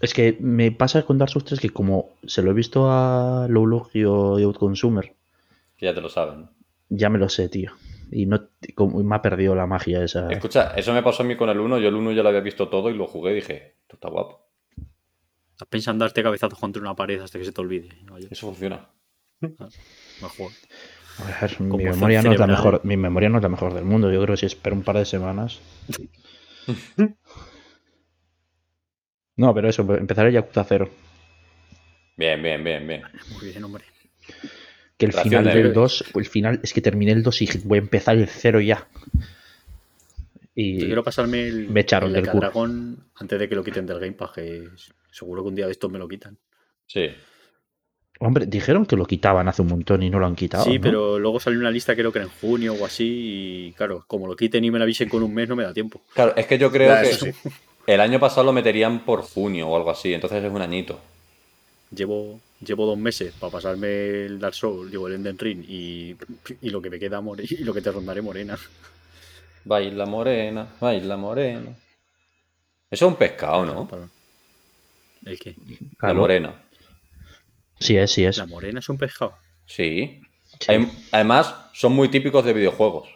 Es que me pasa con Dark Souls 3 que como se lo he visto a Loulogio y Outconsumer, Que ya te lo saben. ya me lo sé, tío. Y no como me ha perdido la magia esa. Escucha, eso me pasó a mí con el 1. Yo el 1 ya lo había visto todo y lo jugué y dije, esto está guapo. Estás pensando darte cabezazos contra una pared hasta que se te olvide. Eso funciona. mejor. A ver, mi memoria no es la mejor, mi memoria no es la mejor del mundo. Yo creo que si espero un par de semanas. [LAUGHS] No, pero eso, empezaré Yakuza 0. Bien, bien, bien, bien. Muy bien, hombre. Que el Ración final de del héroes. 2, el final es que terminé el 2 y voy a empezar el 0 ya. Y Yo quiero pasarme el, me echaron el del. Dragon antes de que lo quiten del Game Pass, que seguro que un día de estos me lo quitan. Sí. Hombre, dijeron que lo quitaban hace un montón y no lo han quitado. sí, ¿no? pero luego salió una lista creo que era en junio o así y claro, como lo quiten y me la avisen con un mes no me da tiempo. Claro, es que yo creo Ya, que sí. El año pasado lo meterían por junio o algo así, entonces es un añito. Llevo, llevo dos meses para pasarme el Dark Souls, digo el Elden Ring y, y lo que me queda more- [LAUGHS] y lo que te rondaré morena. Baila morena, baila morena. Eso es un pescado, ¿no? Para- ¿El qué? La morena. Sí es, sí es. ¿La morena es un pescado? Sí. Sí. Hay- además, son muy típicos de videojuegos.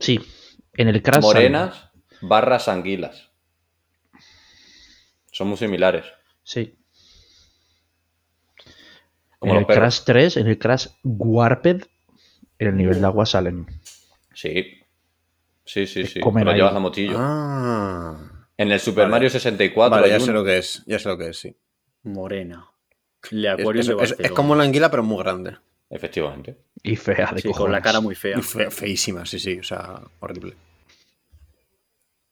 Sí. En el Crash. Morenas barras anguilas. Son muy similares. Sí. Como en el perros. Crash 3, en el Crash Warped, en el nivel de agua salen. Sí. Sí, sí, sí. Comen Te lo ahí. llevas a motillo. Ah. En el Super Vale. Mario 64 Vale, ya un- sé lo que es. Ya sé lo que es, sí. Morena. Le Es, Aquarium es- como la anguila, pero muy grande. Efectivamente. Y fea de Sí, con la cara muy fea. Y fe- feísima, sí, sí. O sea, horrible.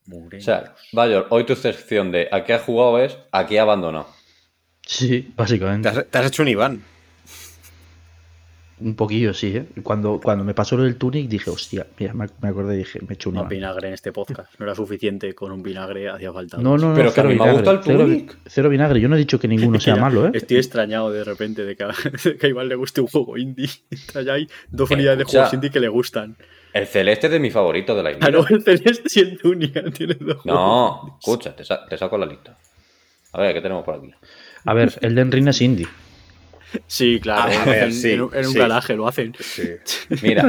Morena. O sea, Bayor, hoy tu sección de a qué has jugado es a qué he abandonado. Sí, Te básicamente. has, te has hecho un Iván. Un poquillo, sí, ¿eh? Cuando, cuando me pasó lo del Tunic dije, hostia, mira, me, me acordé y dije, me he una. Más vinagre en este podcast. No era suficiente con un vinagre, hacía falta. No, no, no, Pero que a mí me gustado el Tunic. cero vinagre. Yo no he dicho que ninguno sea [LAUGHS] malo, ¿eh? Estoy extrañado de repente de que, a- [LAUGHS] de que a Iván le guste un juego indie. [LAUGHS] Ya hay dos Eh, unidades de juegos indie que le gustan. El celeste es de mi favorito de la Ah, isla. no, el Celeste y el Dunia tiene dos No, juegos. escucha, te, sa- te saco la lista. A ver, ¿qué tenemos por aquí? A ver, el Den Ring es indie. Sí, claro. A ver, en, sí, en un- en un sí. garaje lo hacen. Sí. [LAUGHS] Mira,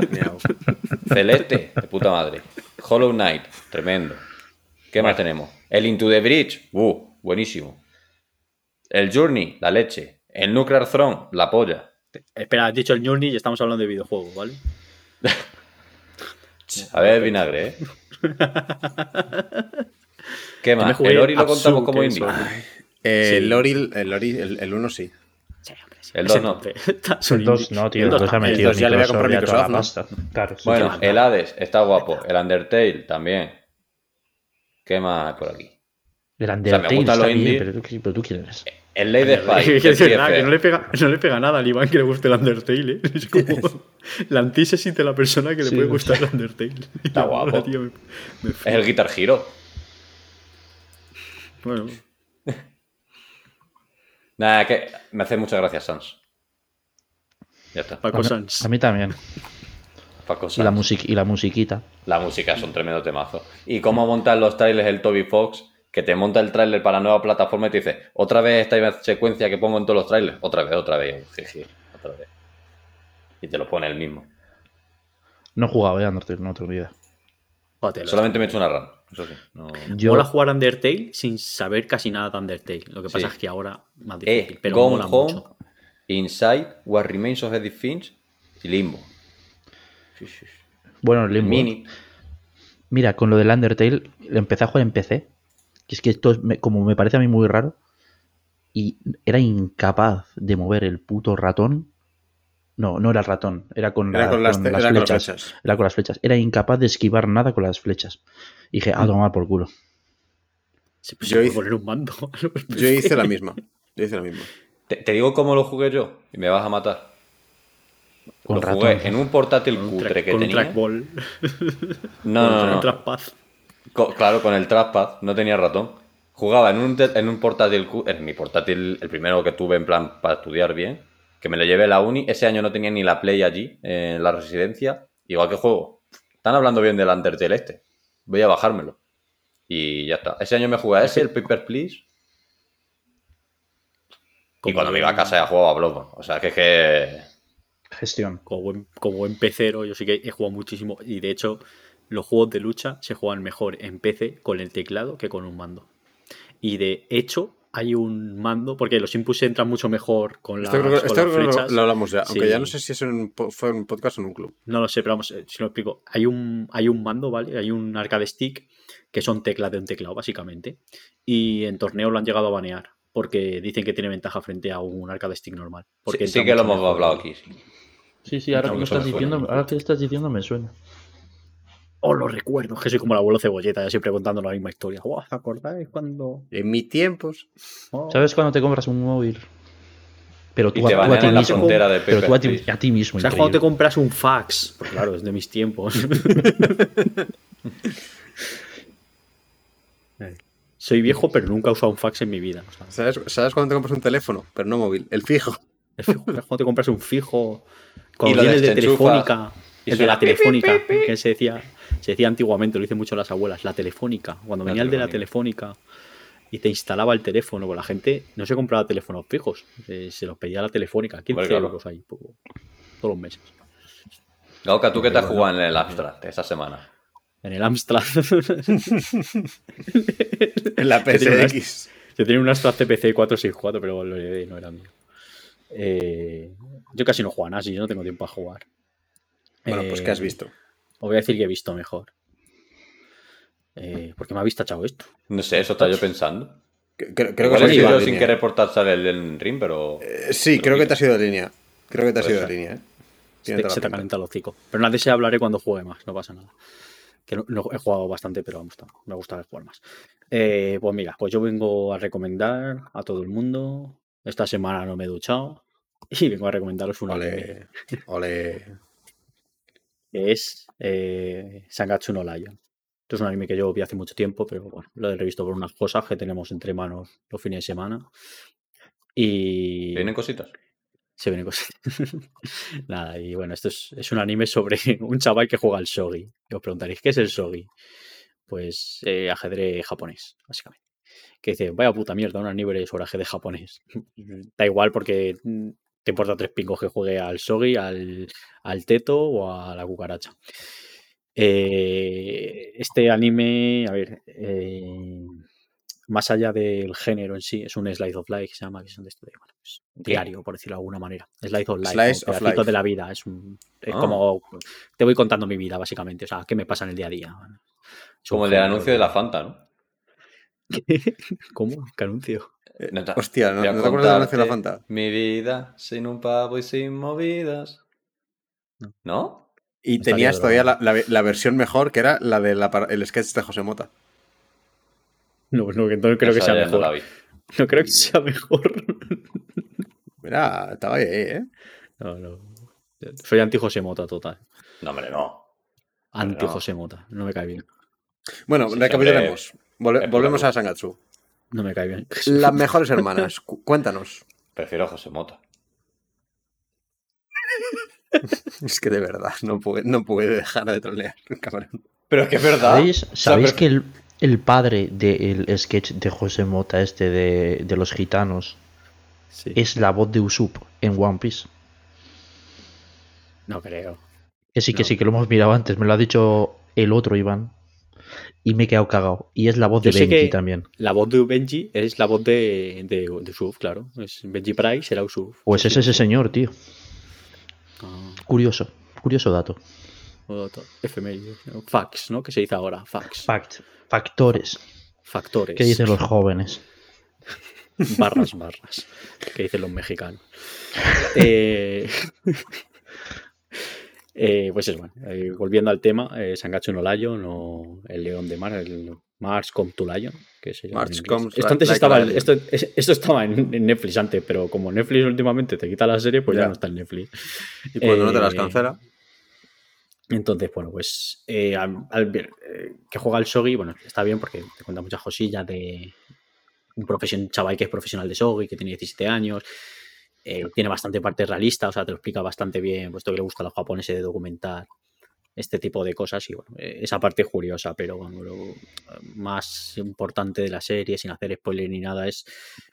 celeste, de puta madre. Hollow Knight, tremendo. ¿Qué más tenemos? El Into the Bridge, uh, buenísimo. El Journey, la leche. El Nuclear Throne, la polla. Espera, has dicho el Journey y estamos hablando de videojuegos, ¿vale? [LAUGHS] A ver, vinagre, ¿eh? [LAUGHS] ¿Qué más? El Ori lo contamos como indie. Eh, Sí. El Ori, el Ori, el, el 1 sí. El Ese [LAUGHS] dos no. nombre. Son El 2 indie. no, tío. El El dos 2 ha metido dos ya le voy a comprar Microsoft Microsoft, pasta. Claro, sí, Bueno, sí. el Hades está guapo. El Undertale también. ¿Qué más por aquí? El sea, me Undertale está bien, pero, tú- pero tú quién eres. El Lady Spy. [LAUGHS] Que el no le, pega, no le pega nada al Iván que le guste el Undertale, ¿eh? [LAUGHS] Es como la antítesis de la persona que le Sí, puede no gustar el Undertale. Está guapo. tío, me- me Es el Guitar Hero. Bueno, Nada, que me hace muchas gracias, Sans. Ya está. Paco A mí- Sanz. A mí también. Paco Y la, music, y la musiquita. La música es un tremendo temazo. Y cómo montan los trailers el Toby Fox, que te monta el trailer para nueva plataforma y te dice, otra vez esta misma secuencia que pongo en todos los trailers. Otra vez, otra vez. Jeje, otra vez. Y te lo pone el mismo. No he jugado, eh, Undertale, no tengo ni idea. Joder, lo- Solamente me he hecho una run. Eso sí. No... Yo, Mola jugar Undertale sin saber casi nada de Undertale. Lo que pasa Sí. es que ahora más difícil, Eh, pero Gone mola Home, mucho. Inside, What Remains of Edith Finch y Limbo. Bueno, Limbo. Mini. Mira, con lo del Undertale, empecé a jugar en PC. Que es que esto, es- como me parece a mí muy raro, y era incapaz de mover el puto ratón. No, no era el ratón, era con, Era la- con las, con flechas. Era con las flechas. Era incapaz de esquivar nada con las flechas. Y dije, a tomar por culo. Se, pues, Yo hice- poner un mando. [LAUGHS] Yo hice la misma. Yo hice la misma. Te, te digo cómo lo jugué yo y me vas a matar. Con lo ratón. jugué en un portátil Con un, cutre track, que con un tenía. trackball. No, [LAUGHS] no, con no. un trackpad. Co- claro, con el trackpad, no tenía ratón. Jugaba en un, en un portátil, en mi portátil, el primero que tuve en plan para estudiar bien, que me lo llevé a la uni. Ese año no tenía ni la Play allí, en la residencia. Igual que juego. Están hablando bien del Undertale este. Voy a bajármelo. Y ya está. Ese año me jugué a ese, el Paper Please. Y cuando me iba a casa ya jugaba a Bloodborne. O sea, que es que... Gestión. Como buen, como buen pecero, yo sí que he jugado muchísimo. Y de hecho, los juegos de lucha se juegan mejor en PC con el teclado que con un mando. Y de hecho, hay un mando, porque los inputs entran mucho mejor con las, Esto creo, con esto las lo- hablamos ya. Aunque Sí. ya no sé si es un fue un podcast o en un club. No lo sé, pero vamos, eh, si lo explico. Hay un, hay un mando, ¿vale? Hay un arcade stick que son teclas de un teclado, básicamente. Y en torneo lo han llegado a banear. Porque dicen que tiene ventaja frente a un arcade stick normal. Porque Sí, sí que lo hemos hablado aquí. sí. Sí, sí, ahora que, estás diciendo, ahora que lo estás diciendo me suena. Oh, lo recuerdo. Es que soy como el abuelo cebolleta, ya siempre contando la misma historia. Guau, ¿Os acordáis cuando.? En mis tiempos. Oh. ¿Sabes cuando te compras un móvil? Pero tú, Y te a, tú a ti la mismo. frontera de Pero tú a ti, a ti mismo. ¿Sabes cuando te increíble. compras un fax? Pues claro, es de mis tiempos. [LAUGHS] Soy viejo, pero nunca he usado un fax en mi vida. O sea, ¿Sabes, ¿Sabes cuando te compras un teléfono? Pero no móvil. El fijo. es fijo. ¿Sabes cuando te compras un fijo? [LAUGHS] Cuando lo tienes de telefónica. y El de la telefónica. pi, pi. Que se decía, se decía antiguamente, lo dicen mucho las abuelas. La telefónica. Cuando La venía el de la telefónica y te instalaba el teléfono, pues la gente no se compraba teléfonos fijos. eh, se los pedía a la telefónica. 15 Hombre, claro. euros ahí. poco- todos los meses. Gauca, ¿tú qué te has jugado en el Abstract esta semana? En el Amstrad. [LAUGHS] En la [LAUGHS] PSX. Yo tenía un Astra CPC 464, pero lo heredé y no era mío. Eh, yo casi no juego a nada, si yo no tengo tiempo a jugar. Bueno, pues ¿qué has Eh, visto? Os voy a decir que he visto mejor. Eh, porque me ha vistachado esto. No sé, eso estaba yo pensando. Creo, creo que se ha sido yo de sin línea. querer por sale el del ring, pero... Eh, sí, creo que te has ido de línea. Creo que te has Puede ido de línea, ¿eh? Se se la te calienta el hocico. Pero nada de ese hablaré cuando juegue más, no pasa nada. Que no, no- he jugado bastante, pero vamos, me gusta jugar más. Eh, pues mira, pues yo vengo a recomendar a todo el mundo. Esta semana no me he duchado. Y vengo a recomendaros una Ole. Ole. Que es eh, Sangatsu no Lion. Esto es un anime que yo vi hace mucho tiempo, pero bueno, lo he revisto por unas cosas que tenemos entre manos los fines de semana. Y ¿Vienen cositas? se vienen cosas. [LAUGHS] Nada, y bueno, esto es, es un anime sobre [LAUGHS] un chaval que juega al shogi. Y os preguntaréis, ¿qué es el shogi? Pues eh, ajedrez japonés, básicamente. Que dice, vaya puta mierda, un anime sobre ajedrez japonés. [LAUGHS] da igual porque mm, te importa tres pingos que juegue al shogi, al, al teto o a la cucaracha. Eh, este anime, a ver, eh, más allá del género en sí, es un slice of life que se llama, que de esto de, bueno, pues, diario, por decirlo de alguna manera. Slice of life, Slice of life. de la vida. Es, un- es Ah. como te voy contando mi vida, básicamente. O sea, qué me pasa en el día a día. Es un Como el del anuncio de la Fanta, ¿no? [LAUGHS] ¿Cómo? ¿Qué anuncio? No te- Hostia, ¿no, ¿no te acuerdas de la Fanta? Mi vida sin un pavo y sin movidas. No. ¿No? Y Estaría tenías todavía la, la- la versión mejor, que era la del el sketch de José Mota. No, no, que no creo que sea mejor. No No, la vi. creo que sea mejor. Mira, estaba ahí, ¿eh? No, no. Soy anti José Mota total. No, hombre, no. Anti no. José Mota. No me cae bien. Bueno, Sí, recapitulemos. Volve- es volvemos a Sangatsu. No me cae bien. [LAUGHS] Las mejores hermanas. Cu- Cuéntanos. Prefiero a José Mota. [LAUGHS] Es que de verdad, no puede, no puede dejar de trolear, cabrón. Pero es que es verdad. ¿Sabéis, que el, el padre del sketch de José Mota, este de, de los gitanos, Sí. es la voz de Usopp en One Piece? No creo. Que sí, que No. sí, que lo hemos mirado antes. Me lo ha dicho el otro Iván. Y me he quedado cagado. Y es la voz Yo de Benji también. La voz de Benji es la voz de, de, de Usuf, claro. Es Benji Price será Usuf. Pues es ese señor, tío. Ah, Curioso. Curioso dato. otro. Efemérides. ¿no? Fax, ¿no? Que se dice ahora. Fax. Fact. Factores. Factores. ¿Qué dicen los jóvenes? Barras, barras. Que dicen los mexicanos. Eh, [LAUGHS] eh, pues es bueno. eh, volviendo al tema, eh, no Lion o el León de Mar, el Mars Come to Lion, que se llama Esto antes like estaba, esto, es- esto estaba en, en Netflix antes, pero como Netflix últimamente te quita la serie, pues ya, Ya. no está en Netflix. Y cuando no te las Eh, cancela. Entonces, bueno, pues al- al ver, que juega el Shogi, bueno, está bien porque te cuenta muchas cosillas de un, profesion- un chaval que es profesional de Shogi, que tiene 17 años, eh, tiene bastante parte realista, o sea, te lo explica bastante bien, puesto que le gusta a los japoneses de documentar este tipo de cosas y bueno, eh, esa parte es curiosa, pero bueno, lo más importante de la serie, sin hacer spoiler ni nada, es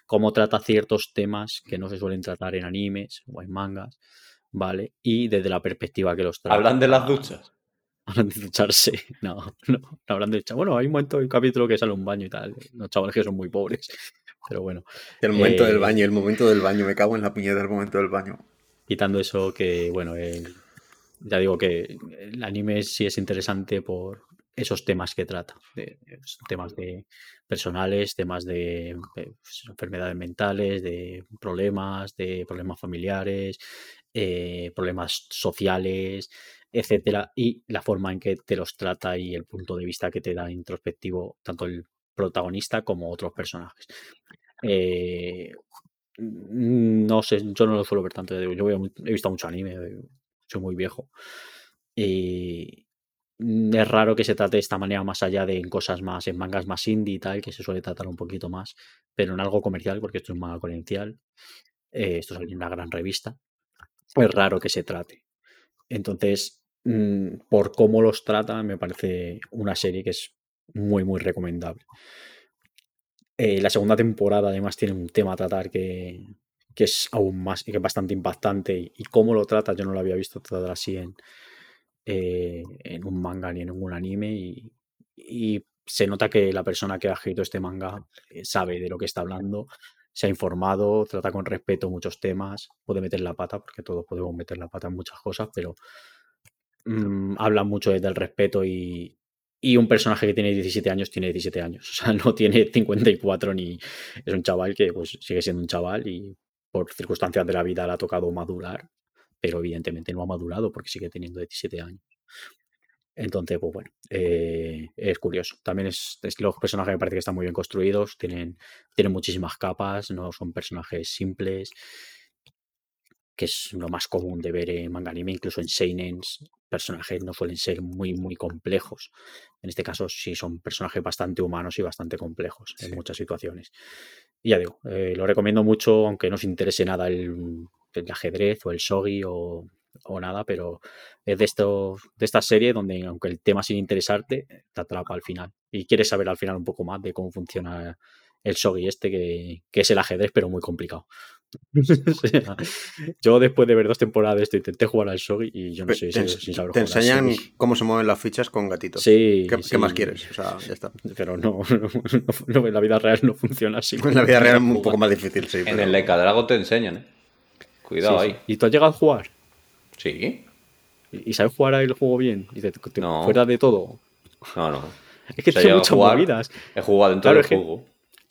cómo trata ciertos temas que no se suelen tratar en animes o en mangas, ¿vale? Y desde la perspectiva que los trata. Hablan de las duchas. [LAUGHS] Hablan de ducharse. No, [LAUGHS] no, no hablan de ducharse. Bueno, hay un momento del capítulo que sale un baño y tal. Los chavales que son muy pobres. Pero bueno, El momento eh, del baño, el momento del baño. Me cago en la puñeta del momento del baño. quitando eso que, bueno, el- ya digo que el anime sí es interesante por esos temas que trata. de- temas de personales, temas de, eh, pues, enfermedades mentales, de problemas, de problemas familiares, eh, problemas sociales, etcétera, y la forma en que te los trata y el punto de vista que te da introspectivo tanto el protagonista como otros personajes. Eh, no sé, yo no lo suelo ver tanto. Yo veo he visto mucho anime, eh, soy muy viejo. Y es raro que se trate de esta manera más allá de en cosas más, en mangas más indie y tal, que se suele tratar un poquito más, pero en algo comercial, porque esto es un manga comercial, eh, esto es una gran revista, es raro que se trate. Entonces, por cómo los trata, me parece una serie que es muy, muy recomendable. Eh, la segunda temporada además tiene un tema a tratar que, que es aún más, que es bastante impactante y, cómo lo trata yo no lo había visto tratar así en, eh, en un manga ni en ningún anime y, se nota que la persona que ha escrito este manga eh, sabe de lo que está hablando, se ha informado, trata con respeto muchos temas, puede meter la pata porque todos podemos meter la pata en muchas cosas, pero mm, habla mucho desde el respeto y, y un personaje que tiene 17 años tiene 17 años. [LAUGHS] O sea, no tiene 54 ni. Es un chaval que pues sigue siendo un chaval y por circunstancias de la vida le ha tocado madurar, pero evidentemente no ha madurado porque sigue teniendo 17 años. Entonces, pues bueno, eh, es curioso. También es, es- los personajes me parece que están muy bien construidos, tienen, tienen muchísimas capas, no son personajes simples, que es lo más común de ver en manga anime, incluso en seinens, personajes no suelen ser muy, muy complejos. En este caso sí son personajes bastante humanos y bastante complejos en muchas situaciones. Y ya digo, eh, lo recomiendo mucho, aunque no os interese nada el, el ajedrez o el shogi o, o nada, pero es de, estos, de esta serie donde, aunque el tema sin interesarte, te atrapa al final. Y quieres saber al final un poco más de cómo funciona el shogi este, que, que es el ajedrez, pero muy complicado. [LAUGHS] O sea, yo después de ver dos temporadas de esto intenté jugar al Shogi y yo no sé te si sin saber te enseñan cómo se mueven las fichas con gatitos. Sí, ¿Qué, qué sí. más quieres? O sea, ya está. Pero no, [LAUGHS] no, no, en la vida real no funciona así. En la vida real es un poco más difícil, sí. En pero- el Leica Dragon te enseñan, ¿eh? Cuidado Sí, sí. ahí. ¿Y tú has llegado a jugar? Sí. ¿Y y sabes jugar el juego bien? Y te, te- No. Fuera de todo. No, no. Es que O sea, tiene muchas jugar- movidas. He jugado dentro Claro, del que- juego.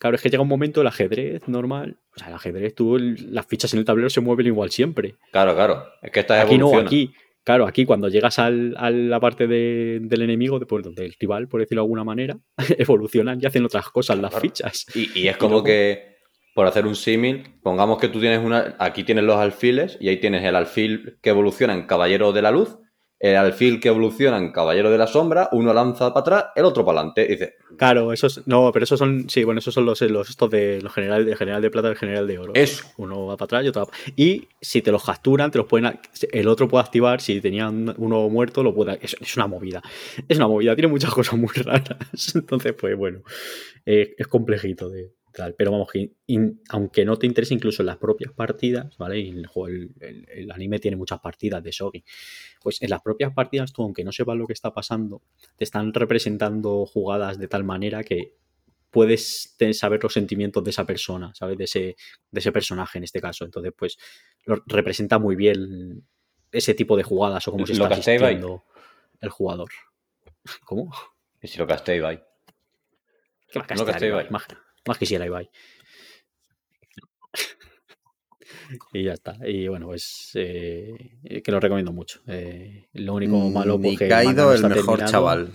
Claro, es que llega un momento el ajedrez normal. O sea, el ajedrez, tú, el- las fichas en el tablero se mueven igual siempre. Claro, claro. Es que esta Aquí no, evoluciona. aquí. Claro, aquí cuando llegas al- a la parte de- del enemigo, de, pues, del rival, por decirlo de alguna manera, [LAUGHS] evolucionan y hacen otras cosas las fichas. Y, y es como que, por hacer un símil, pongamos que tú tienes una. Aquí tienes los alfiles y ahí tienes el alfil que evoluciona en Caballero de la Luz, el alfil que evoluciona en Caballero de la Sombra, uno lanza para atrás, el otro para adelante. Y dices, Claro, esos. No, pero esos son. Sí, bueno, esos son los, los estos de los general, de general de plata y el general de oro. Eso. Uno va para atrás y otro va pa- Y si te los capturan, te los pueden. El otro puede activar. Si tenían uno muerto, lo puede. Es, es una movida. Es una movida. Tiene muchas [LAUGHS] cosas muy raras. Entonces, pues bueno. eh, es complejito de tal. Pero vamos, que in- aunque no te interese incluso en las propias partidas, ¿vale? Y el, el- el- anime tiene muchas partidas de Shogi. Pues en las propias partidas, tú, aunque no sepas lo que está pasando, te están representando jugadas de tal manera que puedes saber los sentimientos de esa persona, ¿sabes? De ese, de ese personaje en este caso. Entonces, pues, lo representa muy bien ese tipo de jugadas o cómo se Lo está Ibai. asistiendo el jugador. [LAUGHS] ¿Cómo? y si lo casté, bye. Que más, No castear, casté, Ibai, Ibai. Más, quisiera Ibai. [LAUGHS] y ya está. Y bueno, pues eh, que lo recomiendo mucho. Eh, lo único malo pues, que no el mejor terminado. chaval.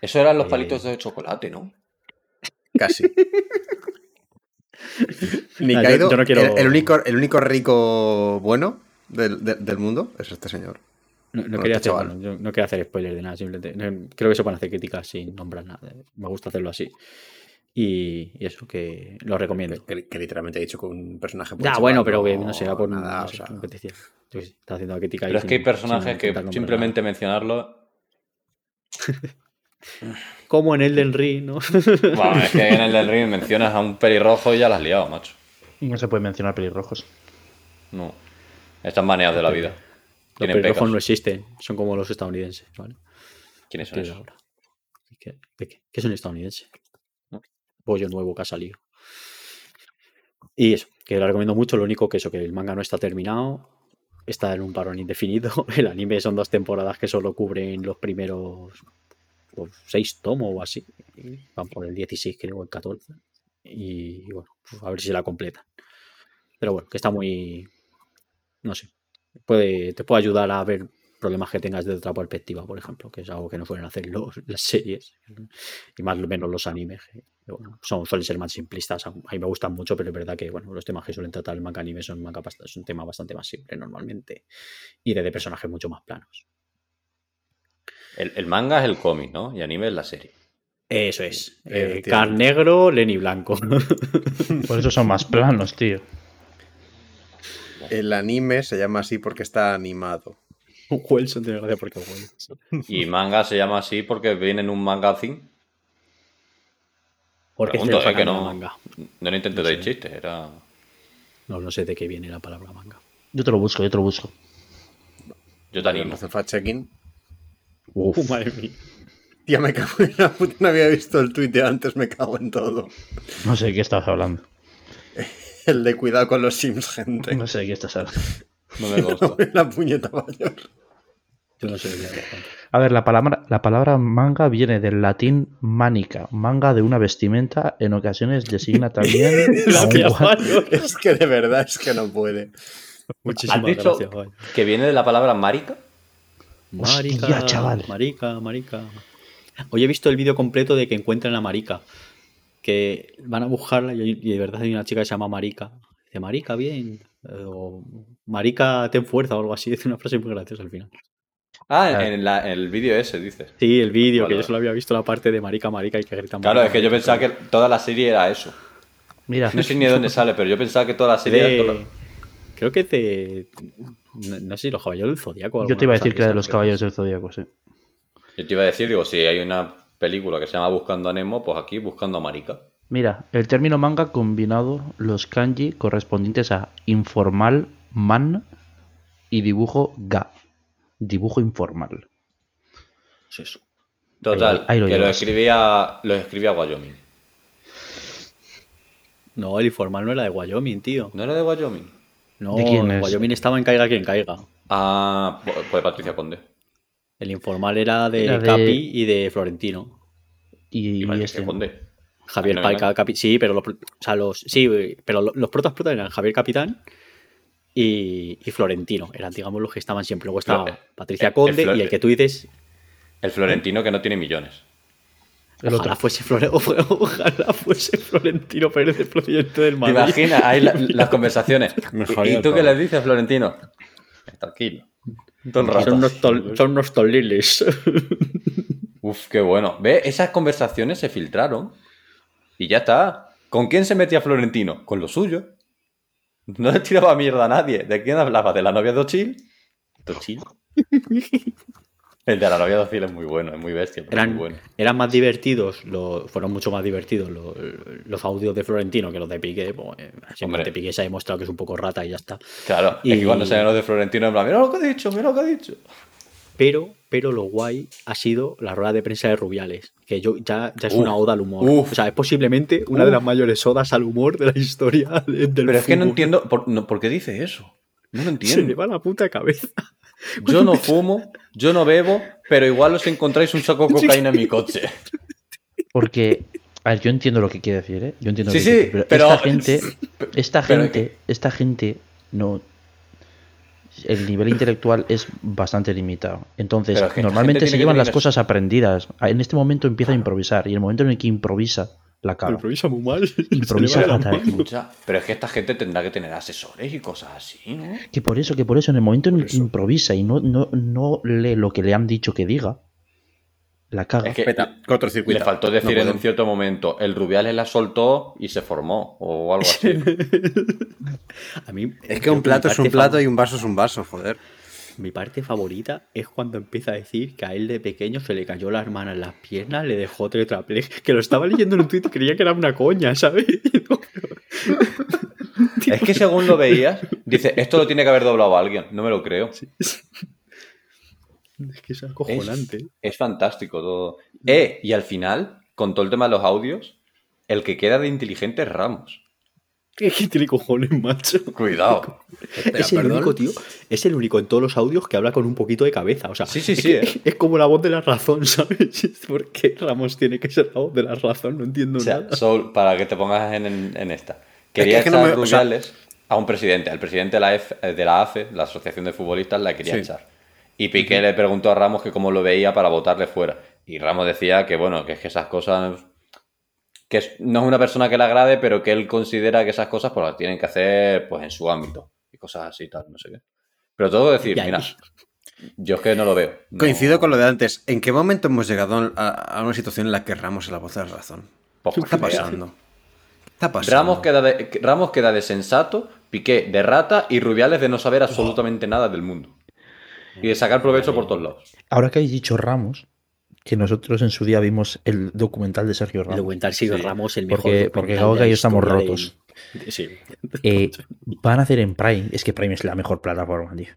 Eso eran los Eh, palitos de chocolate, ¿no? Casi. [LAUGHS] Nikaido, yo no quiero- el, el único, el único rico bueno del, del- del mundo es este señor. No, quería este hacer, chaval. bueno, yo no quería hacer spoiler de nada, simplemente. no, creo que se pueden hacer críticas sin nombrar nada. Me gusta hacerlo así. Y, y eso, que lo recomiendo. Que, que literalmente ha dicho que un personaje Ya, bueno, pero que no sé, era por nada, no o sea. Yo haciendo crítica. Pero es que hay personajes que simplemente mencionarlo. [LAUGHS] Como en Elden Ring, ¿no? [LAUGHS] Bueno, es que en el del ring mencionas a un pelirrojo y ya las has liado, macho. No se puede mencionar pelirrojos. No. Están baneados de la vida. Los Tienen pelirrojos pecas. no existen, son como los estadounidenses, ¿vale? ¿Quiénes son ¿Qué es esos? ahora? ¿Qué, qué, qué- qué es Pollo nuevo que ha salido. Y eso, que lo recomiendo mucho. Lo único que eso, que el manga no está terminado. Está en un parón indefinido. [LAUGHS] El anime son dos temporadas que solo cubren los primeros pues, seis tomos o así. Van por el 16, creo, el 14. Y bueno, pues, a ver si la completan. Pero bueno, que está muy. No sé. Puede, te puede ayudar a ver problemas que tengas de otra perspectiva, por ejemplo, que es algo que no suelen hacer [LAUGHS] las series y más o menos los animes. Bueno, son, suelen ser más simplistas. A mí me gustan mucho, pero es verdad que bueno, los temas que suelen tratar el manga anime son, manga es un tema bastante más simple normalmente y de, de personajes mucho más planos. El, el manga es el cómic, ¿no? Y anime es la serie. Eso es. Eh. Car negro, Lenny blanco. [LAUGHS] Por eso son más planos, tío. El anime se llama así porque está animado. [LAUGHS] Wilson tiene gracia porque Wilson. Y manga se llama así porque viene en un magazine. Porque se Pregunto, lo eh, que no, manga. no lo intenté dar chistes, era. No, no sé de qué viene la palabra manga. Yo te lo busco, yo te lo busco. Yo te animo. No hace fact-checking. Uf, [LAUGHS] madre mía. Tía, me cago en la puta. No había visto el tuit de antes, me cago en todo. No sé de qué estás hablando. [LAUGHS] El de cuidado con los Sims, gente. No sé de qué estás hablando. [LAUGHS] No me gusta. la puñeta mayor. Yo no sé de qué hablas. A ver, la palabra, la palabra manga viene del latín manica. Manga de una vestimenta en ocasiones designa también [LAUGHS] a un. [LAUGHS] Es que de verdad es que no puede. Muchísimas ¿Has dicho gracias, Mario. que viene de la palabra marica? Marica, Hostia, chaval. marica, marica. Hoy he visto el vídeo completo de que encuentran a Marica. Que van a buscarla y, de verdad hay una chica que se llama Marica. Dice, Marica, bien. O Marica, ten fuerza o algo así. [LAUGHS] Dice una frase muy graciosa al final. Ah, Claro. en, la- en el vídeo ese, dices. Sí, el vídeo, Vale, que yo solo había visto la parte de Marica, Marica y que gritan Claro, Marica, es que yo pensaba que toda la serie era eso. Mira, No sé ni de dónde sale, pero yo pensaba que toda la serie De- era. toda- Creo que de. No, no sé si los caballeros del zodiaco. yo te iba a decir que era de los caballos del zodíaco, sí. Yo te iba a decir, digo, si hay una película que se llama Buscando a Nemo, pues aquí Buscando a Marica. Mira, el término manga combinado los kanji correspondientes a informal, man y dibujo ga. Dibujo informal. Es eso. Total, Ahí lo que lo escribía, lo escribía Wyoming. No, el informal no era de Wyoming, tío. ¿No era de Wyoming? No, ¿De quién es? Wyoming estaba en Caiga quien caiga. Ah, pues Patricia Conde. El informal era de Era de- Capi y de Florentino. Y, Y Patricia este, Conde. Javier no, Paica, no. Capi- sí, pero los, o sea, los, sí, pero lo- los protas protas eran Javier Capitán y, y Florentino. Eran, digamos, los que estaban siempre. Luego estaba Flor- Patricia el- el Conde y el que tú dices, El florentino que no tiene millones. el ojalá otro. fuese, Flore- [LAUGHS] ojalá fuese Florentino Pérez, el presidente del ¿Te Madrid. imaginas? Ahí la- [LAUGHS] las conversaciones. [LAUGHS] ¿Y, tú todo. qué le dices, Florentino? Tranquilo. Son unos, tol- son unos toliles. Uf, qué bueno. ¿Ve? Esas conversaciones se filtraron. Y ya está. ¿Con quién se metía Florentino? Con lo suyo. [LAUGHS] No le tiraba mierda a nadie. ¿De quién hablaba? ¿De la novia de Ochil? Tochín. [LAUGHS] El de la novia de Ochil es muy bueno, es muy bestia, pero es Eran, muy bueno. eran más divertidos, fueron mucho más divertidos los, los audios de Florentino que los de Piqué. Pues, eh, Hombre. Piqué se ha demostrado que es un poco rata y ya está. Claro, es Y- que cuando salen los de Florentino, en plan, mira lo que ha dicho, mira lo que ha dicho. Pero, pero lo guay ha sido la rueda de prensa de Rubiales, que yo ya, ya es Uf, una oda al humor. uf. o sea, es posiblemente una de las mayores odas al humor de la historia de- [LAUGHS] del Pero es que no entiendo por, no, ¿por qué dice eso. No lo Se le entiendo. va la puta cabeza. [LAUGHS] Yo no fumo, yo no bebo, pero igual os encontráis un saco de [LAUGHS] cocaína en mi coche. Porque, a ver, yo entiendo lo que quiere decir, ¿eh? Yo entiendo Sí, lo que quiere sí, decir, pero- esta gente, esta pero gente, esta gente no. El nivel intelectual es bastante limitado. Entonces, normalmente gente se llevan las cosas aprendidas. En este momento empieza a improvisar. Y en el momento en el que improvisa, la caga. Improvisa muy mal. [LAUGHS] Improvisa fatal. pero es que esta gente tendrá que tener asesores y cosas así, ¿no? Que por eso, que por eso, en el momento en el que improvisa y no, no, no lee lo que le han dicho que diga, la caga. Es que Peta, le faltó decir No en un cierto momento, el Rubiales la soltó y se formó, o algo así. [LAUGHS] A mí, Es que un plato es un plato y un vaso es un vaso, joder. Mi parte favorita es cuando empieza a decir que a él de pequeño se le cayó la hermana en las piernas, le dejó tetrapléjico. Que lo estaba leyendo en un tweet y creía que era una coña, ¿sabes? [LAUGHS] Es que según lo veías, dice, esto lo tiene que haber doblado alguien, no me lo creo. Es que es acojonante. Es fantástico todo. Eh, y al final, con todo el tema de los audios, el que queda de inteligente es Ramos. ¿Qué, qué tiene cojones, macho? Cuidado. es el perdón. único, tío. Es el único en todos los audios que habla con un poquito de cabeza. O sea, Sí, sí, es sí, que- eh. [LAUGHS] Es como la voz de la razón, [LAUGHS] ¿sabes? ¿Por qué Ramos tiene que ser la voz de la razón? No entiendo O sea, nada. Soul, para que te pongas en, en- en esta. Quería es que no echar me- o sea- Rubiales a un presidente. Al presidente de la, F- eh, de la AFE, la Asociación de Futbolistas, la quería Sí. echar. Y Piqué le preguntó a Ramos que cómo lo veía para votarle fuera. Y Ramos decía que, bueno, que es que esas cosas... Que es- no es una persona que le agrade, pero que él considera que esas cosas pues las tienen que hacer pues en su ámbito. Y cosas así, tal, no sé qué. Pero todo decir, mira, yo es que no lo veo. No- Coincido con lo de antes. ¿En qué momento hemos llegado a, a una situación en la que Ramos es la voz de la razón? Pues, ¿Qué está porque- pasando? ¿Qué está pasando? Ramos queda, de, Ramos queda de sensato, Piqué de rata y Rubiales de no saber absolutamente nada del mundo. Y de sacar provecho por todos lados. Ahora que habéis dicho Ramos, que nosotros en su día vimos el documental de Sergio El Ramos, documental Sigue Ramos, el mejor. Porque- porque de la y yo estamos rotos. Sí. eh, van a hacer en Prime. Es que Prime es la mejor plataforma, tío.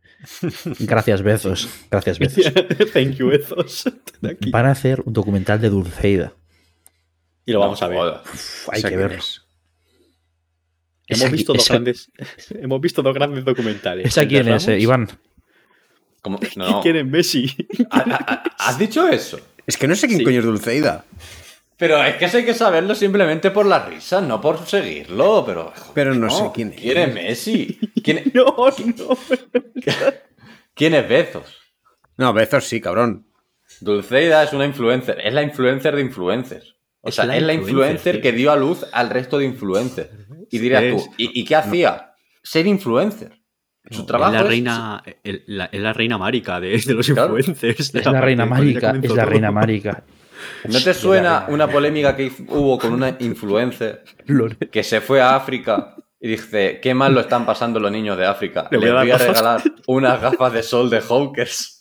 Gracias, Bezos. Gracias, Bezos. [LAUGHS] Thank you, Ethos. De aquí. Van a hacer un documental de Dulceida. Y lo vamos No a ver. Uf, hay que verlo. es. Hemos visto dos grandes. [LAUGHS] Hemos visto dos grandes documentales. ¿Esa El de quién es, eh, Iván? ¿Cómo? [LAUGHS] No, no. ¿Quién es Messi? ¿Ha- ha- ha- ¿Has dicho eso? Es que no sé quién Sí. coño es Dulceida. Pero es que eso hay que saberlo simplemente por la risa, no por seguirlo. Pero, Pero no sé quién es. ¿Quién es Messi? ¿Quién, [LAUGHS] No, no. quién es Bezos? No, Bezos sí, cabrón. Dulceida es una influencer. Es la influencer de influencers. O Es sea, la es la influencer, que dio a luz al resto de influencers. Y dirías Es- tú, ¿y, y qué hacía? Ser influencer. Su trabajo es la es- reina, el- la, es la reina marica de, de los Claro. influencers. de Es la reina marica. Es la reina marica. ¿No te suena una polémica que hubo con una influencer que se fue a África y dice, qué mal lo están pasando los niños de África? Le Les voy a voy a dar gafas". regalar unas gafas de sol de Hawkers.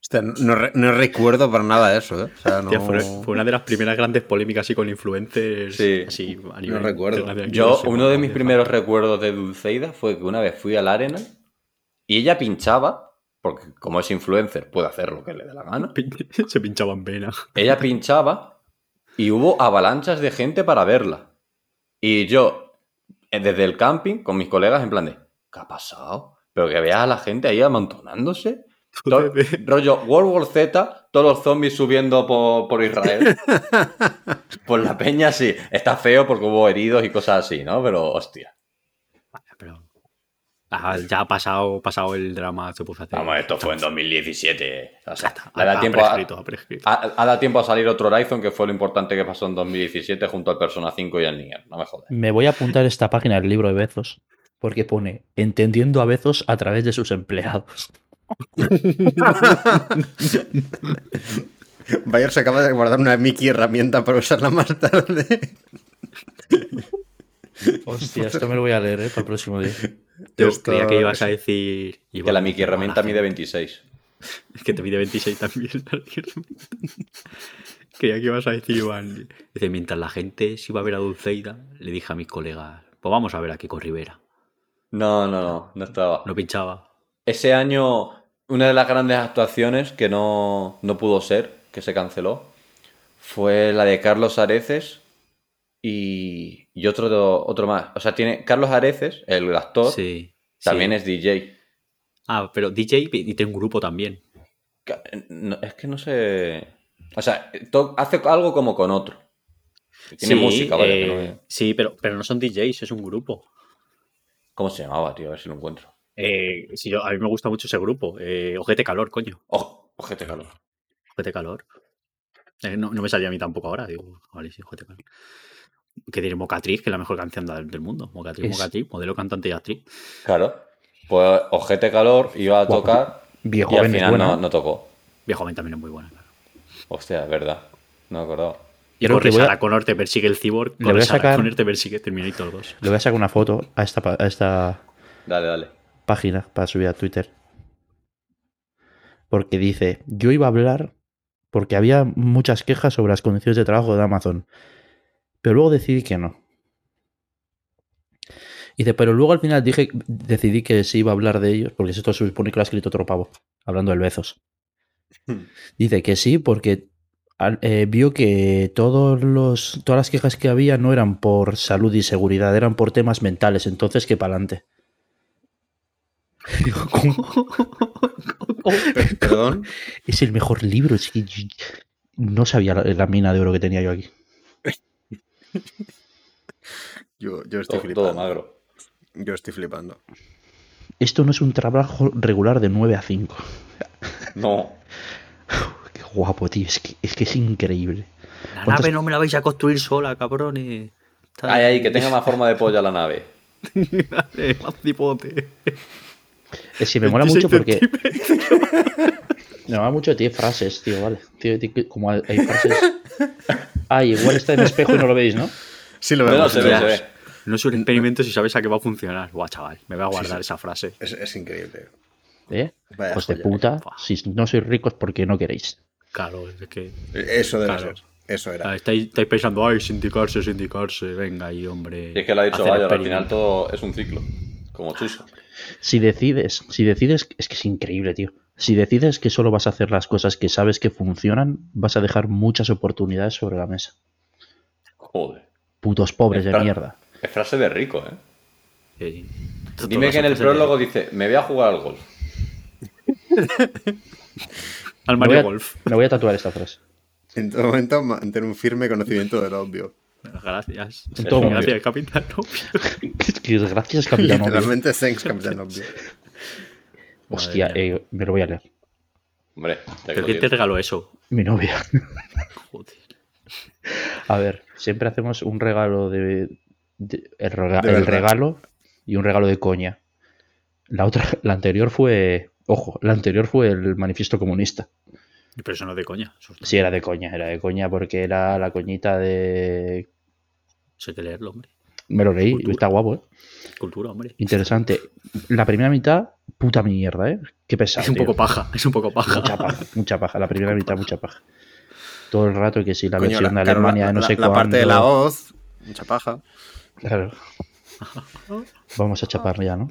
Hostia, no, re- no recuerdo para nada eso, ¿eh? O sea, no... Tía, fue, fue una de las primeras grandes polémicas así con influencers. Sí. así, a nivel recuerdo. Yo, no uno de mis the primeros recuerdos de Dulceida fue que una vez fui al Arena y ella pinchaba, porque como es influencer puede hacer lo que le dé la gana. [LAUGHS] Se pinchaba en. Ella [LAUGHS] pinchaba y hubo avalanchas de gente para verla. Y yo, eh, desde el camping, con mis colegas, en plan de, ¿qué ha pasado? Pero que veas a la gente ahí amontonándose. To- rollo World War Z, todos los zombies subiendo por, por Israel. [LAUGHS] por la peña sí. Está feo porque hubo heridos y cosas así, ¿no? Pero hostia. Ah, ya ha pasado, pasado el drama, se puso a hacer. Vamos, esto fue en 2017. O sea, Ha, ha dado tiempo a, prescrito, ha prescrito. ha- ha dado tiempo a salir otro Horizon, que fue lo importante que pasó en 2017 junto al Persona 5 y al Nier. No me jodas. Me voy a apuntar esta página del libro de Bezos porque pone entendiendo a Bezos a través de sus empleados. [LAUGHS] Bayer se acaba de guardar una Mickey herramienta para usarla más tarde. Hostia, esto me lo voy a leer ¿eh? para el próximo día. Yo creía que ibas a decir. iba Que la Mickey herramienta "Hola, mide gente". 26. Es que te mide 26 también. creía que ibas a decir, Iván. Dice, mientras la gente se iba a ver a Dulceida, le dije a mis colegas, pues vamos a ver a Kiko Rivera. No, no, no, no estaba. No pinchaba. Ese año, una de las grandes actuaciones que no, no pudo ser, que se canceló, fue la de Carlos Areces y, y otro, otro más. O sea, tiene Carlos Areces, el actor, Sí. también sí. es DJ. Ah, pero DJ y tiene un grupo también. No, es que no sé. O sea, hace algo como con otro. Tiene Sí, música, vaya, eh, no sí, pero, pero no son DJs, es un grupo. ¿Cómo se llamaba, tío? A ver si lo encuentro. Eh, sí, yo- a mí me gusta mucho ese grupo. Eh, Ojete Calor, coño. Oh, ojete calor. Ojete Calor. Eh, no, no me salía a mí tampoco ahora. Digo, vale, sí, Ojete Calor. Que tiene Mocatriz, que es la mejor canción del mundo. Mocatriz, Es- Mocatriz, modelo cantante y actriz. Claro. Pues ojete calor iba a tocar Viejo y al final no, ¿eh? no tocó. Viejo joven también es muy buena, claro. Hostia, es verdad. No me acordaba. Y Creo corre voy a- Sarah Connor, te persigue el cyborg. Le voy Corre a Sarah sacar- Connor, te persigue Terminator 2. Le voy a sacar una foto a esta, a esta Dale, dale. página para subir a Twitter. Porque dice, yo iba a hablar porque había muchas quejas sobre las condiciones de trabajo de Amazon. Pero luego decidí que no. Y dice, pero luego al final dije, decidí que sí iba a hablar de ellos, porque esto se supone que lo ha escrito otro pavo, hablando del Bezos. Dice que sí, porque eh, vio que todos los, todas las quejas que había no eran por salud y seguridad, eran por temas mentales, entonces que para adelante. [LAUGHS] Digo, ¿cómo? Perdón. [LAUGHS] Es el mejor libro. Es que no sabía la, la mina de oro que tenía yo aquí. [LAUGHS] Yo, yo estoy Todo, flipando. todo magro. Yo estoy flipando. Esto no es un trabajo regular de 9 a 5. No. [LAUGHS] Qué guapo, tío. Es que es, que es increíble. La ¿Cuántos- nave no me la vais a construir sola, cabrones. Ay, ay, que tenga más forma de polla la nave. [LAUGHS] Dale, más cipote. Es que me mola mucho 26 porque. Me mola mucho, tiene frases, tío, vale. Tío, tío, como hay hay frases. [LAUGHS] Ay, igual está en espejo y no lo veis, ¿no? Sí lo No, no, vemos. se ve, se Hostias. ve. No es un experimento si sabes a qué va a funcionar. Guau, chaval, me voy a guardar esa frase. Es, es increíble. ¿Eh? Vaya Pues de puta, Buah. si no sois ricos, porque no queréis? Claro, es que. Eso debe Claro. ser. Eso era. Estáis, estáis pensando, ay, sindicarse, sindicarse. Venga ahí, hombre. Y es que lo ha dicho Bayer, al final todo es un ciclo. Como Chuso. Si decides, si decides, es que es increíble, tío. Si decides que solo vas a hacer las cosas que sabes que funcionan, vas a dejar muchas oportunidades sobre la mesa. Joder. Putos pobres de mierda. Es frase de rico, ¿eh? Sí. Dime que en el prólogo dice, me voy a jugar al golf. [LAUGHS] Al Me Mario a, Golf. me voy a tatuar esta frase. En todo momento mantener un firme conocimiento del obvio. Gracias. En todo. Gracias, capitán. Obvio. [LAUGHS] Gracias, capitán. Obvio. Literalmente thanks, Capitán Obvio. Hostia, eh, me lo voy a leer. Hombre, ¿Pero quién te regaló eso? Mi novia. Joder. A ver, siempre hacemos un regalo de. de- el, rega- De el regalo y un regalo de coña. La otra, la anterior fue. Ojo, la anterior fue el manifiesto comunista. Pero eso no es de coña. Sí, era de coña, era de coña porque era la coñita de. Eso hay que leerlo, hombre. Me lo leí, Cultura. está guapo, ¿eh? Cultura, hombre. Interesante. La primera mitad puta mierda, ¿eh? Qué pesado. Es un tío. poco paja, es un poco paja. Mucha paja, mucha paja. La primera [LAUGHS] mitad, mucha paja. Todo el rato que sí, la Coño, versión la, de Alemania de no la- sé la parte de la cuándo. hoz, mucha paja. Claro. [LAUGHS] Vamos a chapar ya, ¿no?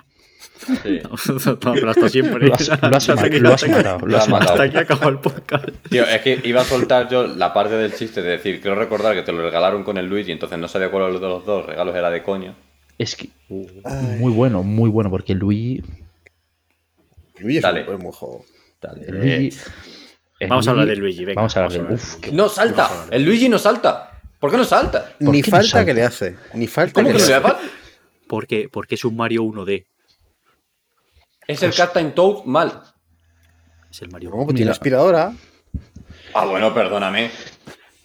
Sí. No, pero hasta siempre. Lo has, lo has Hasta que- lo has hasta matado. Lo Lo has has matado. Hasta aquí acaba el podcast. Tío, es que iba a soltar yo la parte del chiste de decir, quiero recordar que te lo regalaron con el Luigi, entonces no sabía cuál de los dos regalos era de coño. Es que muy bueno, muy bueno, porque Luigi. Luigi es Dale. un buen juego. Dale. el Luigi el Vamos a hablar de Luigi, venga, vamos a hablar de Uf, qué- ¡No salta! El Luigi no salta. ¿Por qué no salta? ¿Por Ni qué no falta salta? que le hace. Ni falta ¿Cómo que que le hace. Porque, porque es un Mario 1D. Es el Captain Toad mal. Es el Mario pues 1. tiene aspiradora. Ah, bueno, perdóname.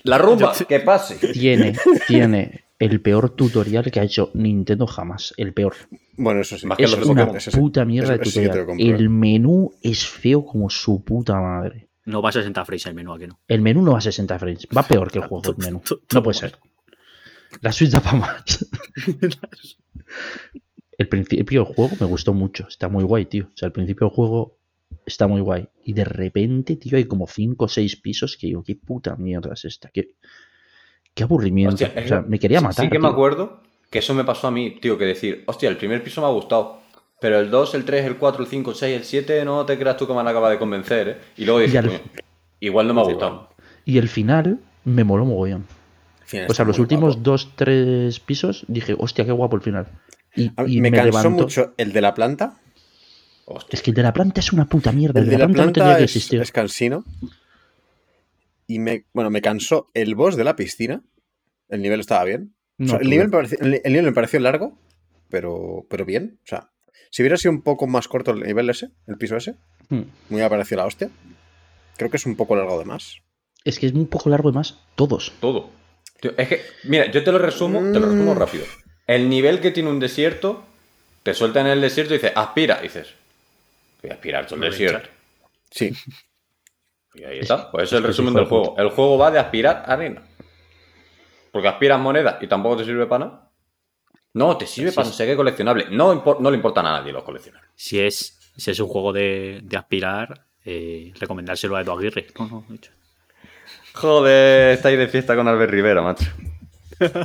La rumba, que pase. Tiene, [LAUGHS] tiene el peor tutorial que ha hecho Nintendo jamás. El peor. Bueno, eso sí. Más que Es los de una sí. puta mierda Eso- de sí que tutorial. eh. el menú es feo como su puta madre. No va a 60 frames el menú, ¿a que no? El menú no va a 60 frames. Va peor que el [LAUGHS] juego, el menú. No puede ser. La Switch da para más. [LAUGHS] El principio del juego me gustó mucho. Está muy guay, tío. O sea, el principio del juego está muy guay. Y de repente, tío, hay como 5 o 6 pisos que digo, qué puta mierda es esta. Qué, qué aburrimiento. Hostia, o sea, me quería matar. Sí que me acuerdo que eso me pasó a mí, tío, que decir, hostia, el primer piso me ha gustado. Pero el 2, el 3, el 4, el 5, el 6, el 7, no te creas tú que me han acabado de convencer, ¿eh? Y luego dices, al- "Coño, igual no me ha gustado. Y el final me moló mogollón. O sea, los últimos guapo. 2-3 pisos dije, hostia, qué guapo el final. Y, me, cansó levanto- mucho el de la planta. Hostia. Es que el de la planta es una puta mierda. El de la no tendría planta que es, existir. es cansino. Y me, bueno, me cansó el boss de la piscina. El nivel estaba bien. O No, sea, el, nivel me pareció- el, el nivel me pareció largo, pero, pero bien. O sea, si hubiera sido un poco más corto el nivel ese, el piso ese, Hmm. me hubiera parecido la hostia. Creo que es un poco largo de más. Es que es un poco largo de más. Todos. Todo. Tío, es que, mira, yo te lo resumo, te lo resumo Mm. rápido. El nivel que tiene un desierto, te suelta en el desierto y dices, aspira. Y dices, voy a aspirar todo el desierto. Sí. Y ahí está. Pues ese es es el resumen del juego. El juego va de aspirar arena. Porque aspiras moneda y tampoco te sirve para nada. No, te sirve Sí, para no sé qué coleccionable. No, no le importan a nadie los coleccionables. Si es, si es un juego de, de aspirar, eh, recomendárselo a Edu Aguirre. No, no, de hecho. Joder, estáis de fiesta con Albert Rivera, macho. [LAUGHS]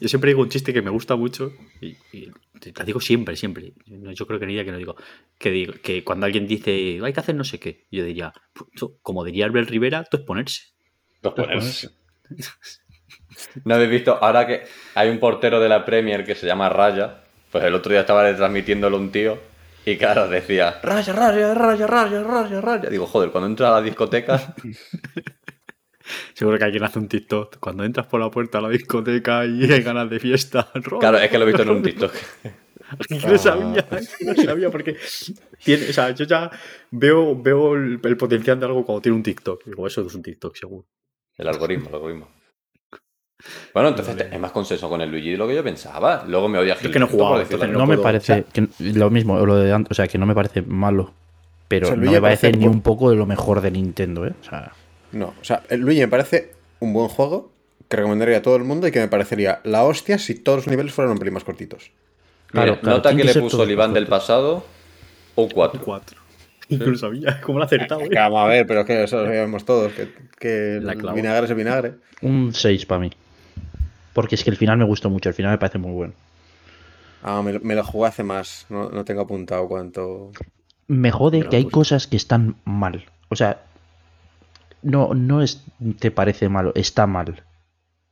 Yo siempre digo un chiste que me gusta mucho y, y te lo digo siempre, siempre. Yo creo que ni día que no digo. Que digo que cuando alguien dice hay que hacer no sé qué, yo diría, "Pu- como diría Albert Rivera, esto es ponerse. Los poneros. ¿No habéis visto? Ahora que hay un portero de la Premier que se llama Raya, pues el otro día estaba retransmitiéndolo un tío y claro, decía Raya, Raya, Raya, Raya, Raya, Raya. Digo, joder, cuando entra a la discoteca, [LAUGHS] Seguro que alguien hace un TikTok. Cuando entras por la puerta a la discoteca y [LAUGHS] hay ganas de fiesta. [LAUGHS] claro, es que lo he visto en un TikTok. Es [LAUGHS] que no sabía, es que no sabía porque tiene, o sea, yo ya veo, veo el, el potencial de algo cuando tiene un TikTok. Digo, eso es un TikTok, seguro. El algoritmo, el algoritmo. Bueno, entonces te- es más consenso con el Luigi de lo que yo pensaba. Luego me odia Es que no entonces así. No me puedo- parece. que- lo mismo, lo de antes. O sea, que no me parece malo. Pero O sea, no me parece ni un poco de lo mejor de Nintendo, ¿eh? O sea, No, o sea, el Luigi me parece un buen juego que recomendaría a todo el mundo y que me parecería la hostia si todos los niveles fueran un pelín más cortitos. Mira, Claro, claro, nota que que le puso el Iván del pasado o 4. Cuatro. Y no lo sabía, ¿cómo lo ha acertado? eh? Vamos a ver, pero es que eso lo sabemos todos, que, que La el vinagre es el vinagre. un 6 para mí. Porque es que el final me gustó mucho. El final me parece muy bueno. Ah, me, lo- me lo jugué hace más, no, no tengo apuntado cuánto... Me jode que hay cosas que están mal. O sea, no, no es, te parece malo, está mal.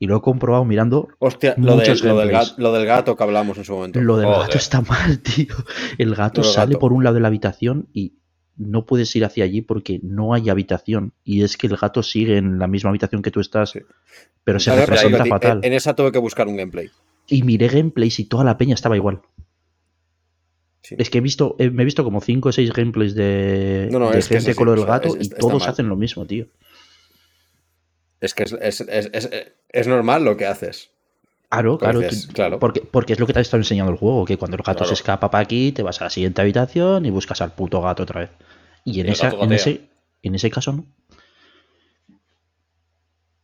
Y lo he comprobado mirando. Hostia, lo, del- Muchos lo del gato, lo del gato que hablamos en su momento. Lo del Joder. gato está mal, [LAUGHS] tío. El gato Lo sale gato. por un lado de la habitación y no puedes ir hacia allí porque no hay habitación. Y es que el gato sigue en la misma habitación que tú estás, Sí. pero se representa fatal. En, en esa tuve que buscar un gameplay. Y miré gameplays y toda la peña estaba igual. Sí. Es que he visto, eh, me he visto como 5 o 6 gameplays de, No, no, de es que es gente lo del gato es- y todos mal. hacen lo mismo, tío. Es que es, es- es- es- es normal lo que haces. Claro, claro, Entonces, tú- claro. Porque, porque es lo que te ha estado enseñando el juego, que cuando el gato Claro. se escapa para aquí, te vas a la siguiente habitación y buscas al puto gato otra vez. Y en, Y esa, en, ese, en ese caso no.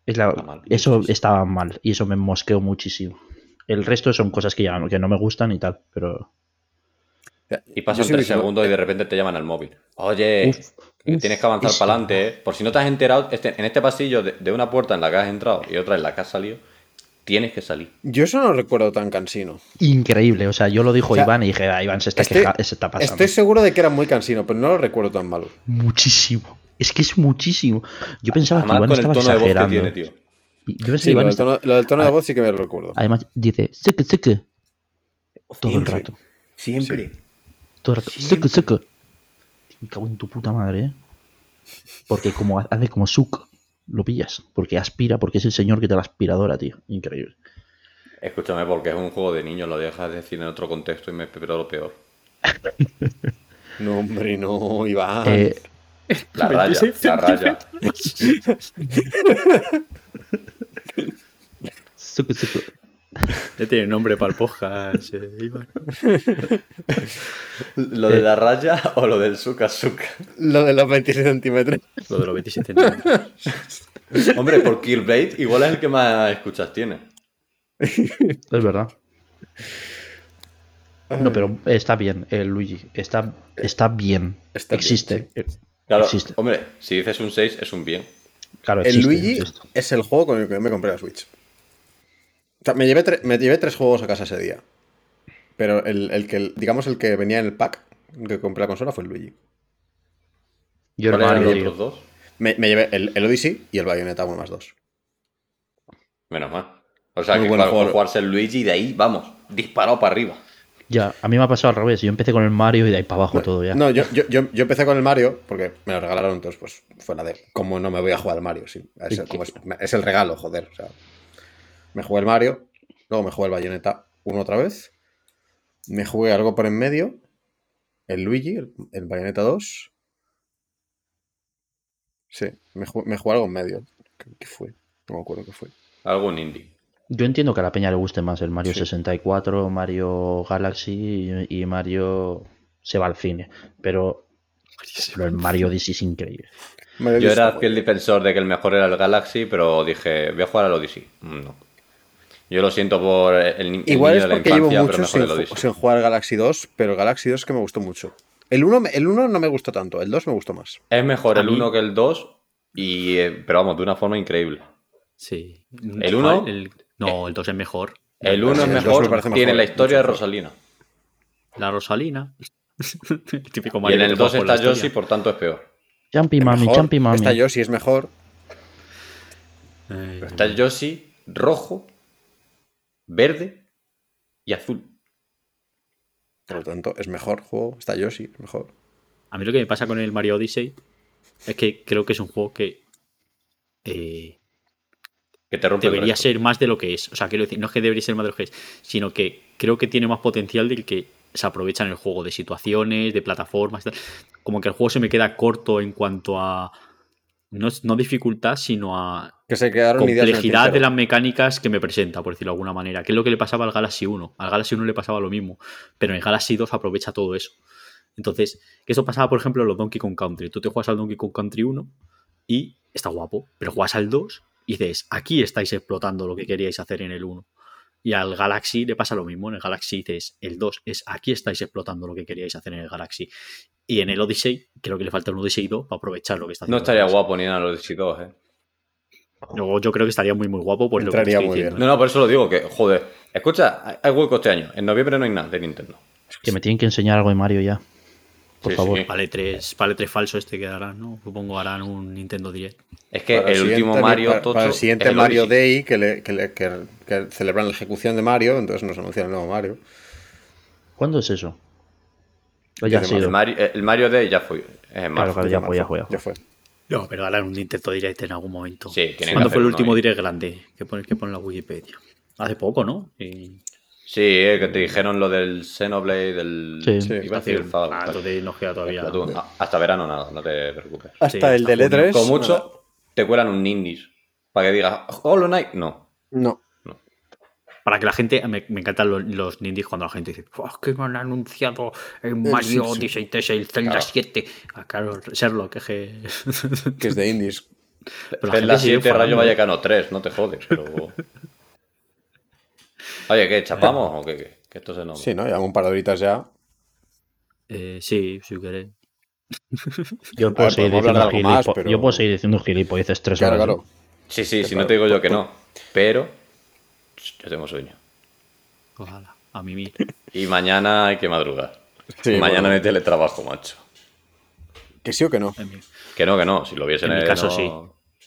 Es la- Está eso estaba mal y eso me mosqueó muchísimo. El resto son cosas que ya no, que no me gustan y tal, pero Y pasan tres segundos y de repente te llaman al móvil. Oye, Uf, que uf, tienes que avanzar para adelante, ¿eh? Por si no te has enterado, este- en este pasillo de, de una puerta en la que has entrado y otra en la que has salido, tienes que salir. Yo eso no lo recuerdo tan cansino. Increíble, o sea, yo lo dijo O sea, Iván y dije, ah, Iván se está, Estoy, queja- se está pasando. estoy seguro de que era muy cansino, pero no lo recuerdo tan malo. Muchísimo. Es que es muchísimo. Yo pensaba Además, que Iván con el estaba tono de voz que exagerando. tiene, tío. Yo pensaba Sí, que lo del tono, lo del tono de Ah. voz sí que me lo recuerdo. Además, dice, todo el rato. Siempre. Todo el rato. Seque. Me cago en tu puta madre, ¿eh? Porque como ha- hace como suc, lo pillas. Porque aspira, porque es el señor que te la aspiradora, tío. Increíble. Escúchame, porque es un juego de niños, lo dejas de decir en otro contexto y me espero lo peor. [LAUGHS] No, hombre, no, Iván. Eh, La raya, la raya. seque, [LAUGHS] seque. [LAUGHS] Ya tiene nombre para el podcast, eh, Iván. [LAUGHS] ¿Lo de la raya o lo del suka suka? Lo de los 26 centímetros. Lo de los 27 centímetros. [LAUGHS] Hombre, por Killblade igual es el que más escuchas tiene. Es verdad. No, pero está bien, el Luigi. Está, está bien. Está bien, existe. Eh, Claro, Existe. hombre, si dices un 6 es un bien. Claro, El existe, Luigi existe. es el juego con el que me compré la Switch. O sea, me llevé, tre- me llevé tres juegos a casa ese día. Pero el, el que, digamos, el que venía en el pack que compré la consola fue el Luigi. Yo el ¿Cuáles eran Mario, los otros dos? Me, me llevé el, el Odyssey y el Bayonetta 1 más 2. Menos mal. O sea, Muy que buen para juego. jugarse el Luigi y de ahí, vamos, disparado para arriba. Ya, a mí me ha pasado al revés. Yo empecé con el Mario y de ahí para abajo todo ya. No, yo, yo, yo, yo empecé con el Mario porque me lo regalaron, entonces pues fue la de cómo no me voy a jugar al Mario. Sí, es, el- como es, es el regalo, joder. O sea, me jugué el Mario, luego me jugué el Bayonetta 1 otra vez, me jugué algo por en medio, el Luigi, el, el Bayonetta 2. Sí, me jugué, me jugué algo en medio. ¿Qué, qué fue? No me acuerdo qué fue. Algún indie. Yo entiendo que a la peña le guste más el Mario Sí. 64, Mario Galaxy y, y Mario se va al cine. Pero, pero el Mario Odyssey es increíble. Mario Yo era fiel defensor de que el mejor era el Galaxy, pero dije, voy a jugar al Odyssey. Mm, No. Yo lo siento por el, el Igual niño es de la porque llevo infancia, pero mucho mejor sin, sin jugar al Galaxy 2, pero Galaxy 2 es que me gustó mucho. El 1, el 1 no me gustó tanto, el 2 me gustó más. Es mejor A el mí- 1 que el 2, y, eh, pero vamos, de una forma increíble. Sí. ¿El uno? ¿Cuál? El- no, el 2 es mejor. El 1 Sí, es mejor, me tiene mejor, la historia de. Rosalina. La Rosalina. El [LAUGHS] típico Y Mario en que el te 2 juegas por la está Yoshi, por tanto es peor. Jumpy Es Mami, mejor, Jumpy Mami. Esta Yoshi es mejor. Eh, Está el Yoshi rojo, verde y azul. Por lo tanto, es mejor juego. Está Yoshi, es mejor. A mí lo que me pasa con el Mario Odyssey es que creo que es un juego que eh, Que te rompe debería ser más de lo que es. O sea, quiero decir, no es que debería ser más de lo que es, sino que creo que tiene más potencial del que se aprovecha en el juego, de situaciones, de plataformas. y tal. Como que el juego se me queda corto en cuanto a. No, no dificultad, sino a Que se quedaron complejidad de las mecánicas que me presenta, por decirlo de alguna manera. Que es lo que le pasaba al Galaxy 1. Al Galaxy 1 le pasaba lo mismo, pero en el Galaxy 2 aprovecha todo eso. Entonces, que eso pasaba, por ejemplo, en los Donkey Kong Country. Tú te juegas al Donkey Kong Country 1 y está guapo, pero juegas al 2 y dices, aquí estáis explotando lo que queríais hacer en el 1. Y al Galaxy le pasa lo mismo. En el Galaxy dices, el 2 es aquí estáis explotando lo que queríais hacer en el Galaxy. Y en el Odyssey, creo que le falta un Odyssey 2 para aprovechar lo que está haciendo. No el estaría guapo ni nada los Odyssey 2, eh. Yo creo que estaría muy, muy guapo por lo que te Entraría estoy muy diciendo. No, no, por eso lo digo, que, joder. Escucha, hay- hay hueco este año. En noviembre no hay nada de Nintendo. Que me tienen que enseñar algo de Mario ya. Por Sí, favor. sí. Vale 3, vale 3 falso este que harán, ¿no? Supongo harán un Nintendo Direct. Es que Para el último Mario para, tocho para el siguiente el Mario Odyssey. Day que, le- que le- que- que celebran la ejecución de Mario, entonces nos anuncian el nuevo Mario. ¿Cuándo es eso? Ya ha sido. El Mario, el Mario Day ya fue. Es en marzo. Claro, ya fue, ya fue, ya fue. Ya fue. No, pero harán un Nintendo Direct en algún momento. Sí, ¿Cuándo fue el último ahí. Direct grande? Que pone, que pone en la Wikipedia. Hace poco, ¿no? Y... Sí, eh, que te dijeron lo del Xenoblade, del. Sí. Sí. Iba a decir el Ah, queda todavía. Hasta verano nada, no te preocupes. Hasta Sí, el del hasta junio. E3. Con mucho te cuelan un Indies. Para que digas, Hollow Knight, no. No. Para que la gente. Me, me encantan los, los nindies cuando la gente dice, "Buah, es que me han anunciado en Mario sí, sí. Odyssey 3, el Zelda Claro. 7. Ah, claro, Sherlock, es que. Que es de indies. Pero la sigue 7 Rayo. Vallecano 3, no te jodes, pero. [LAUGHS] Oye, ¿qué? ¿Chapamos eh. o qué. Que esto se nos... Sí, ¿no? Llevamos un par de horitas ya. Eh, sí, si queréis. [LAUGHS] Yo puedo, seguir diciendo, más. Yo puedo seguir diciendo tres horas. ¿eh? Sí, sí, si no te digo yo que pues no. Pero yo tengo sueño. Ojalá, a mí mismo. Y mañana hay que madrugar. Sí, mañana bueno. hay teletrabajo, macho. ¿Que sí o que no? Que no, que no. Si lo viesen en, en mi caso, sí.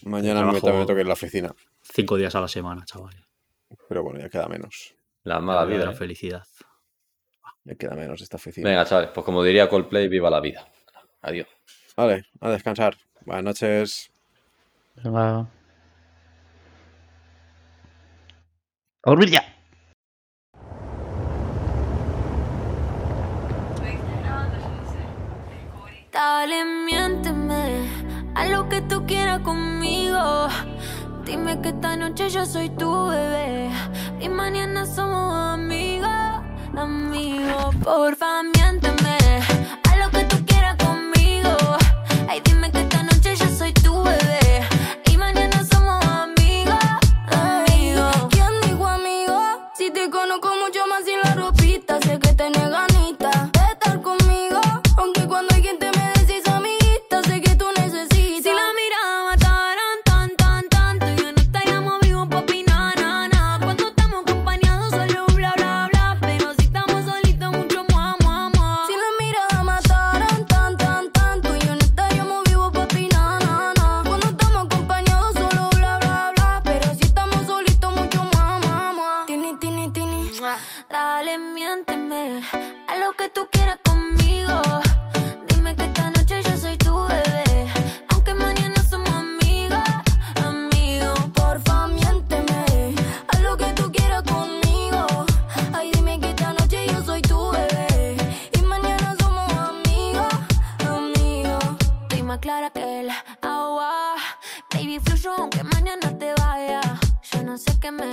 Mañana me, me toque en la oficina. Cinco días a la semana, chavales. Pero bueno, ya queda menos. La mala vida. La ¿eh? felicidad. Ya queda menos esta oficina. Venga, chavales, pues como diría Coldplay, viva la vida. Adiós. Vale, a descansar. Buenas noches. Venga. A dormir ya. Dale, miénteme a lo que tú quieras conmigo. Dime que esta noche yo soy tu bebé y mañana somos amigos, amigos. Porfa, miénteme. sé qué me